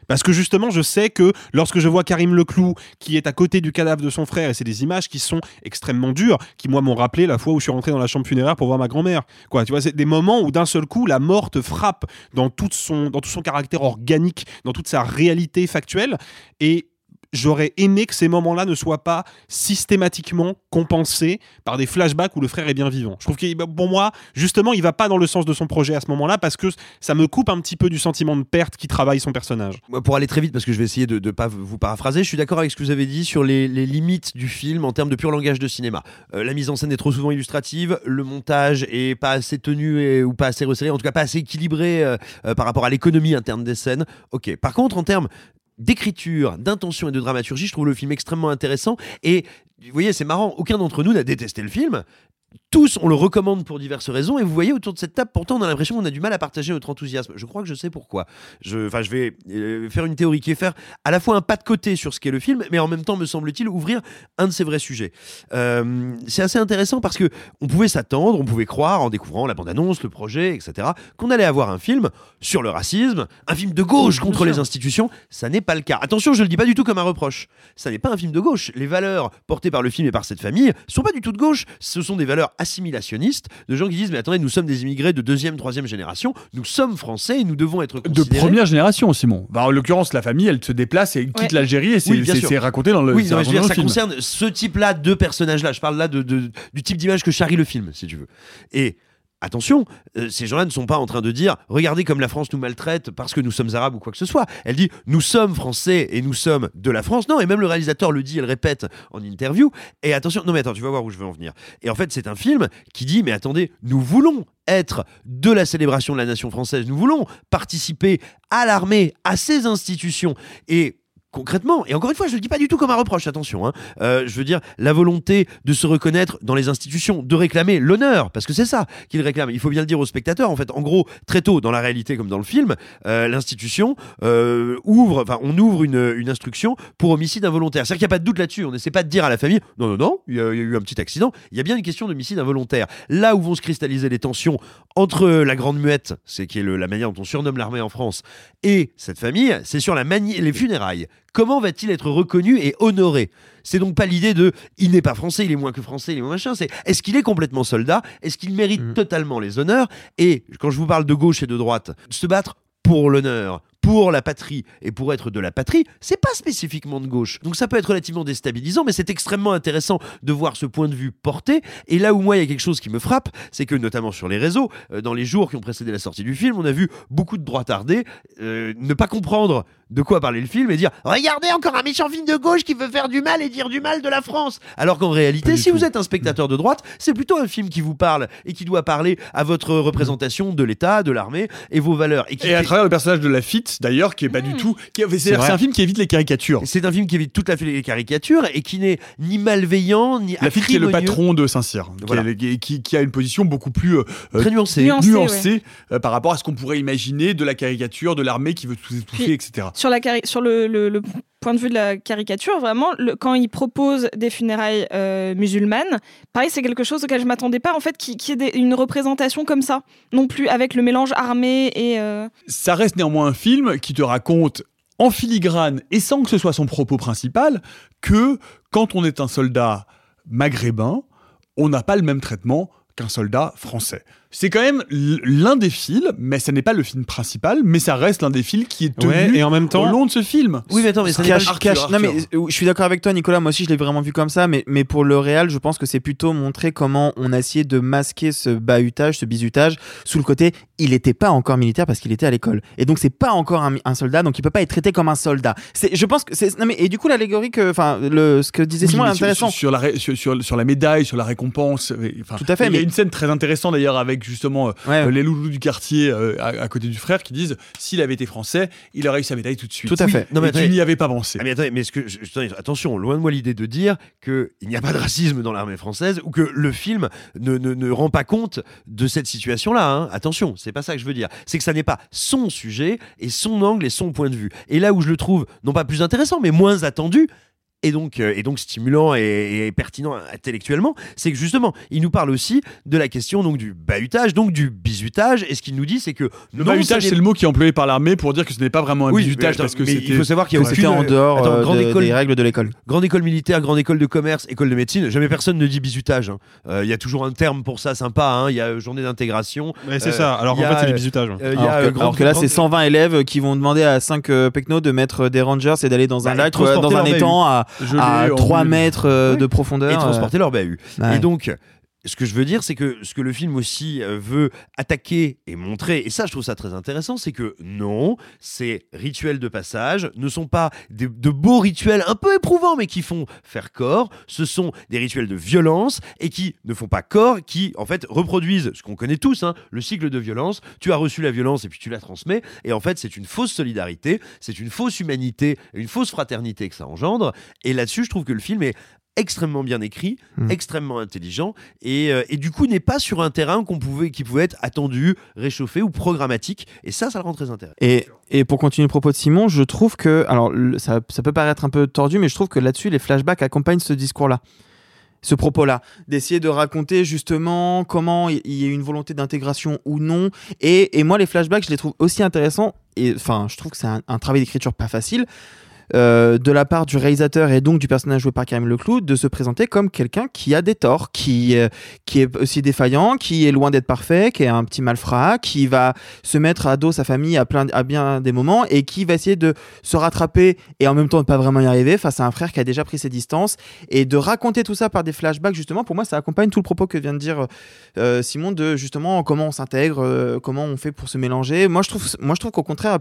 Parce que justement, je sais que lorsque je vois Karim Leclou qui est à côté du cadavre de son frère, et c'est des images qui sont extrêmement dures, qui moi m'ont rappelé la fois où je suis rentré dans la chambre funéraire pour voir ma grand-mère. Quoi, tu vois, c'est des moments où d'un seul coup la mort te frappe dans, toute son, dans tout son caractère organique, dans toute sa réalité factuelle, et j'aurais aimé que ces moments-là ne soient pas systématiquement compensés par des flashbacks où le frère est bien vivant. Je trouve que pour moi, justement, il va pas dans le sens de son projet à ce moment-là parce que ça me coupe un petit peu du sentiment de perte qui travaille son personnage. Pour aller très vite, parce que je vais essayer de ne pas vous paraphraser, je suis d'accord avec ce que vous avez dit sur les, limites du film en termes de pur langage de cinéma. Euh, la mise en scène est trop souvent illustrative, le montage est pas assez tenu ou pas assez resserré, en tout cas pas assez équilibré euh, euh, par rapport à l'économie interne des scènes. Ok. Par contre, en termes d'écriture, d'intention et de dramaturgie, je trouve le film extrêmement intéressant. Et vous voyez, c'est marrant, aucun d'entre nous n'a détesté le film. Tous, on le recommande pour diverses raisons. Et vous voyez, autour de cette table, pourtant, on a l'impression qu'on a du mal à partager notre enthousiasme. Je crois que je sais pourquoi. Je, je vais euh, faire une théorie qui est faire à la fois un pas de côté sur ce qu'est le film, mais en même temps, me semble-t-il, ouvrir un de ses vrais sujets. Euh, c'est assez intéressant parce que on pouvait s'attendre, on pouvait croire, en découvrant la bande-annonce, le projet, etc., qu'on allait avoir un film sur le racisme, un film de gauche contre les institutions. Ça n'est pas le cas. Attention, je le dis pas du tout comme un reproche. Ça n'est pas un film de gauche. Les valeurs portées par le film et par cette famille sont pas du tout de gauche. Ce sont des valeurs assimilationnistes de gens qui disent mais attendez, nous sommes des immigrés de deuxième, troisième génération, nous sommes français et nous devons être De première génération, Simon. Bah, en l'occurrence, la famille, elle se déplace et quitte Ouais. l'Algérie et c'est Oui, raconté dans le, Oui, non, mais je veux raconté dire, dans ça film. concerne ce type-là de personnage-là. Je parle là de, de- du type d'image que charrie le film, si tu veux. Et attention, euh, ces gens-là ne sont pas en train de dire regardez comme la France nous maltraite parce que nous sommes arabes ou quoi que ce soit. Elle dit nous sommes français et nous sommes de la France. Non, et même le réalisateur le dit, elle répète en interview. Et attention, non mais attends, tu vas voir où je veux en venir. Et en fait, c'est un film qui dit mais attendez, nous voulons être de la célébration de la nation française. Nous voulons participer à l'armée, à ses institutions. Et concrètement, et encore une fois, je ne le dis pas du tout comme un reproche, attention, hein. Euh, je veux dire la volonté de se reconnaître dans les institutions, de réclamer l'honneur, parce que c'est ça qu'il réclame. Il faut bien le dire aux spectateurs, en fait, en gros, très tôt, dans la réalité comme dans le film, euh, l'institution euh, ouvre, enfin, on ouvre une, instruction pour homicide involontaire. C'est-à-dire qu'il n'y a pas de doute là-dessus, on n'essaie pas de dire à la famille, non, non, non, il y, a eu un petit accident, il y a bien une question d'homicide involontaire. Là où vont se cristalliser les tensions entre la Grande Muette, c'est qui est le- la manière dont on surnomme l'armée en France, et cette famille, c'est sur la les funérailles. Comment va-t-il être reconnu et honoré? C'est donc pas l'idée de il n'est pas français, il est moins que français, il est moins machin. C'est est-ce qu'il est complètement soldat Est-ce qu'il mérite totalement les honneurs? Et quand je vous parle de gauche et de droite, se battre pour l'honneur, pour la patrie et pour être de la patrie, c'est pas spécifiquement de gauche. Donc ça peut être relativement déstabilisant, mais c'est extrêmement intéressant de voir ce point de vue porté. Et là où moi il y a quelque chose qui me frappe, c'est que notamment sur les réseaux, euh, dans les jours qui ont précédé la sortie du film, on a vu beaucoup de droitardés euh, ne pas comprendre de quoi parlait le film et dire regardez encore un méchant film de gauche qui veut faire du mal et dire du mal de la France. Alors qu'en réalité, si vous êtes un spectateur de droite, c'est plutôt un film qui vous parle et qui doit parler à votre représentation de l'État, de l'armée et vos valeurs. Et, qui Et à travers le personnage de Lafitte, d'ailleurs, qui est pas du tout. qui- C'est un film qui évite les caricatures. C'est un film qui évite tout à fait les caricatures et qui n'est ni malveillant ni Lafitte qui est le patron de Saint-Cyr, qui Voilà. est- qui, qui- qui a une position beaucoup plus euh, Très euh, nuancée. Nuancée, nuancée, euh, par rapport à ce qu'on pourrait imaginer de la caricature, de l'armée qui veut tout étouffer, Puis- etc. Sur, la cari- sur le, le- le point de vue de la caricature, vraiment, le- quand il propose des funérailles euh, musulmanes, pareil, c'est quelque chose auquel je m'attendais pas, en fait, qui, qui est une représentation comme ça, non plus, avec le mélange armé et... euh, Ça reste néanmoins un film qui te raconte en filigrane et sans que ce soit son propos principal que quand on est un soldat maghrébin, on n'a pas le même traitement qu'un soldat français. C'est quand même l'un des fils, mais ça n'est pas le film principal, mais ça reste l'un des fils qui est tenu Ouais, et en même temps- au long de ce film. Oui, mais attends, mais ça n'est Cache- pas cache- non mais euh, je suis d'accord avec toi Nicolas moi aussi je l'ai vraiment vu comme ça mais, mais pour le réel je pense que c'est plutôt montrer comment on a essayé de masquer ce bahutage ce bizutage sous le côté il n'était pas encore militaire parce qu'il était à l'école et donc c'est pas encore un, un soldat donc il peut pas être traité comme un soldat je pense que c'est non mais et du coup l'allégorie que enfin le ce que disait Oui, Simon est sur- intéressant Sur, sur la, ré- sur, sur- sur la médaille, sur la récompense. Tout à fait, Il y a une scène très intéressante d'ailleurs avec justement euh, Ouais. les loulous du quartier euh, à, à côté du frère qui disent s'il avait été français, il aurait eu sa médaille tout de suite. Tout à fait. Non, mais tu n'y avais pas pensé. Ah, mais attendez, mais ce que je- je- attendez, attention, loin de moi l'idée de dire qu'il n'y a pas de racisme dans l'armée française ou que le film ne, ne, ne rend pas compte de cette situation-là. hein. Attention, c'est pas ça que je veux dire. C'est que ça n'est pas son sujet et son angle et son point de vue. Et là où je le trouve, non pas plus intéressant, mais moins attendu, et donc, euh, et donc stimulant et, et pertinent intellectuellement, c'est que justement, il nous parle aussi de la question donc du bahutage, donc du bizutage. Et ce qu'il nous dit, c'est que Le bahutage, c'est le mot qui est employé par l'armée pour dire que ce n'est pas vraiment un Oui, bizutage mais parce que il faut savoir qu'il y a aucune en dehors Attends, euh, grande de- école- des règles de l'école. Grande école militaire, grande école de commerce, école de médecine, jamais personne ne dit bizutage. hein. Euh, Il y a toujours un terme pour ça sympa. hein. Il y a journée d'intégration. Ouais, c'est Euh, ça. Alors, en a, fait, c'est du bizutage. euh, y a, alors, que, grande- alors que là, grande- c'est 120 élèves qui vont demander à 5 pecnos de mettre des rangers et d'aller dans un Bah, lac, dans un étang à. À Gelé en 3 bulle. mètres euh, Oui. de profondeur. et euh. transporter leur bahut. Ouais. Et donc, ce que je veux dire, c'est que ce que le film aussi euh, veut attaquer et montrer, et ça je trouve ça très intéressant, c'est que non, ces rituels de passage ne sont pas de beaux rituels un peu éprouvants, mais qui font faire corps. Ce sont des rituels de violence et qui ne font pas corps, qui en fait reproduisent ce qu'on connaît tous, hein, le cycle de violence. Tu as reçu la violence et puis tu la transmets, et en fait c'est une fausse solidarité, c'est une fausse humanité, une fausse fraternité que ça engendre. Et là-dessus, je trouve que le film est extrêmement bien écrit, Mm. extrêmement intelligent, et, euh, et du coup n'est pas sur un terrain qu'on pouvait, qui pouvait être attendu, réchauffé ou programmatique. Et ça, ça le rend très intéressant. Et, et pour continuer le propos de Simon, je trouve que, alors ça, ça peut paraître un peu tordu, mais je trouve que là-dessus, les flashbacks accompagnent ce discours-là. Ce propos-là, d'essayer de raconter justement comment il il y a une volonté d'intégration ou non. Et, et moi, les flashbacks, je les trouve aussi intéressants. Et enfin, je trouve que c'est un, un travail d'écriture pas facile. Euh, de la part du réalisateur et donc du personnage joué par Karim Leclou de se présenter comme quelqu'un qui a des torts, qui, euh, qui est aussi défaillant, qui est loin d'être parfait, qui est un petit malfrat, qui va se mettre à dos sa famille à, plein, à bien des moments et qui va essayer de se rattraper et en même temps ne pas vraiment y arriver face à un frère qui a déjà pris ses distances et de raconter tout ça par des flashbacks justement pour moi ça accompagne tout le propos que vient de dire euh, Simon de justement comment on s'intègre comment on fait pour se mélanger. Moi je trouve moi je trouve qu'au contraire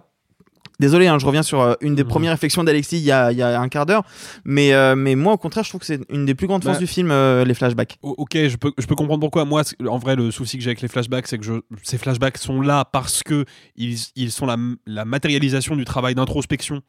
Désolé, hein, je reviens sur euh, une des premières réflexions d'Alexis il, y a- il y a un quart d'heure, mais, euh, mais moi au contraire, je trouve que c'est une des plus grandes forces Bah, du film, euh, les flashbacks. Ok, je peux, je peux comprendre pourquoi. Moi, en vrai, le souci que j'ai avec les flashbacks, c'est que je, ces flashbacks sont là parce que ils, ils sont la, la matérialisation du travail d'introspection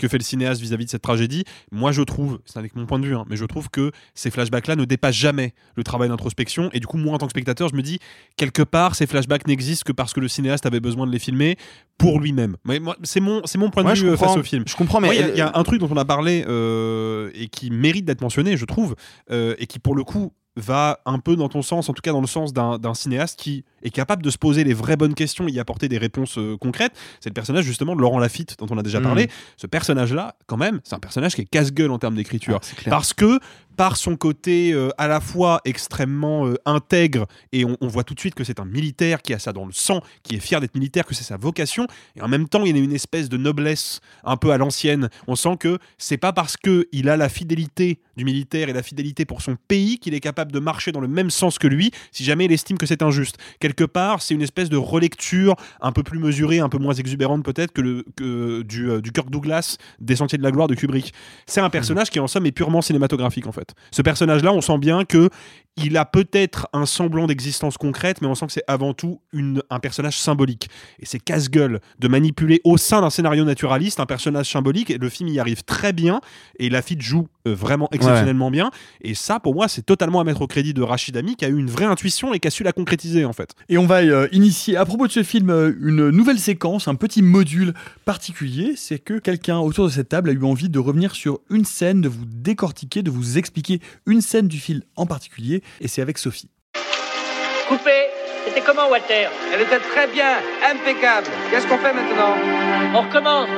que fait le cinéaste vis-à-vis de cette tragédie. Moi, je trouve, c'est avec mon point de vue, hein, mais je trouve que ces flashbacks-là ne dépassent jamais le travail d'introspection. Et du coup, moi, en tant que spectateur, je me dis, quelque part, ces flashbacks n'existent que parce que le cinéaste avait besoin de les filmer pour lui-même. Mais moi, c'est mon, point de vue euh, face au film. Je comprends, mais il y a- y, a un truc dont on a parlé euh, et qui mérite d'être mentionné, je trouve, euh, et qui pour le coup va un peu dans ton sens, en tout cas dans le sens d'un cinéaste qui est capable de se poser les vraies bonnes questions et y apporter des réponses euh, concrètes. C'est le personnage justement de Laurent Lafitte dont on a déjà Mhm. parlé. Ce personnage-là, quand même, c'est un personnage qui est casse-gueule en termes d'écriture. Ah. Parce que par son côté euh, à la fois extrêmement euh, intègre et on, on voit tout de suite que c'est un militaire qui a ça dans le sang, qui est fier d'être militaire, que c'est sa vocation et en même temps il a une espèce de noblesse un peu à l'ancienne. On sent que c'est pas parce que il a la fidélité du militaire et la fidélité pour son pays qu'il est capable de marcher dans le même sens que lui si jamais il estime que c'est injuste. Quelque part, c'est une espèce de relecture un peu plus mesurée, un peu moins exubérante peut-être que, le, que du, euh, du Kirk Douglas des Sentiers de la Gloire de Kubrick. C'est un personnage qui en somme est purement cinématographique en fait. Ce personnage-là, on sent bien que il a peut-être un semblant d'existence concrète, mais on sent que c'est avant tout une, un personnage symbolique. Et c'est casse-gueule de manipuler au sein d'un scénario naturaliste un personnage symbolique. Et le film y arrive très bien. Et Lafitte joue euh, vraiment exceptionnellement bien. Et ça, pour moi, c'est totalement à mettre au crédit de Rachid Ami, qui a eu une vraie intuition et qui a su la concrétiser en fait. Et on va euh, initier, à propos de ce film, euh, une nouvelle séquence, un petit module particulier. C'est que quelqu'un autour de cette table a eu envie de revenir sur une scène, de vous décortiquer, de vous expliquer une scène du film en particulier. Et c'est avec Sophie. Coupé C'était comment, Walter? Elle était très bien, impeccable. Qu'est-ce qu'on fait maintenant? On recommence.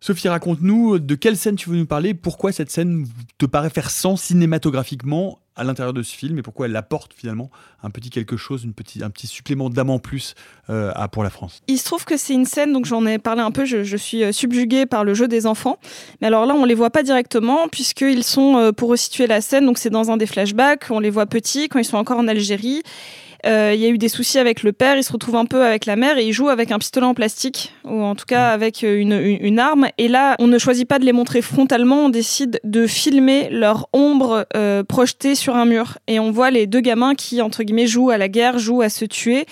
Sophie, raconte-nous de quelle scène tu veux nous parler, pourquoi cette scène te paraît faire sens cinématographiquement? À l'intérieur de ce film et pourquoi elle apporte finalement un petit quelque chose, une un petit supplément d'âme en plus euh, pour la France. Il se trouve que c'est une scène, donc j'en ai parlé un peu, je, je suis euh, subjuguée par le jeu des enfants. Mais alors là, on les voit pas directement, puisqu'ils sont, euh, pour resituer la scène, donc c'est dans un des flashbacks, on les voit petits, quand ils sont encore en Algérie. Euh, Il y a eu des soucis avec le père, il se retrouve un peu avec la mère et il joue avec un pistolet en plastique, ou en tout cas avec euh, une, une, une arme. Et là, on ne choisit pas de les montrer frontalement, on décide de filmer leur ombre euh, projetée sur un mur. Et on voit les deux gamins qui, entre guillemets, jouent à la guerre, jouent à se tuer.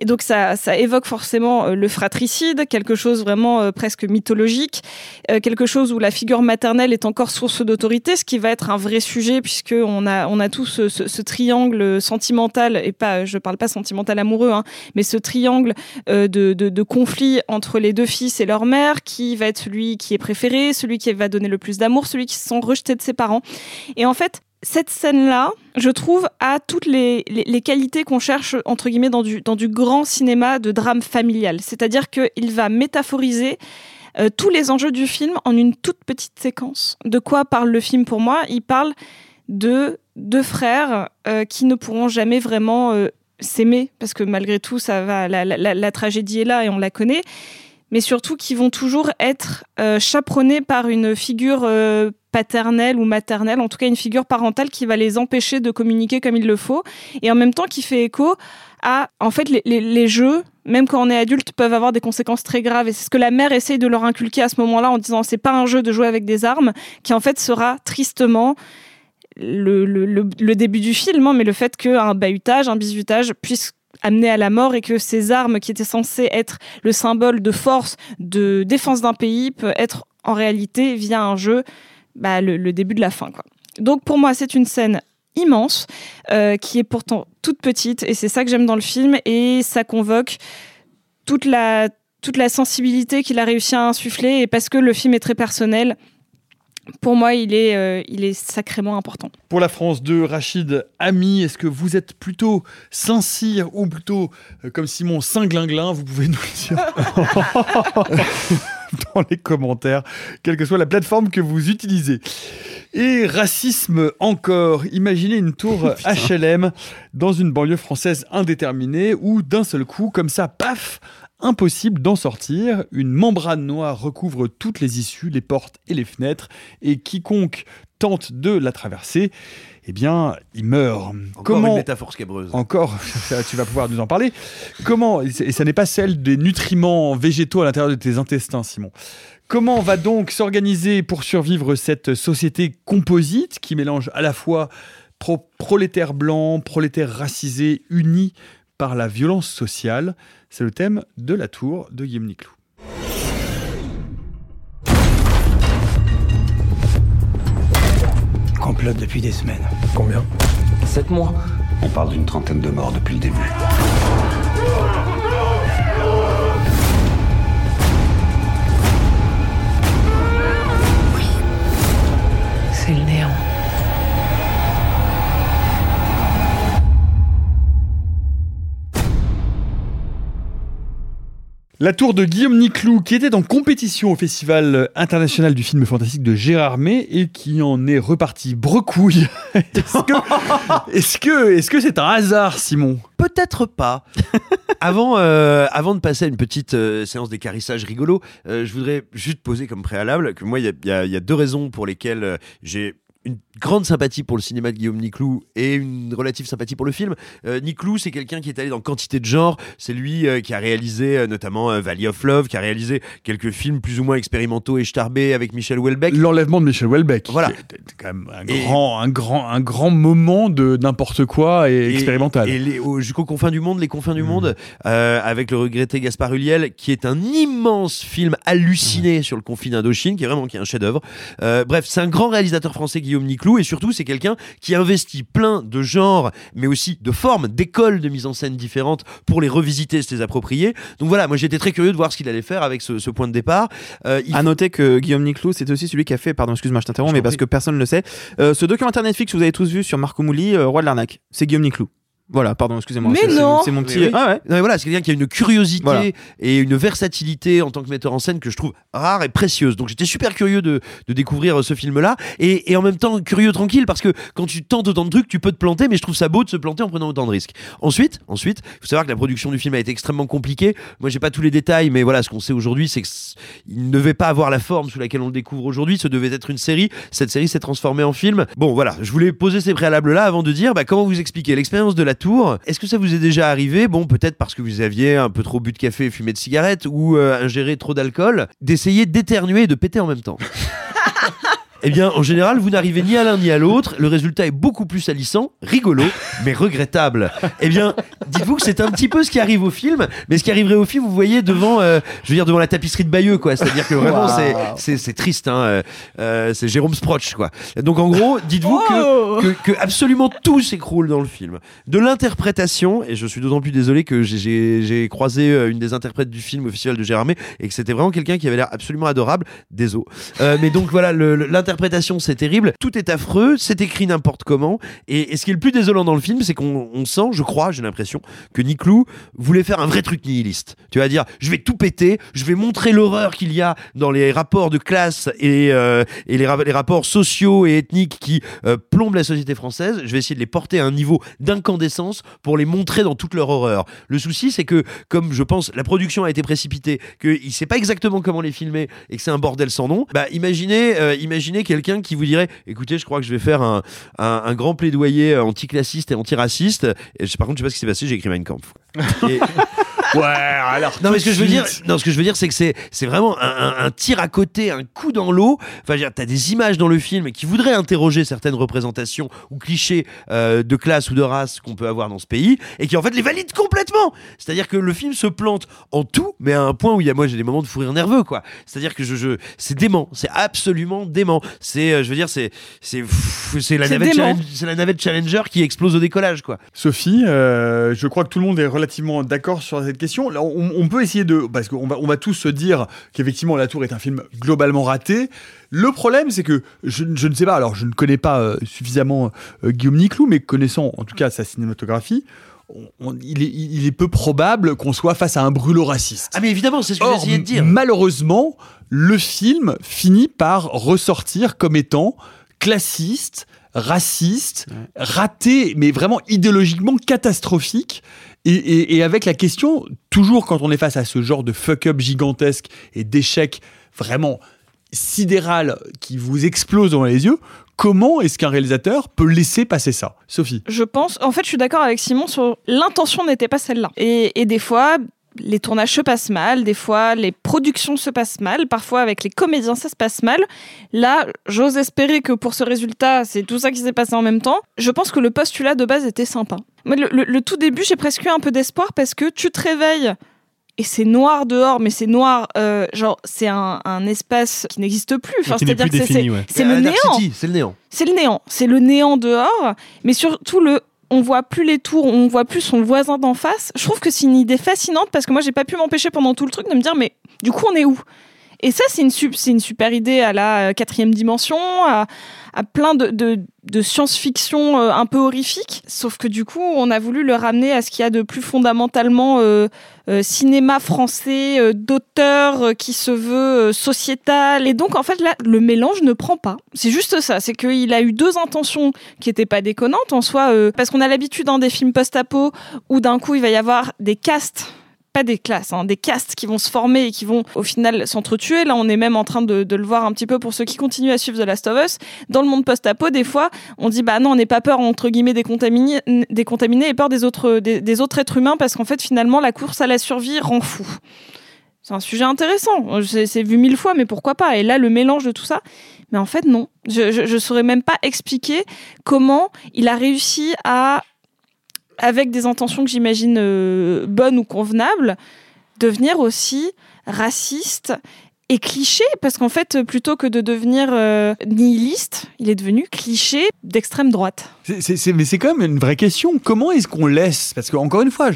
Et donc ça, ça évoque forcément euh, le fratricide, quelque chose vraiment euh, presque mythologique, euh, quelque chose où la figure maternelle est encore source d'autorité, ce qui va être un vrai sujet puisque on a, on a tout ce, ce- ce triangle sentimental et pas, je parle pas sentimental amoureux, hein, mais ce triangle de, de, de conflit entre les deux fils et leur mère, qui va être celui qui est préféré, celui qui va donner le plus d'amour, celui qui se sent rejeté de ses parents. Et en fait, cette scène-là, je trouve, a toutes les, qualités qu'on cherche, entre guillemets, dans du, dans du grand cinéma de drame familial. C'est-à-dire qu'il va métaphoriser euh, tous les enjeux du film en une toute petite séquence. De quoi parle le film pour moi? Il parle de deux frères euh, qui ne pourront jamais vraiment euh, s'aimer, parce que malgré tout, ça va, la, tragédie est là et on la connaît, mais surtout qui vont toujours être chaperonnés par une figure paternelle ou maternelle, en tout cas une figure parentale qui va les empêcher de communiquer comme il le faut, et en même temps qui fait écho à, en fait, les, jeux, même quand on est adulte, peuvent avoir des conséquences très graves. Et c'est ce que la mère essaye de leur inculquer à ce moment-là en disant c'est pas un jeu de jouer avec des armes, qui en fait sera tristement le- le début du film, hein, mais le fait qu'un bahutage, un bizutage puisse amener à la mort et que ces armes qui étaient censées être le symbole de force, de défense d'un pays, peut être en réalité, via un jeu, bah, le, le début de la fin. Quoi. Donc pour moi, c'est une scène immense, euh, qui est pourtant toute petite, et c'est ça que j'aime dans le film, et ça convoque toute la, toute la sensibilité qu'il a réussi à insuffler, et parce que le film est très personnel, pour moi, il est, euh, il est sacrément important. Pour la France 2, Rachid Ami, est-ce que vous êtes plutôt Saint-Cyr ou plutôt euh, comme Simon Saint-Glinglin Vous pouvez nous le dire dans les commentaires, quelle que soit la plateforme que vous utilisez. Et racisme encore. Imaginez une tour HLM dans une banlieue française indéterminée où d'un seul coup, comme ça, paf, impossible d'en sortir. Une membrane noire recouvre toutes les issues, les portes et les fenêtres, et quiconque tente de la traverser, eh bien, il meurt. Encore une métaphore scabreuse. Encore, ça, tu vas pouvoir nous en parler. Comment, et ça n'est pas celle des nutriments végétaux à l'intérieur de tes intestins, Simon. Comment va donc s'organiser pour survivre cette société composite qui mélange à la fois pro- prolétaires blancs, prolétaires racisés, unis par la violence sociale? C'est le thème de la tour de Guillaume Niclou. Complote depuis des semaines. Combien? Sept mois. On parle d'une trentaine de morts depuis le début. La tour de Guillaume Niclou, qui était en compétition au Festival international du film fantastique de Gérardmer et qui en est reparti brecouille. Est-ce que est-ce que est-ce que c'est un hasard, Simon? Peut-être pas. avant, euh, avant de passer à une petite euh, séance d'écarissage rigolo, euh, je voudrais juste poser comme préalable que moi, il y a, y y deux raisons pour lesquelles j'ai une grande sympathie pour le cinéma de Guillaume Niclou et une relative sympathie pour le film. Euh, Niclou, c'est quelqu'un qui est allé dans quantité de genres. C'est lui euh, qui a réalisé euh, notamment euh, Valley of Love, qui a réalisé quelques films plus ou moins expérimentaux et starbés avec Michel Houellebecq. L'enlèvement de Michel Houellebecq. Voilà. C'est quand même un grand, un grand, un grand moment de n'importe quoi et, Et- expérimental. Et jusqu'aux confins du monde, les confins du monde, euh, avec le regretté Gaspard Ulliel, qui est un immense film halluciné sur le conflit d'Indochine, qui est vraiment qui est un chef-d'œuvre. Bref, c'est un grand réalisateur français, Guillaume Niclou, et surtout, c'est quelqu'un qui investit plein de genres, mais aussi de formes, d'écoles de mise en scène différentes pour les revisiter, se les approprier. Donc voilà, moi j'étais très curieux de voir ce qu'il allait faire avec ce, ce point de départ. Euh, il À noter que Guillaume Niclou, c'est aussi celui qui a fait, pardon, excuse-moi, je t'interromps, mais parce que personne ne le sait, euh, ce documentaire Netflix que vous avez tous vu sur Marco Mouli, euh, Roi de l'arnaque, c'est Guillaume Niclou. Voilà, pardon, excusez-moi. Mais non C'est mon petit. Mais oui. Ah ouais. Non, mais voilà, c'est quelqu'un qui a une curiosité Voilà. et une versatilité en tant que metteur en scène que je trouve rare et précieuse. Donc j'étais super curieux de, de découvrir euh, ce film-là et, et en même temps curieux tranquille parce que quand tu tentes autant de trucs, tu peux te planter, mais je trouve ça beau de se planter en prenant autant de risques. Ensuite, ensuite, il faut savoir que la production du film a été extrêmement compliquée. Moi, j'ai pas tous les détails, mais voilà, ce qu'on sait aujourd'hui, c'est qu'il ne devait pas avoir la forme sous laquelle on le découvre aujourd'hui. Ce devait être une série. Cette série s'est transformée en film. Bon, voilà, je voulais poser ces préalables-là avant de dire bah, comment vous expliquer l'expérience de la Est-ce que ça vous est déjà arrivé Bon, peut-être parce que vous aviez un peu trop bu de café et fumé de cigarettes ou euh, ingéré trop d'alcool, d'essayer d'éternuer et de péter en même temps? Eh bien, en général, vous n'arrivez ni à l'un ni à l'autre. Le résultat est beaucoup plus salissant, rigolo, mais regrettable. Eh bien, dites-vous que c'est un petit peu ce qui arrive au film, mais ce qui arriverait au film, vous voyez devant, euh, je veux dire devant la tapisserie de Bayeux, quoi. C'est-à-dire que vraiment, Wow. c'est- triste. Hein. euh, euh, c'est Jérôme Sproch, quoi. Donc en gros, dites-vous que, que, que absolument tout s'écroule dans le film. De l'interprétation, et je suis d'autant plus désolé que j'ai- croisé une des interprètes du film au Festival de Gérardmer et que c'était vraiment quelqu'un qui avait l'air absolument adorable. Désolé. Euh, mais donc voilà, le- l'interprétation c'est terrible. Tout est affreux, c'est écrit n'importe comment. Et, ce qui est le plus désolant dans le film, c'est qu'on on sent, je crois, j'ai l'impression, que Nick Lou voulait faire un vrai truc nihiliste. Tu vas dire, je vais tout péter, je vais montrer l'horreur qu'il y a dans les rapports de classe et, euh, les rapports sociaux et ethniques qui euh, plombent la société française. Je vais essayer de les porter à un niveau d'incandescence pour les montrer dans toute leur horreur. Le souci, c'est que, comme je pense, la production a été précipitée, qu'il ne sait pas exactement comment les filmer et que c'est un bordel sans nom, bah imaginez, euh, imaginez quelqu'un qui vous dirait écoutez, je crois que je vais faire un, un- grand plaidoyer anticlassiste et antiraciste. Et je- par contre, je sais pas ce qui s'est passé, j'ai écrit Mein Kampf. Ouais, alors. non, mais ce que je veux dire, non, ce que je veux dire, c'est que c'est, c'est vraiment un, un- un tir à côté, un coup dans l'eau. Enfin, je veux dire, t'as des images dans le film qui voudraient interroger certaines représentations ou clichés euh, de classe ou de race qu'on peut avoir dans ce pays et qui en fait les valident complètement. C'est-à-dire que le film se plante en tout, mais à un point où il y a moi j'ai des moments de fou rire nerveux, quoi. C'est-à-dire que je, je c'est dément, c'est absolument dément. C'est, euh, je veux dire, c'est, c'est, c'est la navette, c'est la navette Challenger qui explose au décollage, quoi. Sophie, euh, je crois que tout le monde est relativement d'accord sur cette question. Là, on, on peut essayer de... Parce qu'on va, on va tous se dire qu'effectivement La Tour est un film globalement raté. Le problème, c'est que je, je ne sais pas, alors je ne connais pas euh, suffisamment euh, Guillaume Niclou, mais connaissant en tout cas sa cinématographie, on- il, est, il est peu probable qu'on soit face à un brûlot raciste. Ah mais évidemment, c'est ce que j'essayais de dire. Malheureusement, le film finit par ressortir comme étant classiste, raciste, raté, mais vraiment idéologiquement catastrophique. Et, avec la question, toujours quand on est face à ce genre de fuck-up gigantesque et d'échec vraiment sidéral qui vous explose dans les yeux, comment est-ce qu'un réalisateur peut laisser passer ça? Sophie? Je pense, en fait, je suis d'accord avec Simon sur l'intention n'était pas celle-là. Et des fois, les tournages se passent mal, des fois, les productions se passent mal, parfois avec les comédiens, ça se passe mal. Là, j'ose espérer que pour ce résultat, c'est tout ça qui s'est passé en même temps. Je pense que le postulat de base était sympa. Moi, le, le- le tout début, j'ai presque eu un peu d'espoir parce que tu te réveilles et c'est noir dehors, mais c'est noir, euh, genre, c'est un, un espace qui n'existe plus. Enfin, c'est-à-dire que c'est- ouais. Euh, le Dark néant. C'est le néant. C'est le néant. C'est le néant dehors, mais surtout le. On voit plus les tours, on voit plus son voisin d'en face. Je trouve que c'est une idée fascinante parce que moi j'ai pas pu m'empêcher pendant tout le truc de me dire mais du coup on est où? Et ça c'est une, super idée à la euh, quatrième dimension, à, plein de, science-fiction euh, un peu horrifique. Sauf que du coup on a voulu le ramener à ce qu'il y a de plus fondamentalement euh, cinéma français, d'auteur qui se veut sociétal. Et donc, en fait, là, le mélange ne prend pas. C'est juste ça. C'est qu'il a eu deux intentions qui n'étaient pas déconnantes en soi. parce qu'on a l'habitude dans des films post-apo où d'un coup, il va y avoir des castes. Pas des classes, hein, des castes qui vont se former et qui vont au final s'entretuer. Là, on est même en train de, le voir un petit peu pour ceux qui continuent à suivre The Last of Us. Dans le monde post-apo, des fois, on dit bah non, on n'est pas peur entre guillemets des contaminés, des contaminés et peur des autres, des, des autres êtres humains parce qu'en fait, finalement, la course à la survie rend fou. C'est un sujet intéressant. C'est vu mille fois, mais pourquoi pas? Et là, le mélange de tout ça. Mais en fait, non. Je, je saurais même pas expliquer comment il a réussi à, avec des intentions que j'imagine euh, bonnes ou convenables, devenir aussi raciste et cliché, parce qu'en fait, plutôt que de devenir euh, nihiliste, il est devenu cliché d'extrême droite. C'est- mais c'est quand même une vraie question. Comment est-ce qu'on laisse Parce que encore une fois,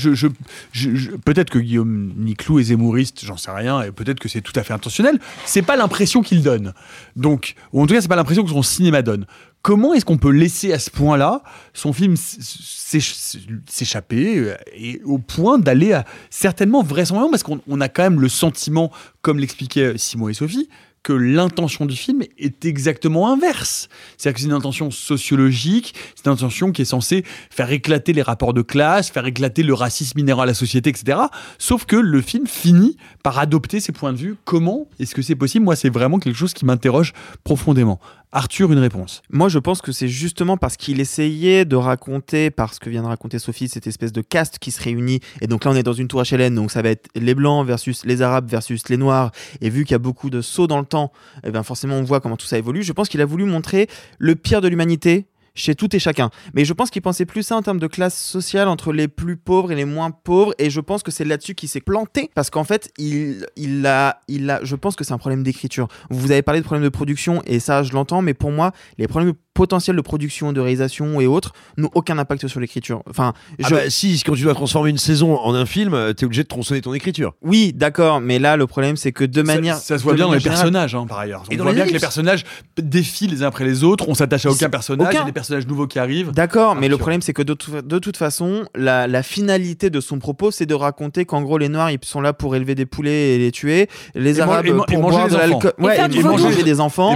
peut-être que Guillaume Niclou est zémouriste, j'en sais rien, et peut-être que c'est tout à fait intentionnel. C'est pas l'impression qu'il donne. Donc, ou en tout cas, c'est pas l'impression que son cinéma donne. Comment est-ce qu'on peut laisser à ce point-là son film s'échapper euh, et au point d'aller à certainement vraisemblablement parce qu'on on a quand même le sentiment, comme l'expliquaient Simon et Sophie, que l'intention du film est exactement inverse. C'est-à-dire que c'est une intention sociologique, c'est une intention qui est censée faire éclater les rapports de classe, faire éclater le racisme inhérent à la société, etc. Sauf que le film finit par adopter ces points de vue. Comment est-ce que c'est possible? Moi, c'est vraiment quelque chose qui m'interroge profondément. Arthur, une réponse. Moi, je pense que c'est justement parce qu'il essayait de raconter, par ce que vient de raconter Sophie, cette espèce de caste qui se réunit. Et donc là, on est dans une tour HLN, donc ça va être les blancs versus les arabes versus les noirs. Et vu qu'il y a beaucoup de sauts dans le temps, temps, eh ben forcément on voit comment tout ça évolue. Je pense qu'il a voulu montrer le pire de l'humanité chez tout et chacun. Mais je pense qu'il pensait plus ça en termes de classe sociale entre les plus pauvres et les moins pauvres. Et je pense que c'est là-dessus qu'il s'est planté. Parce qu'en fait, il, il, a, il a, je pense que c'est un problème d'écriture. Vous avez parlé de problèmes de production et ça, je l'entends. Mais pour moi, les problèmes potentiels de production, de réalisation et autres n'ont aucun impact sur l'écriture. Enfin, Ah bah, si, quand tu dois transformer une saison en un film, euh, t'es obligé de tronçonner ton écriture. Oui, d'accord, mais là le problème c'est que de manière. Ça se voit bien dans les générale- personnages, hein, par ailleurs. On Et dans voit les bien que les personnages défilent les uns après les autres, on s'attache à aucun personnage, il y a aucun. des personnages nouveaux qui arrivent. D'accord, mais le problème c'est que de, tout- de toute façon, la, la finalité de son propos c'est de raconter qu'en gros les noirs ils sont là pour élever des poulets et les tuer, les arabes et man- et pour manger boire de l'alcool, Et ouais, et manger des enfants.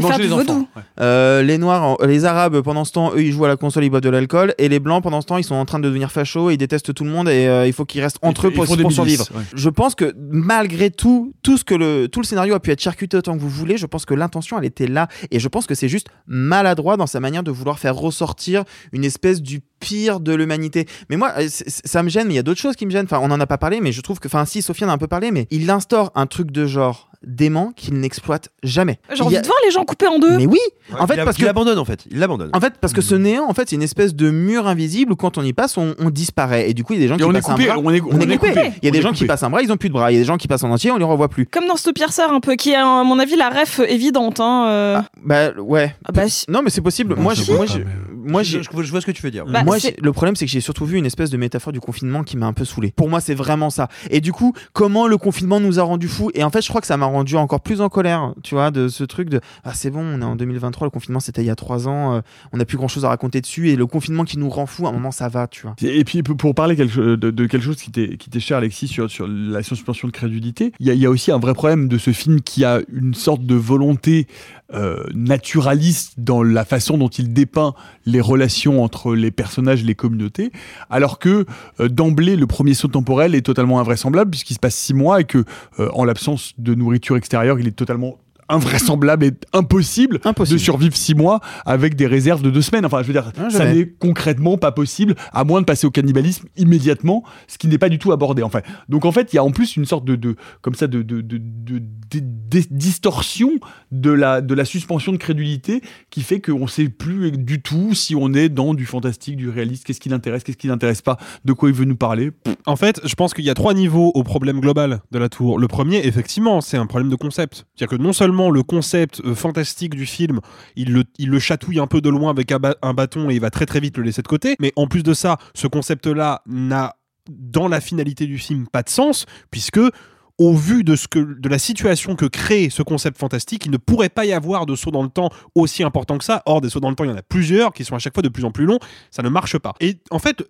Euh, les noirs, les arabes pendant ce temps eux ils jouent à la console, ils boivent de l'alcool, et les blancs pendant ce temps ils sont en train de devenir fachos, et ils détestent tout le monde et euh, il faut qu'ils restent entre eux pour, survivre. ouais. Je pense que malgré tout, tout ce que le tout le scénario a pu être charcuté autant que vous voulez, je pense que l'intention elle était là et je pense que c'est juste maladroit dans sa manière de vouloir faire ressortir une espèce du pire de l'humanité. Mais moi, euh, ça me gêne, mais il y a d'autres choses qui me gênent. Enfin, on en a pas parlé, mais je trouve que, enfin, si Sofiane en a un peu parlé, mais il instaure un truc de genre dément qu'il n'exploite jamais. J'ai envie a- de voir les gens coupés en deux. Mais oui, en fait, il, a- parce il que abandonne en fait. Il l'abandonne. en fait, parce que ce néant, en fait, c'est une espèce de mur invisible où quand on y passe, on, on disparaît. Et du coup, il y a des gens Et qui on est passent coupé, un bras. on est- on est coupé. coupé. Il y a On des gens qui passent un bras, ils ont plus de bras. Il y a des gens qui passent en entier, on les revoit plus. Comme dans Snowpiercer un peu, qui est à mon avis la ref évidente. Hein, euh. Bah ouais. Ah bah, si. Non, mais c'est possible. moi, je vois moi, mais- moi, Je- j'ai- je, je vois ce que tu veux dire. Bah, moi, le problème, c'est que j'ai surtout vu une espèce de métaphore du confinement qui m'a un peu saoulé. Pour moi, c'est vraiment ça. Et du coup, comment le confinement nous a rendu fous? Et en fait, je crois que ça m'a rendu encore plus en colère, tu vois, de ce truc de ah c'est bon, on est en 2023, le confinement c'était il y a trois ans, euh, on n'a plus grand chose à raconter dessus et le confinement qui nous rend fous, à un moment ça va, tu vois. Et puis pour- parler quelque- de, de quelque chose qui t'est qui t'est cher Alexis sur, sur la suspension de crédulité, il y, a- il y a aussi un vrai problème de ce film qui a une sorte de volonté euh, naturaliste dans la façon dont il dépeint les relations entre les personnages et les communautés, alors que euh, d'emblée le premier saut temporel est totalement invraisemblable puisqu'il se passe six mois et que euh, en l'absence de nourriture extérieure, il est totalement invraisemblable et impossible, de survivre six mois avec des réserves de deux semaines. Enfin, je veux dire, Ah, ça n'est concrètement pas possible, à moins de passer au cannibalisme immédiatement, ce qui n'est pas du tout abordé. Enfin, donc en fait, il y a en plus une sorte de, de comme ça de, de, de, de- de- de- distorsion de la de la suspension de crédulité qui fait qu'on ne sait plus du tout si on est dans du fantastique, du réaliste, qu'est-ce qui l'intéresse, qu'est-ce qui l'intéresse pas, de quoi il veut nous parler. En fait, je pense qu'il y a trois niveaux au problème global de la tour. Le premier, effectivement, c'est un problème de concept. C'est-à-dire que non seulement le concept euh, fantastique du film, il le, il le chatouille un peu de loin avec un, bâton et il va très très vite le laisser de côté, mais en plus de ça, ce concept-là n'a dans la finalité du film pas de sens, puisque au vu de, ce que, de la situation que crée ce concept fantastique, il ne pourrait pas y avoir de saut dans le temps aussi important que ça. Or, des sauts dans le temps, il y en a plusieurs qui sont à chaque fois de plus en plus longs. Ça ne marche pas. Et en fait,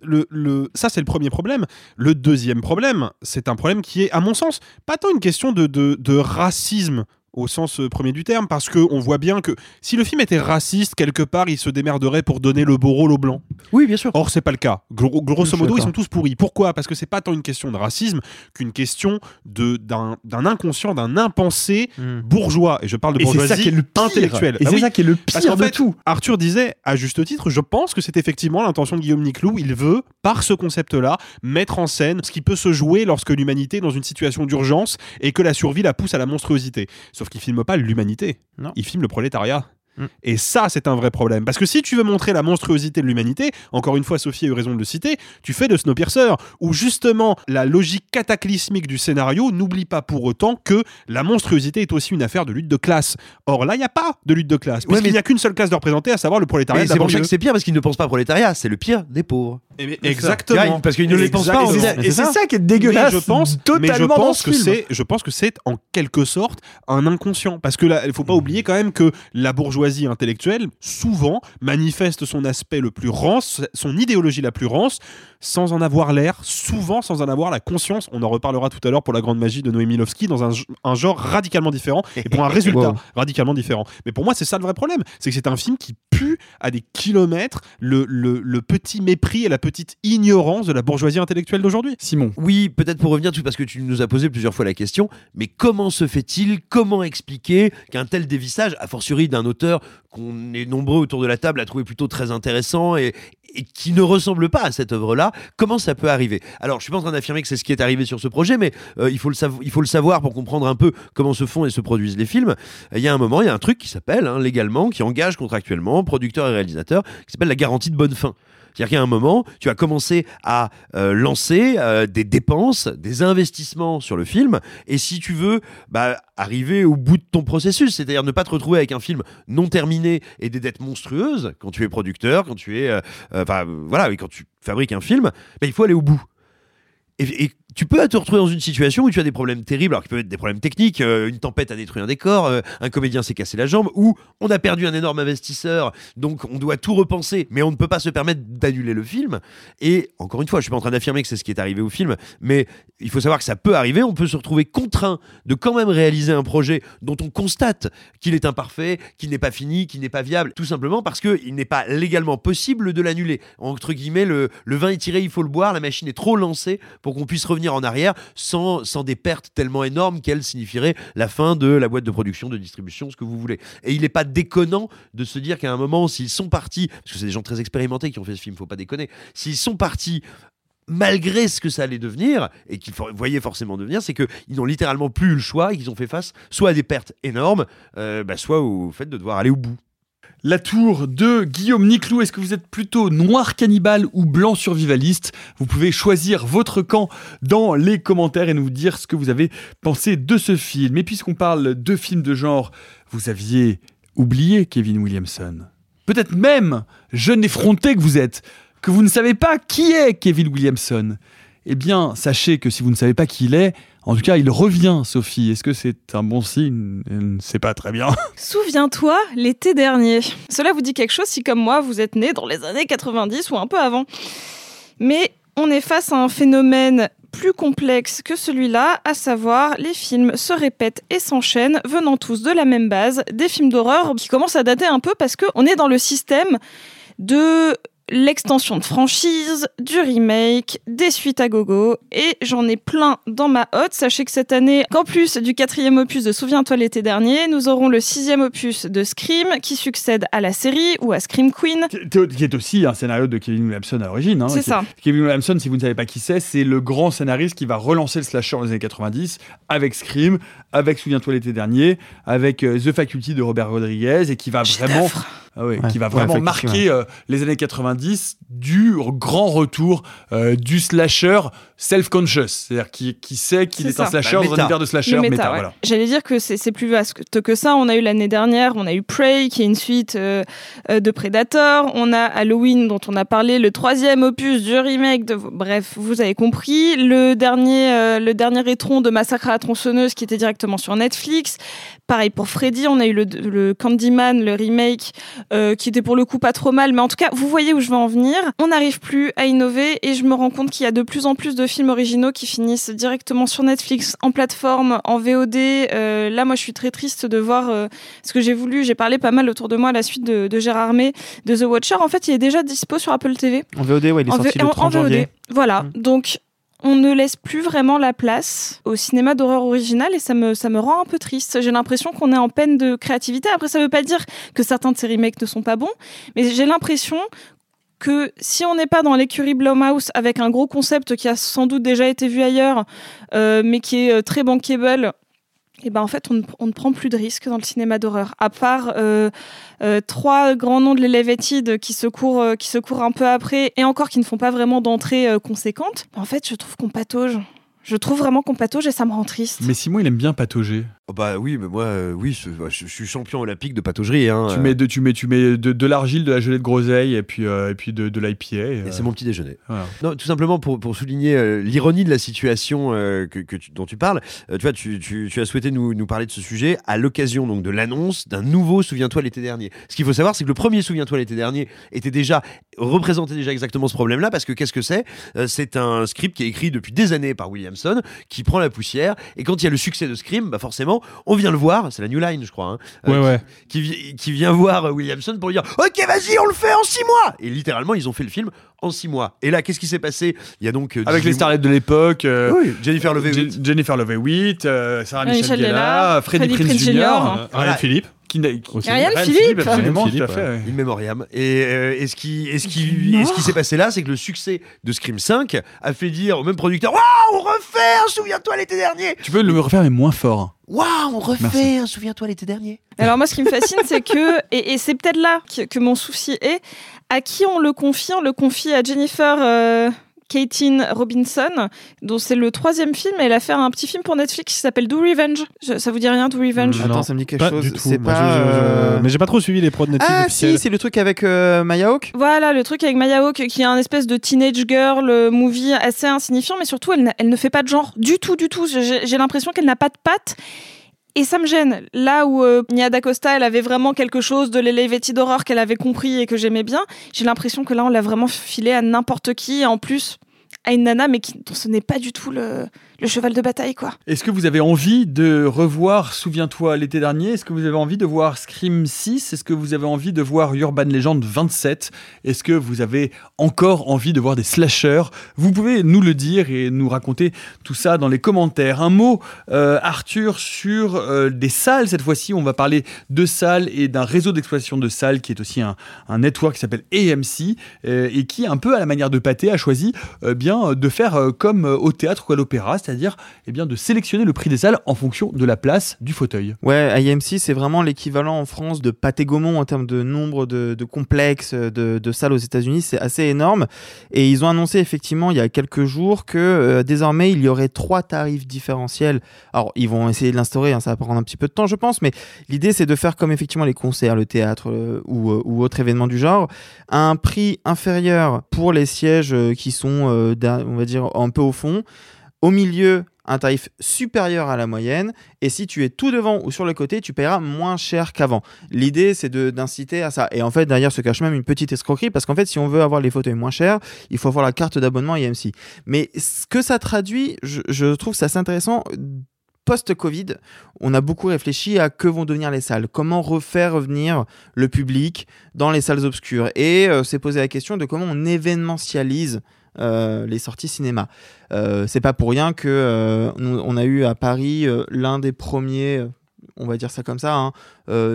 ça, c'est le premier problème. Le deuxième problème, c'est un problème qui est, à mon sens, pas tant une question de racisme au sens euh, premier du terme, parce que on voit bien que si le film était raciste, quelque part, il se démerderait pour donner le beau rôle aux blancs. Oui, bien sûr. Or, c'est pas le cas. Gros- grosso modo, ils sont tous pourris. Pourquoi? Parce que c'est pas tant une question de racisme qu'une question de d'un inconscient, d'un impensé bourgeois. Et je parle de c'est ça bourgeoisie qui est le pire. intellectuelle. Et Bah c'est oui. ça qui est le Parce pire de tout. Arthur disait, à juste titre, je pense que c'est effectivement l'intention de Guillaume Niclou. Il veut, par ce concept-là, mettre en scène ce qui peut se jouer lorsque l'humanité est dans une situation d'urgence et que la survie la pousse à la monstruosité. Sauf qu'il filme pas l'humanité. Il filme le prolétariat. Mm. Et ça, c'est un vrai problème. Parce que si tu veux montrer la monstruosité de l'humanité, encore une fois, Sophie a eu raison de le citer, tu fais de Snowpiercer, où justement la logique cataclysmique du scénario n'oublie pas pour autant que la monstruosité est aussi une affaire de lutte de classe. Or là, il n'y a pas de lutte de classe, Ouais, puisqu'il n'y a qu'une seule classe de représenter, à savoir le prolétariat. C'est pour ça que c'est pire parce qu'ils ne pensent pas prolétariat, c'est le pire des pauvres. Eh. Exactement. Ouais, parce qu'ils ne les pensent pas Et c'est ça qui est dégueulasse. Mais je pense, totalement mais je dans pense ce que film. c'est, je pense que c'est en quelque sorte un inconscient, parce que là, il faut pas oublier quand même que la bourgeoisie intellectuelle souvent manifeste son aspect le plus rance, son idéologie la plus rance, sans en avoir l'air, souvent sans en avoir la conscience. On en reparlera tout à l'heure pour la grande magie de Noémie Lovski dans un, un genre radicalement différent et pour un résultat Wow. radicalement différent. Mais pour moi, c'est ça le vrai problème, c'est que c'est un film qui pue à des kilomètres le, le, le petit mépris et la petite ignorance de la bourgeoisie intellectuelle d'aujourd'hui. Simon. Oui, peut-être pour revenir tout parce que tu nous as posé plusieurs fois la question, mais comment se fait-il, comment expliquer qu'un tel dévissage, a fortiori d'un auteur réalisateur qu'on est nombreux autour de la table à trouver plutôt très intéressant et, qui ne ressemble pas à cette œuvre-là, comment ça peut arriver? Alors, je suis pas en train d'affirmer que c'est ce qui est arrivé sur ce projet, mais euh, il, faut le savoir pour comprendre un peu comment se font et se produisent les films. Il y a un moment, il y a un truc qui s'appelle, hein, légalement, qui engage contractuellement producteurs et réalisateurs, qui s'appelle la garantie de bonne fin. C'est-à-dire qu'à un moment, tu as commencé à euh, lancer euh, des dépenses, des investissements sur le film, et si tu veux bah, arriver au bout de ton processus, c'est-à-dire ne pas te retrouver avec un film non terminé et des dettes monstrueuses quand tu es producteur, quand tu es, euh, enfin voilà, quand tu fabriques un film, bah, il faut aller au bout. Et tu peux te retrouver dans une situation où tu as des problèmes terribles, alors qui peuvent être des problèmes techniques, euh, une tempête a détruit un décor, euh, un comédien s'est cassé la jambe, ou on a perdu un énorme investisseur, donc on doit tout repenser, mais on ne peut pas se permettre d'annuler le film. Et encore une fois, je suis pas en train d'affirmer que c'est ce qui est arrivé au film, mais il faut savoir que ça peut arriver, on peut se retrouver contraint de quand même réaliser un projet dont on constate qu'il est imparfait, qu'il n'est pas fini, qu'il n'est pas viable, tout simplement parce qu'il n'est pas légalement possible de l'annuler. Entre guillemets, le, le vin est tiré, il faut le boire, la machine est trop lancée pour qu'on puisse revenir en arrière sans, sans des pertes tellement énormes qu'elles signifieraient la fin de la boîte de production, de distribution, ce que vous voulez. Et il n'est pas déconnant de se dire qu'à un moment, s'ils sont partis, parce que c'est des gens très expérimentés qui ont fait ce film, faut pas déconner, s'ils sont partis malgré ce que ça allait devenir et qu'ils voyaient forcément devenir, c'est qu'ils n'ont littéralement plus eu le choix et qu'ils ont fait face soit à des pertes énormes, euh, bah, soit au fait de devoir aller au bout. La tour de Guillaume Niclou, est-ce que vous êtes plutôt noir cannibale ou blanc survivaliste? Vous pouvez choisir votre camp dans les commentaires et nous dire ce que vous avez pensé de ce film. Et puisqu'on parle de films de genre, vous aviez oublié Kevin Williamson. Peut-être même, jeune effronté que vous êtes, que vous ne savez pas qui est Kevin Williamson. Eh bien, sachez que si vous ne savez pas qui il est, en tout cas, il revient, Sophie. Est-ce que c'est un bon signe? Je ne sais pas très bien. Souviens-toi, l'été dernier. Cela vous dit quelque chose si, comme moi, vous êtes né dans les années 90 ou un peu avant. Mais on est face à un phénomène plus complexe que celui-là, à savoir les films se répètent et s'enchaînent, venant tous de la même base, des films d'horreur qui commencent à dater un peu parce qu'on est dans le système de l'extension de franchise, du remake, des suites à gogo, et j'en ai plein dans ma hotte. Sachez que cette année, qu'en plus du quatrième opus de Souviens-toi l'été dernier, nous aurons le sixième opus de Scream qui succède à la série ou à Scream Queen. qui est aussi un scénario de Kevin Williamson à l'origine. hein, C'est ça. Kevin Williamson, si vous ne savez pas qui c'est, c'est le grand scénariste qui va relancer le slasher dans les années 90 avec Scream, avec Souviens-toi l'été dernier, avec euh, The Faculty de Robert Rodriguez et qui va vraiment, Ah ouais, Ouais, qui va vraiment marquer euh, les années 90 du grand retour euh, du slasher self-conscious, c'est-à-dire qui, qui sait qu'il est, un slasher Bah, dans un univers de slasher méta. méta, ouais. voilà. J'allais dire que c'est c'est plus vaste que ça. On a eu l'année dernière, on a eu Prey, qui est une suite de Predator. On a Halloween, dont on a parlé, le troisième opus du remake. De... Bref, vous avez compris. Le dernier, euh, le dernier étron de Massacre à la tronçonneuse, qui était directement sur Netflix. Pareil pour Freddy, on a eu le, le Candyman, le remake, euh, qui était pour le coup pas trop mal. Mais en tout cas, vous voyez où je veux en venir. On n'arrive plus à innover et je me rends compte qu'il y a de plus en plus de films originaux qui finissent directement sur Netflix, en plateforme, en VOD. Euh, là, moi, je suis très triste de voir euh, ce que j'ai voulu. J'ai parlé pas mal autour de moi à la suite de, de Gérard Armé, de The Watcher. En fait, il est déjà dispo sur Apple TV. En VOD, ouais, il est En sorti V- le en- 30 en VOD. janvier. Voilà. Donc, on ne laisse plus vraiment la place au cinéma d'horreur original et ça me, ça me rend un peu triste. J'ai l'impression qu'on est en peine de créativité. Après, ça veut pas dire que certains de ces remakes ne sont pas bons, mais j'ai l'impression que si on n'est pas dans l'écurie Blumhouse avec un gros concept qui a sans doute déjà été vu ailleurs, euh, mais qui est euh, très bankable, et ben en fait, on ne, prend plus de risques dans le cinéma d'horreur. À part euh, euh, trois grands noms de l'Elevated qui se courent, euh, qui se courent un peu après, et encore qui ne font pas vraiment d'entrée conséquente. En fait, je trouve qu'on patauge. Je trouve vraiment qu'on patauge et ça me rend triste. Mais Simon, il aime bien patauger. Oh bah oui, mais moi, euh, oui, je, je- je suis champion olympique de pataugerie. Hein, Tu euh, mets, de, tu mets, tu mets de, de l'argile, de la gelée de groseille et puis, euh, et puis de, de l'IPA. C'est mon petit déjeuner. voilà. Non, tout simplement pour, pour souligner l'ironie de la situation que, que tu- dont tu parles. Tu vois, tu, tu- tu as souhaité nous, nous parler de ce sujet à l'occasion donc de l'annonce d'un nouveau Souviens-toi l'été dernier. Ce qu'il faut savoir, c'est que le premier Souviens-toi l'été dernier était déjà représentait déjà exactement ce problème-là parce que qu'est-ce que c'est? C'est un script qui est écrit depuis des années par Williamson, qui prend la poussière et quand il y a le succès de Scream, bah forcément, on vient le voir. C'est la New Line, je crois. hein, Ouais, qui- ouais. Qui, vi- qui vient voir euh, Williamson pour lui dire Ok, vas-y, on le fait en six mois Et littéralement, ils ont fait le film en six mois. Et là, qu'est-ce qui s'est passé? Il y a donc. euh, Avec 18 les starlettes de l'époque. euh, Oui, Jennifer Love Je- Jennifer Love euh, Sarah Michel Michel Gellar, Freddie Prinze Prinze Jr., Jr. euh, Ariel Philippe. Qui, n'a- qui- Ariel Philippe. absolument, Philippe, tout à fait. ouais. In memoriam. Et, euh, et ce qui, et ce qui, et ce qui s'est passé là, c'est que le succès de Scream 5 a fait dire au même producteur Waouh, on refait un Souviens-toi l'été dernier Tu peux le refaire, mais moins fort. Waouh, on refait Souviens-toi l'été dernier Alors moi, ce qui me fascine, c'est que, et, et c'est peut-être là que, que mon souci est, à qui on le confie On le confie à Jennifer euh, Caitlin Robinson, dont c'est le troisième film. Elle a fait un petit film pour Netflix qui s'appelle Do Revenge. Je- ça vous dit rien, Do Revenge Attends, Non, ça me dit quelque pas chose. du tout. C'est Moi, pas. je- je- je- euh, Mais j'ai pas trop suivi les prods Netflix Ah officiels. si, c'est le truc avec euh, Maya Hawke. Voilà, le truc avec Maya Hawke, qui est un espèce de teenage girl euh, movie assez insignifiant, mais surtout, elle, elle ne fait pas de genre du tout, du tout. J'ai j'ai l'impression qu'elle n'a pas de patte. Et ça me gêne. Là où euh, Nia D'Acosta, elle avait vraiment quelque chose de l'elevated horror qu'elle avait compris et que j'aimais bien, j'ai l'impression que là, on l'a vraiment filé à n'importe qui, en plus à une nana, mais qui, ce n'est pas du tout le, le cheval de bataille, quoi. Est-ce que vous avez envie de revoir Souviens-toi l'été dernier? Est-ce que vous avez envie de voir Scream 6 Est-ce que vous avez envie de voir Urban Legend 27 Est-ce que vous avez encore envie de voir des slashers? Vous pouvez nous le dire et nous raconter tout ça dans les commentaires. Un mot, euh, Arthur, sur euh, des salles. Cette fois-ci, on va parler de salles et d'un réseau d'exploitation de salles qui est aussi un, network qui s'appelle AMC euh, et qui, un peu à la manière de Pathé, a choisi bien de faire comme au théâtre ou à l'opéra, c'est-à-dire eh bien de sélectionner le prix des salles en fonction de la place du fauteuil. Ouais, IMC, c'est vraiment l'équivalent en France de Pathé Gaumont en termes de nombre de, complexes de, salles aux États-Unis. C'est assez énorme. Et ils ont annoncé effectivement il y a quelques jours que euh, désormais il y aurait trois tarifs différentiels. Alors ils vont essayer de l'instaurer, hein, ça va prendre un petit peu de temps, je pense, mais l'idée c'est de faire comme effectivement les concerts, le théâtre euh, ou, euh, ou autres événements du genre, un prix inférieur pour les sièges euh, qui sont, on va dire, un peu au fond. Au milieu, un tarif supérieur à la moyenne. Et si tu es tout devant ou sur le côté, tu paieras moins cher qu'avant. L'idée, c'est d'inciter à ça. Et en fait, derrière se cache même une petite escroquerie parce qu'en fait, si on veut avoir les fauteuils moins chers, il faut avoir la carte d'abonnement IMC. Mais ce que ça traduit, je, trouve ça assez intéressant. Post-Covid, on a beaucoup réfléchi à que vont devenir les salles, comment refaire revenir le public dans les salles obscures. Et euh, s'est posé la question de comment on événementialise euh, les sorties cinéma. Euh, c'est pas pour rien que euh, on a eu à Paris l'un des premiers, on va dire ça comme ça, hein,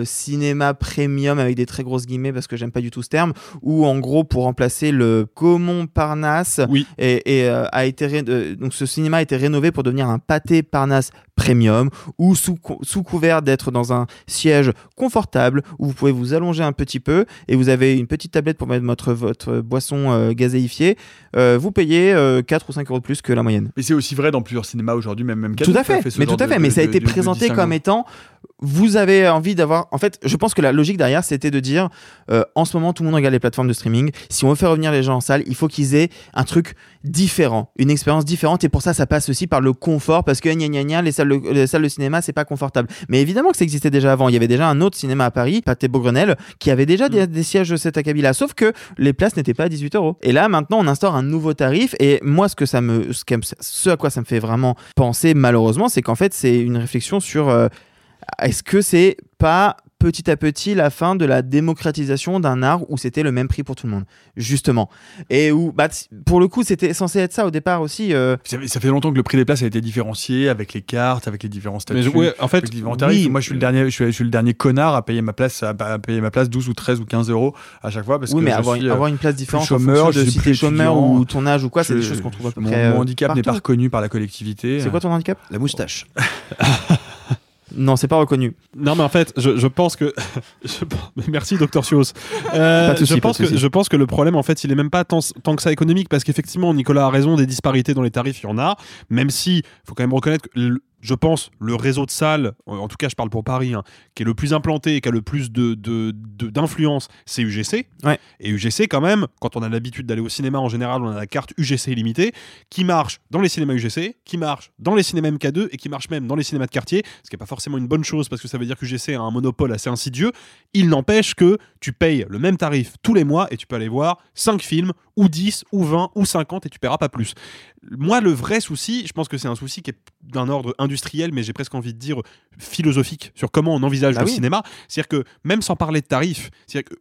cinéma premium avec des très grosses guillemets parce que j'aime pas du tout ce terme, où en gros pour remplacer le Gaumont Parnasse et, et, euh, a été ré- euh, donc ce cinéma a été rénové pour devenir un pâté Parnasse premium ou sous, cou- sous couvert d'être dans un siège confortable où vous pouvez vous allonger un petit peu et vous avez une petite tablette pour mettre votre, votre boisson euh, gazéifiée. Euh, vous payez euh, 4 ou 5 euros de plus que la moyenne. Mais c'est aussi vrai dans plusieurs cinémas aujourd'hui, même même Tout à fait, mais tout à de- fait, mais ça a été présenté comme étant vous avez envie d'avoir. En fait, je pense que la logique derrière, c'était de dire euh, en ce moment, tout le monde regarde les plateformes de streaming. Si on veut faire revenir les gens en salle, il faut qu'ils aient un truc différent, une expérience différente. Et pour ça, ça passe aussi par le confort parce que gna gna gna, les salles de, les salles de cinéma, c'est pas confortable. Mais évidemment que ça existait déjà avant. Il y avait déjà un autre cinéma à Paris, Pathé Beaugrenelle, qui avait déjà des, des sièges de cet acabit-là. Sauf que les places n'étaient pas à 18 euros. Et là, maintenant, on instaure un nouveau tarif. Et moi, ce que ça me, ce à quoi ça me fait vraiment penser, malheureusement, c'est qu'en fait, c'est une réflexion sur euh, est-ce que c'est pas petit à petit la fin de la démocratisation d'un art où c'était le même prix pour tout le monde, justement? Et où, bah, pour le coup, c'était censé être ça au départ aussi. euh, Ça fait, ça fait longtemps que le prix des places a été différencié avec les cartes, avec les différents statuts. Mais je- ouais, en fait, avec les différents tarifs. oui. Moi, je suis le dernier, je suis, je suis le dernier connard à payer ma place, à, à payer ma place 12 ou 13 ou 15 euros à chaque fois parce oui, que mais je avoir, suis, euh, avoir une place différente en chômeur, de suis si t'es chômeur ou ton âge ou quoi, c'est des choses qu'on trouve à peu mon, près. mon euh, handicap n'est pas reconnu par la collectivité. C'est quoi ton handicap? La moustache. Non, c'est pas reconnu. Non, mais en fait, je, je pense que. je- Merci, Dr. Sios. Euh, je, pense que, je pense que le problème, en fait, il est même pas tant, tant que ça économique, parce qu'effectivement, Nicolas a raison, des disparités dans les tarifs, il y en a, même si, faut quand même reconnaître que. Je pense le réseau de salles, en tout cas je parle pour Paris, hein, qui est le plus implanté et qui a le plus de, de- de- d'influence, c'est UGC. Ouais. Et UGC quand même, quand on a l'habitude d'aller au cinéma en général, on a la carte UGC illimitée, qui marche dans les cinémas UGC, qui marche dans les cinémas MK2 et qui marche même dans les cinémas de quartier, ce qui n'est pas forcément une bonne chose parce que ça veut dire que UGC a un monopole assez insidieux. Il n'empêche que tu payes le même tarif tous les mois et tu peux aller voir 5 films ou 10 ou 20 ou 50 et tu paieras pas plus. Moi, le vrai souci, je pense que c'est un souci qui est d'un ordre industriel, mais j'ai presque envie de dire philosophique sur comment on envisage Bah le oui. cinéma. C'est-à-dire que même sans parler de tarifs,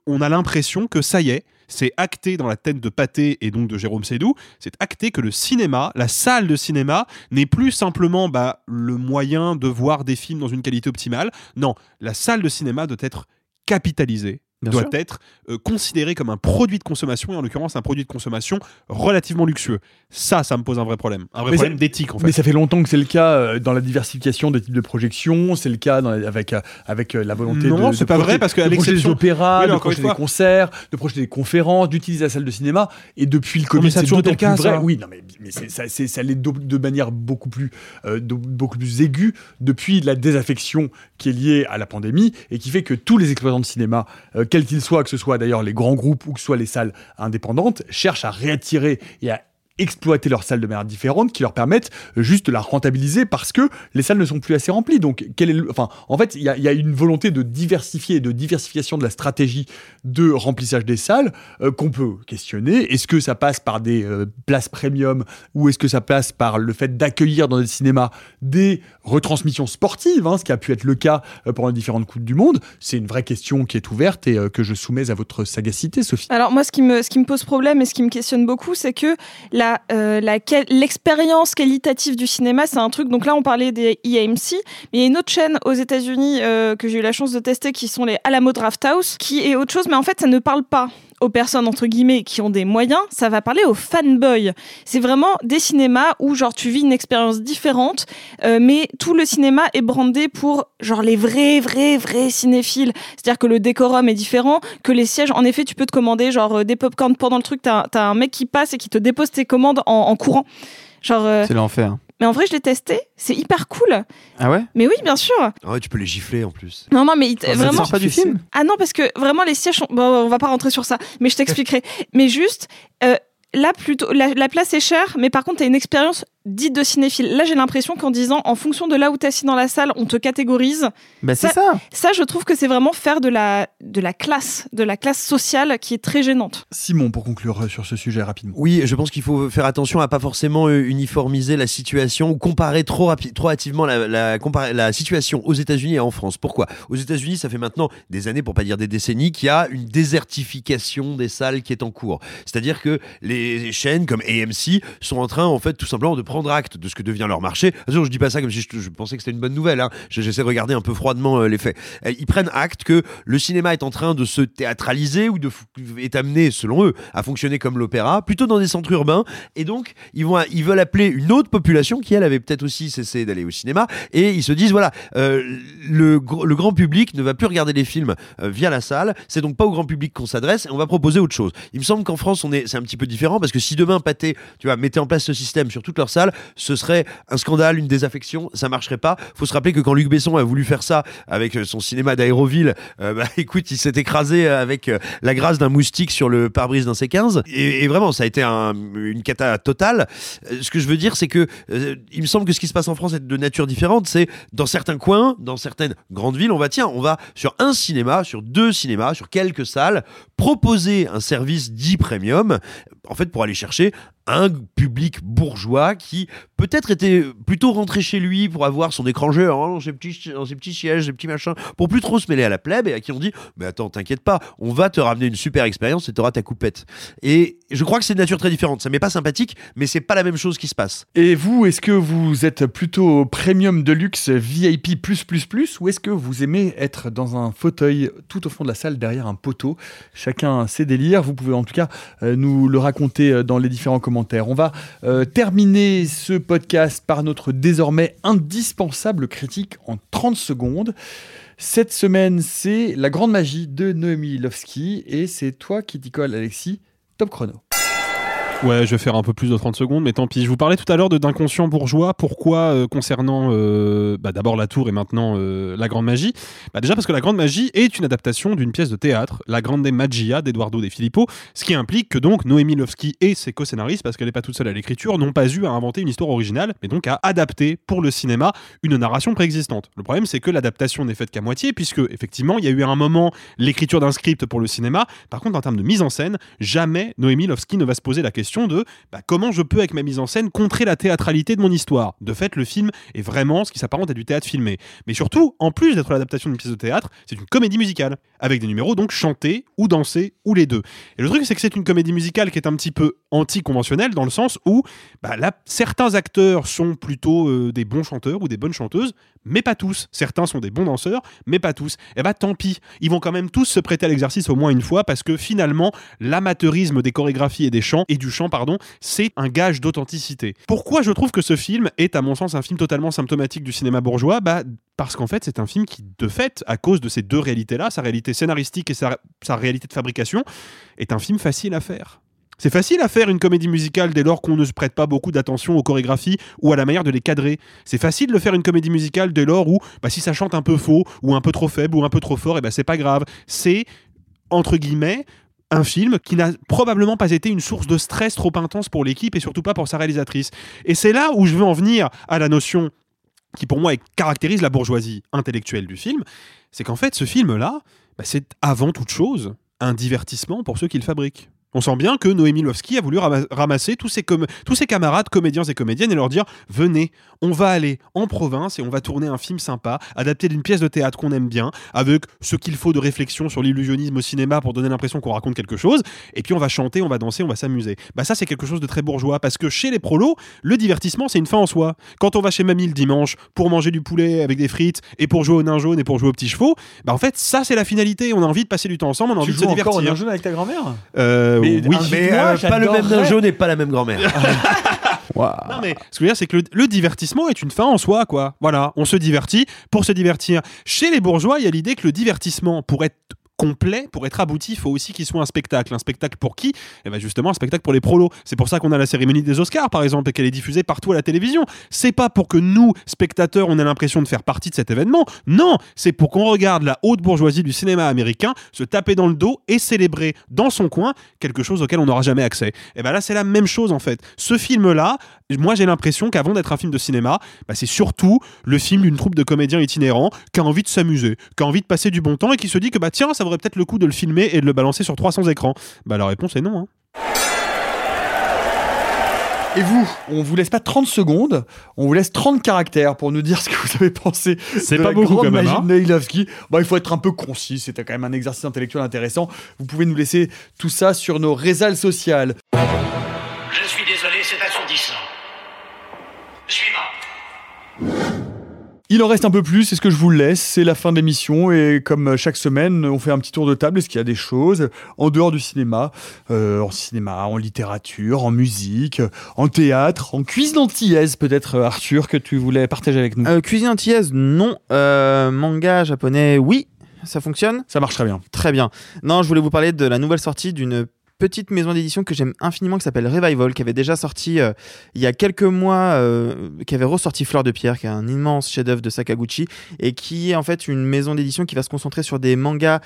qu'on a l'impression que ça y est, c'est acté dans la tête de Pathé et donc de Jérôme Sédou, c'est acté que le cinéma, la salle de cinéma, n'est plus simplement bah, le moyen de voir des films dans une qualité optimale. Non, la salle de cinéma doit être capitalisée. Bien doit sûr. être euh, considérée comme un produit de consommation et en l'occurrence un produit de consommation relativement luxueux. Ça, ça me pose un vrai problème, un vrai Mais problème d'éthique en fait. Mais ça fait longtemps que c'est le cas euh, dans la diversification des types de projections, c'est le cas dans la- avec, euh, avec la volonté Non, de. c'est de pas projeter- vrai, parce qu'à de projeter des opéras, Oui, de projeter des concerts, de projeter des conférences, d'utiliser la salle de cinéma. Et depuis le Covid, c'est d'autant le plus cas, vrai. Oui, non, mais, mais c'est- ça, c'est- ça l'est de, de manière beaucoup plus, de- beaucoup plus aiguë depuis la désaffection qui est liée à la pandémie et qui fait que tous les exploitants de cinéma, quels qu'ils soient, que ce soit d'ailleurs les grands groupes ou que ce soit les salles indépendantes, cherchent à réattirer et à exploiter leurs salles de manière différente qui leur permettent euh, juste de la rentabiliser parce que les salles ne sont plus assez remplies. Donc, enfin, en fait, il y, a- une volonté de diversifier et de diversification de la stratégie de remplissage des salles euh, qu'on peut questionner. Est-ce que ça passe par des euh, places premium ou est-ce que ça passe par le fait d'accueillir dans des cinémas des retransmissions sportives, hein, ce qui a pu être le cas pendant les différentes Coupes du Monde? C'est une vraie question qui est ouverte et que je soumets à votre sagacité, Sophie. Alors moi, ce qui me, ce qui me pose problème et ce qui me questionne beaucoup, c'est que la, euh, la quel- l'expérience qualitative du cinéma, c'est un truc. Donc là, on parlait des EAMC, mais il y a une autre chaîne aux États-Unis euh, que j'ai eu la chance de tester, qui sont les Alamo Drafthouse, qui est autre chose, mais en fait, ça ne parle pas aux personnes entre guillemets qui ont des moyens, ça va parler aux fanboys. C'est vraiment des cinémas où genre tu vis une expérience différente, euh, mais tout le cinéma est brandé pour genre les vrais, vrais, vrais cinéphiles. C'est-à-dire que le décorum est différent, que les sièges, en effet, tu peux te commander genre euh, des popcorn pendant le truc. T'as as un mec qui passe et qui te dépose tes commandes en, en courant. Genre. euh, C'est l'enfer. Mais en vrai, je l'ai testé. C'est hyper cool. Ah ouais? Mais oui, bien sûr. Ah ouais, tu peux les gifler en plus. Non, non, mais il t- ça vraiment. sort pas du film? Ah non, parce que vraiment, les sièges sont. Bon, on va pas rentrer sur ça, mais je t'expliquerai. mais juste, euh, là, plutôt, la, la place est chère, mais par contre, t'as une expérience dite de cinéphile. Là, j'ai l'impression qu'en disant, en fonction de là où t'es assis dans la salle, on te catégorise. Bah, c'est ça. Ça, je trouve que c'est vraiment faire de la, de la classe, de la classe sociale qui est très gênante. Simon, pour conclure euh, sur ce sujet rapidement. Oui, je pense qu'il faut faire attention à pas forcément euh, uniformiser la situation ou comparer trop, rapi- trop hâtivement la, la situation aux États-Unis et en France. Pourquoi? Aux États-Unis, ça fait maintenant des années, pour pas dire des décennies, qu'il y a une désertification des salles qui est en cours. C'est-à-dire que les chaînes comme AMC sont en train, en fait, tout simplement de prendre acte de ce que devient leur marché. Attention, je dis pas ça comme si je, pensais que c'était une bonne nouvelle. Hein. Je- J'essaie de regarder un peu froidement euh, les faits. Euh, Ils prennent acte que le cinéma est en train de se théâtraliser ou de est amené, selon eux, à fonctionner comme l'opéra, plutôt dans des centres urbains. Et donc, ils vont, ils veulent appeler une autre population qui elle avait peut-être aussi cessé d'aller au cinéma. Et ils se disent voilà, euh, le, gr- le grand public ne va plus regarder les films via la salle. C'est donc pas au grand public qu'on s'adresse. Et on va proposer autre chose. Il me semble qu'en France, on est, c'est un petit peu différent parce que si demain Pathé, tu vois, mettait en place ce système sur toutes leurs ce serait un scandale, une désaffection. Ça marcherait pas. Faut se rappeler que quand Luc Besson a voulu faire ça avec euh, son cinéma d'Aéroville, euh, bah écoute, il s'est écrasé avec euh, la grâce d'un moustique sur le pare-brise d'un C15. Et, vraiment, ça a été un- une cata totale. Ce que je veux dire, c'est que il me semble que ce qui se passe en France est de nature différente. C'est dans certains coins, dans certaines grandes villes, on va tiens, on va sur un cinéma, sur deux cinémas, sur quelques salles, proposer un service dit premium, en fait, pour aller chercher un public bourgeois qui peut-être était plutôt rentré chez lui pour avoir son écran géant dans ses petits, dans ses petits sièges, ses petits machins, pour plus trop se mêler à la plèbe et à qui on dit Mais attends, t'inquiète pas, on va te ramener une super expérience et t'auras ta coupette. Et je crois que c'est de nature très différente. Ça m'est pas sympathique, mais c'est pas la même chose qui se passe. Et vous, est-ce que vous êtes plutôt premium de luxe VIP ou est-ce que vous aimez être dans un fauteuil tout au fond de la salle derrière un poteau? Chacun ses délires. Vous pouvez en tout cas euh, nous le raconter euh, dans les différents commentaires. On va euh, terminer ce podcast par notre désormais indispensable critique en 30 secondes. Cette semaine, c'est La Grande Magie de Noémie Lovski et c'est toi qui t'y colle, Alexis. Top chrono. Ouais, je vais faire un peu plus de 30 secondes, mais tant pis. Je vous parlais tout à l'heure d'inconscient bourgeois. Pourquoi euh, concernant euh, bah, d'abord la tour et maintenant euh, la grande magie? Bah, Déjà parce que la grande magie est une adaptation d'une pièce de théâtre, La Grande Magia d'Eduardo De Filippo, ce qui implique que donc Noémie Lovski et ses co-scénaristes, parce qu'elle n'est pas toute seule à l'écriture, n'ont pas eu à inventer une histoire originale, mais donc à adapter pour le cinéma une narration préexistante. Le problème, c'est que l'adaptation n'est faite qu'à moitié, puisque effectivement, il y a eu un moment l'écriture d'un script pour le cinéma. Par contre, en termes de mise en scène, jamais Noémie Lovski ne va se poser la question de bah, comment je peux, avec ma mise en scène, contrer la théâtralité de mon histoire? De fait, le film est vraiment ce qui s'apparente à du théâtre filmé. Mais surtout, en plus d'être l'adaptation d'une pièce de théâtre, c'est une comédie musicale, avec des numéros donc chantés ou dansés, ou les deux. Et le truc, c'est que c'est une comédie musicale qui est un petit peu anti-conventionnelle, dans le sens où bah, certains acteurs sont plutôt euh, des bons chanteurs ou des bonnes chanteuses, mais pas tous. Certains sont des bons danseurs, mais pas tous. Et bah tant pis, ils vont quand même tous se prêter à l'exercice au moins une fois, parce que finalement, l'amateurisme des chorégraphies et des chants, et du chant, pardon, c'est un gage d'authenticité. Pourquoi je trouve que ce film est, à mon sens, un film totalement symptomatique du cinéma bourgeois? Bah parce qu'en fait, c'est un film qui, de fait, à cause de ces deux réalités-là, sa réalité scénaristique et sa réalité de fabrication, est un film facile à faire. C'est facile à faire une comédie musicale dès lors qu'on ne se prête pas beaucoup d'attention aux chorégraphies ou à la manière de les cadrer. C'est facile de faire une comédie musicale dès lors où, bah, si ça chante un peu faux, ou un peu trop faible, ou un peu trop fort, et bah, c'est pas grave. C'est, entre guillemets, un film qui n'a probablement pas été une source de stress trop intense pour l'équipe et surtout pas pour sa réalisatrice. Et c'est là où je veux en venir à la notion qui pour moi caractérise la bourgeoisie intellectuelle du film, c'est qu'en fait ce film-là, bah, c'est avant toute chose un divertissement pour ceux qui le fabriquent. On sent bien que Noémie Lovski a voulu rama- ramasser tous ses, com- tous ses camarades comédiens et comédiennes et leur dire venez, on va aller en province et on va tourner un film sympa, adapté d'une pièce de théâtre qu'on aime bien, avec ce qu'il faut de réflexion sur l'illusionnisme au cinéma pour donner l'impression qu'on raconte quelque chose, et puis on va chanter, on va danser, on va s'amuser. Bah ça c'est quelque chose de très bourgeois, parce que chez les prolos, le divertissement c'est une fin en soi. Quand on va chez Mamie le dimanche pour manger du poulet avec des frites et pour jouer au nain jaune et pour jouer aux petits chevaux, bah en fait ça c'est la finalité, on a envie de passer du temps ensemble, on a Tu envie de se joues encore divertir. au nain jaune avec ta grand-mère? Euh, Mais oui. Mais Moi, euh, pas le même jaune et pas la même grand-mère. Non mais ce que je veux dire c'est que le, le divertissement est une fin en soi quoi. Voilà, on se divertit pour se divertir. Chez les bourgeois, il y a l'idée que le divertissement pour être complet, pour être abouti, il faut aussi qu'il soit un spectacle. Un spectacle pour qui? Eh bien justement un spectacle pour les prolos. C'est pour ça qu'on a la cérémonie des Oscars par exemple et qu'elle est diffusée partout à la télévision. C'est pas pour que nous, spectateurs, on ait l'impression de faire partie de cet événement. Non, c'est pour qu'on regarde la haute bourgeoisie du cinéma américain se taper dans le dos et célébrer dans son coin quelque chose auquel on n'aura jamais accès. Et ben là c'est la même chose en fait. Ce film-là, moi j'ai l'impression qu'avant d'être un film de cinéma, bah, c'est surtout le film d'une troupe de comédiens itinérants qui a envie de s'amuser, qui a envie de passer du bon temps et qui se dit que bah tiens, ça vaudrait peut-être le coup de le filmer et de le balancer sur 300 écrans. Bah la réponse est non. hein. Et vous, on vous laisse pas 30 secondes, on vous laisse 30 caractères pour nous dire ce que vous avez pensé. C'est de pas la beaucoup, grande quand même, magie hein. de Nailovski. Bah, il faut être un peu concis, c'était quand même un exercice intellectuel intéressant. Vous pouvez nous laisser tout ça sur nos réseaux sociales. Je suis désolé, c'est assourdissant. Suivant. Il en reste un peu plus, c'est ce que je vous laisse, c'est la fin de l'émission et comme chaque semaine, on fait un petit tour de table. Est-ce qu'il y a des choses en dehors du cinéma, euh, en cinéma, en littérature, en musique, en théâtre, en cuisine antillaise peut-être euh, Arthur que tu voulais partager avec nous? Euh, cuisine antillaise, non. Euh, manga japonais, oui. Ça fonctionne Ça marche très bien. Très bien. Non, je voulais vous parler de la nouvelle sortie d'une petite maison d'édition que j'aime infiniment qui s'appelle Revival, qui avait déjà sorti euh, il y a quelques mois, euh, qui avait ressorti Fleur de Pierre, qui est un immense chef-d'œuvre de Sakaguchi, et qui est en fait une maison d'édition qui va se concentrer sur des mangas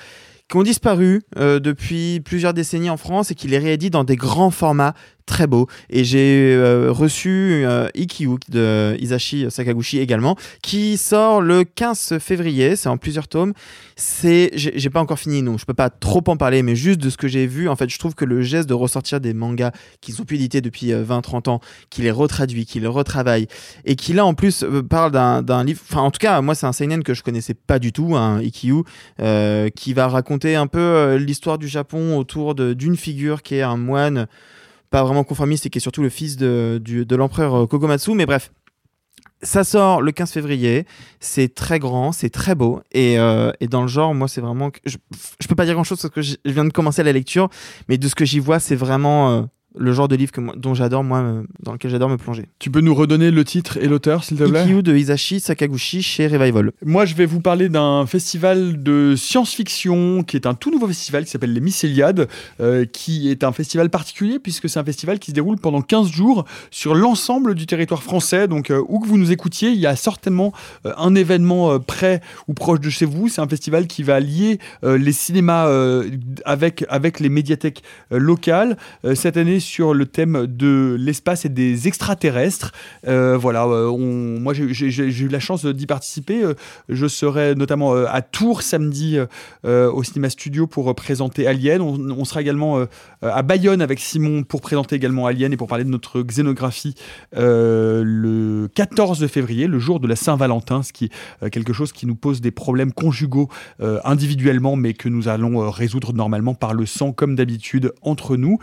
qui ont disparu euh, depuis plusieurs décennies en France et qui les réédite dans des grands formats très beaux. Et j'ai euh, reçu euh, Ikkyu de Isashi Sakaguchi également, qui sort le 15 février. C'est en plusieurs tomes. C'est, j'ai pas encore fini, donc je peux pas trop en parler, mais juste de ce que j'ai vu, en fait, je trouve que le geste de ressortir des mangas qui sont plus édités depuis 20-30 ans, qui les retraduit, qui les retravaille, et qui là en plus euh, parle d'un livre. Enfin, en tout cas, moi, c'est un seinen que je connaissais pas du tout, un Ikkyu, euh, qui va raconter un peu euh, l'histoire du Japon autour d'une figure qui est un moine pas vraiment conformiste et qui est surtout le fils de, du- de l'empereur euh, Kokomatsu. Mais bref, ça sort le 15 février. C'est très grand, c'est très beau. Et, euh, et dans le genre, moi, c'est vraiment. Je, je peux pas dire grand chose parce que je viens de commencer la lecture, mais de ce que j'y vois, c'est vraiment euh, le genre de livre que moi- dont j'adore, moi, dans lequel j'adore me plonger. Tu peux nous redonner le titre et l'auteur, s'il te plaît? Ikkyu de Isashi Sakaguchi chez Revival. Moi, je vais vous parler d'un festival de science-fiction qui est un tout nouveau festival qui s'appelle les Mycéliades, euh, qui est un festival particulier puisque c'est un festival qui se déroule pendant 15 jours sur l'ensemble du territoire français. Donc, euh, où que vous nous écoutiez, il y a certainement euh, un événement près ou proche de chez vous. C'est un festival qui va lier les cinémas avec, avec les médiathèques locales. Cette année, sur le thème de l'espace et des extraterrestres. Euh, voilà, euh, moi j'ai- eu la chance d'y participer. Euh, Je serai notamment à Tours samedi au Cinéma Studio pour présenter Alien. On, sera également à Bayonne avec Simon pour présenter également Alien et pour parler de notre xénographie le 14 février, le jour de la Saint-Valentin, ce qui est quelque chose qui nous pose des problèmes conjugaux individuellement, mais que nous allons résoudre normalement par le sang, comme d'habitude, entre nous.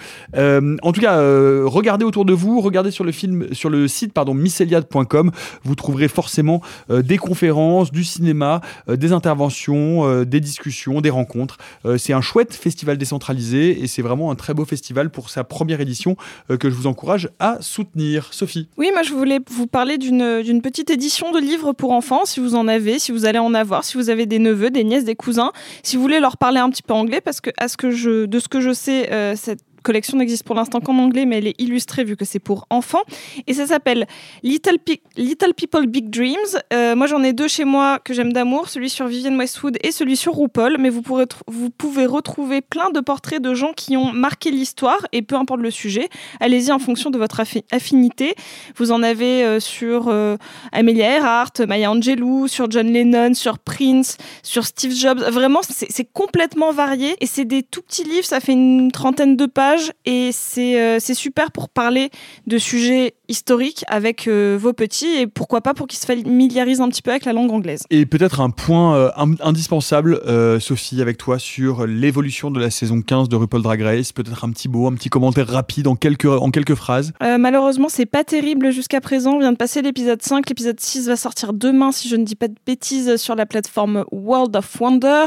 En tout cas, euh, regardez autour de vous, regardez sur le film, sur le site pardon myceliade.com, vous trouverez forcément euh, des conférences, du cinéma, euh, des interventions, des discussions, des rencontres. C'est un chouette festival décentralisé et c'est vraiment un très beau festival pour sa première édition que je vous encourage à soutenir. Sophie. Oui, moi je voulais vous parler d'une petite édition de livres pour enfants, si vous en avez, si vous allez en avoir, si vous avez des neveux, des nièces, des cousins, si vous voulez leur parler un petit peu anglais, parce que, à ce que je, de ce que je sais, cette collection n'existe pour l'instant qu'en anglais, mais elle est illustrée vu que c'est pour enfants. Et ça s'appelle Little, Pe- Little People Big Dreams. Euh, moi j'en ai deux chez moi que j'aime d'amour, celui sur Vivienne Westwood et celui sur RuPaul, mais vous, pouvez retrouver plein de portraits de gens qui ont marqué l'histoire, et peu importe le sujet, allez-y en fonction de votre affi- affinité. Vous en avez euh, sur euh, Amelia Earhart, Maya Angelou, sur John Lennon, sur Prince, sur Steve Jobs. Vraiment, c'est complètement varié et c'est des tout petits livres. Ça fait une trentaine de pages et c'est euh, c'est super pour parler de sujets historiques avec euh, vos petits et pourquoi pas pour qu'ils se familiarisent un petit peu avec la langue anglaise. Et peut-être un point euh, indispensable, euh, Sophie, avec toi, sur l'évolution de la saison 15 de RuPaul Drag Race. Peut-être un petit mot, un petit commentaire rapide en quelques, en quelques phrases. Malheureusement, c'est pas terrible jusqu'à présent. On vient de passer l'épisode 5. L'épisode 6 va sortir demain, si je ne dis pas de bêtises, sur la plateforme World of Wonder.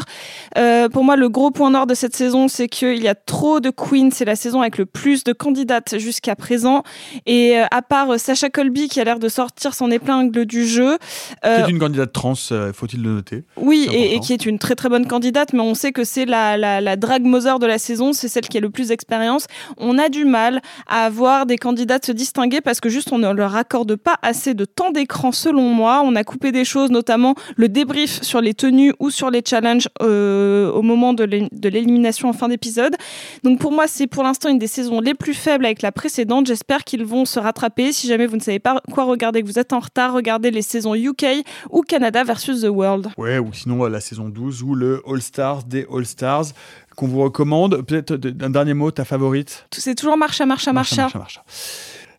Pour moi, le gros point nord de cette saison, c'est qu'il y a trop de queens. C'est la saison avec le plus de candidates jusqu'à présent. Et à part euh, Sacha Colby, qui a l'air de sortir son épingle du jeu. euh, Qui est une candidate trans, euh, faut-il le noter? Oui, et, qui est une très très bonne candidate, mais on sait que c'est la, la, la drag mother de la saison, c'est celle qui a le plus d'expérience. On a du mal à avoir des candidates se distinguer parce que juste on ne leur accorde pas assez de temps d'écran selon moi. On a coupé des choses, notamment le débrief sur les tenues ou sur les challenges euh, au moment de l'élimination en fin d'épisode. Donc pour moi, c'est pour l'instant une des saisons les plus faibles avec la précédente. J'espère qu'ils vont se rattraper. Si jamais vous ne savez pas quoi regarder, que vous êtes en retard, regardez les saisons UK ou Canada versus The World. Ouais, ou sinon euh, la saison 12 ou le All Stars des All Stars qu'on vous recommande. Peut-être un dernier mot, ta favorite? C'est toujours à marche. Marche à marche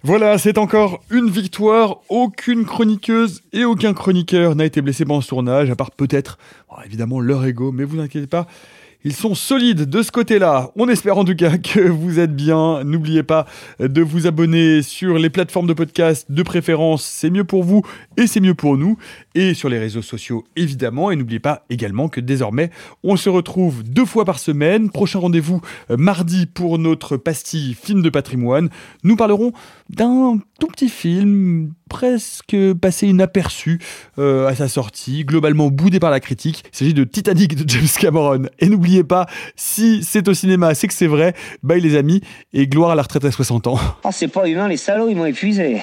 Voilà, c'est encore une victoire. Aucune chroniqueuse et aucun chroniqueur n'a été blessé pendant ce tournage, à part peut-être, bon, évidemment, leur ego. Mais vous inquiétez pas, ils sont solides de ce côté-là. On espère en tout cas que vous êtes bien. N'oubliez pas de vous abonner sur les plateformes de podcast de préférence. C'est mieux pour vous et c'est mieux pour nous. Et sur les réseaux sociaux, évidemment. Et n'oubliez pas également que désormais, on se retrouve deux fois par semaine. Prochain rendez-vous euh, mardi pour notre pastille film de patrimoine. Nous parlerons d'un tout petit film presque passé inaperçu euh, à sa sortie, globalement boudé par la critique. Il s'agit de Titanic de James Cameron. Et n'oubliez pas, si c'est au cinéma, c'est que c'est vrai. Bye les amis et gloire à la retraite à 60 ans. Oh, c'est pas humain, les salauds, ils m'ont épuisé.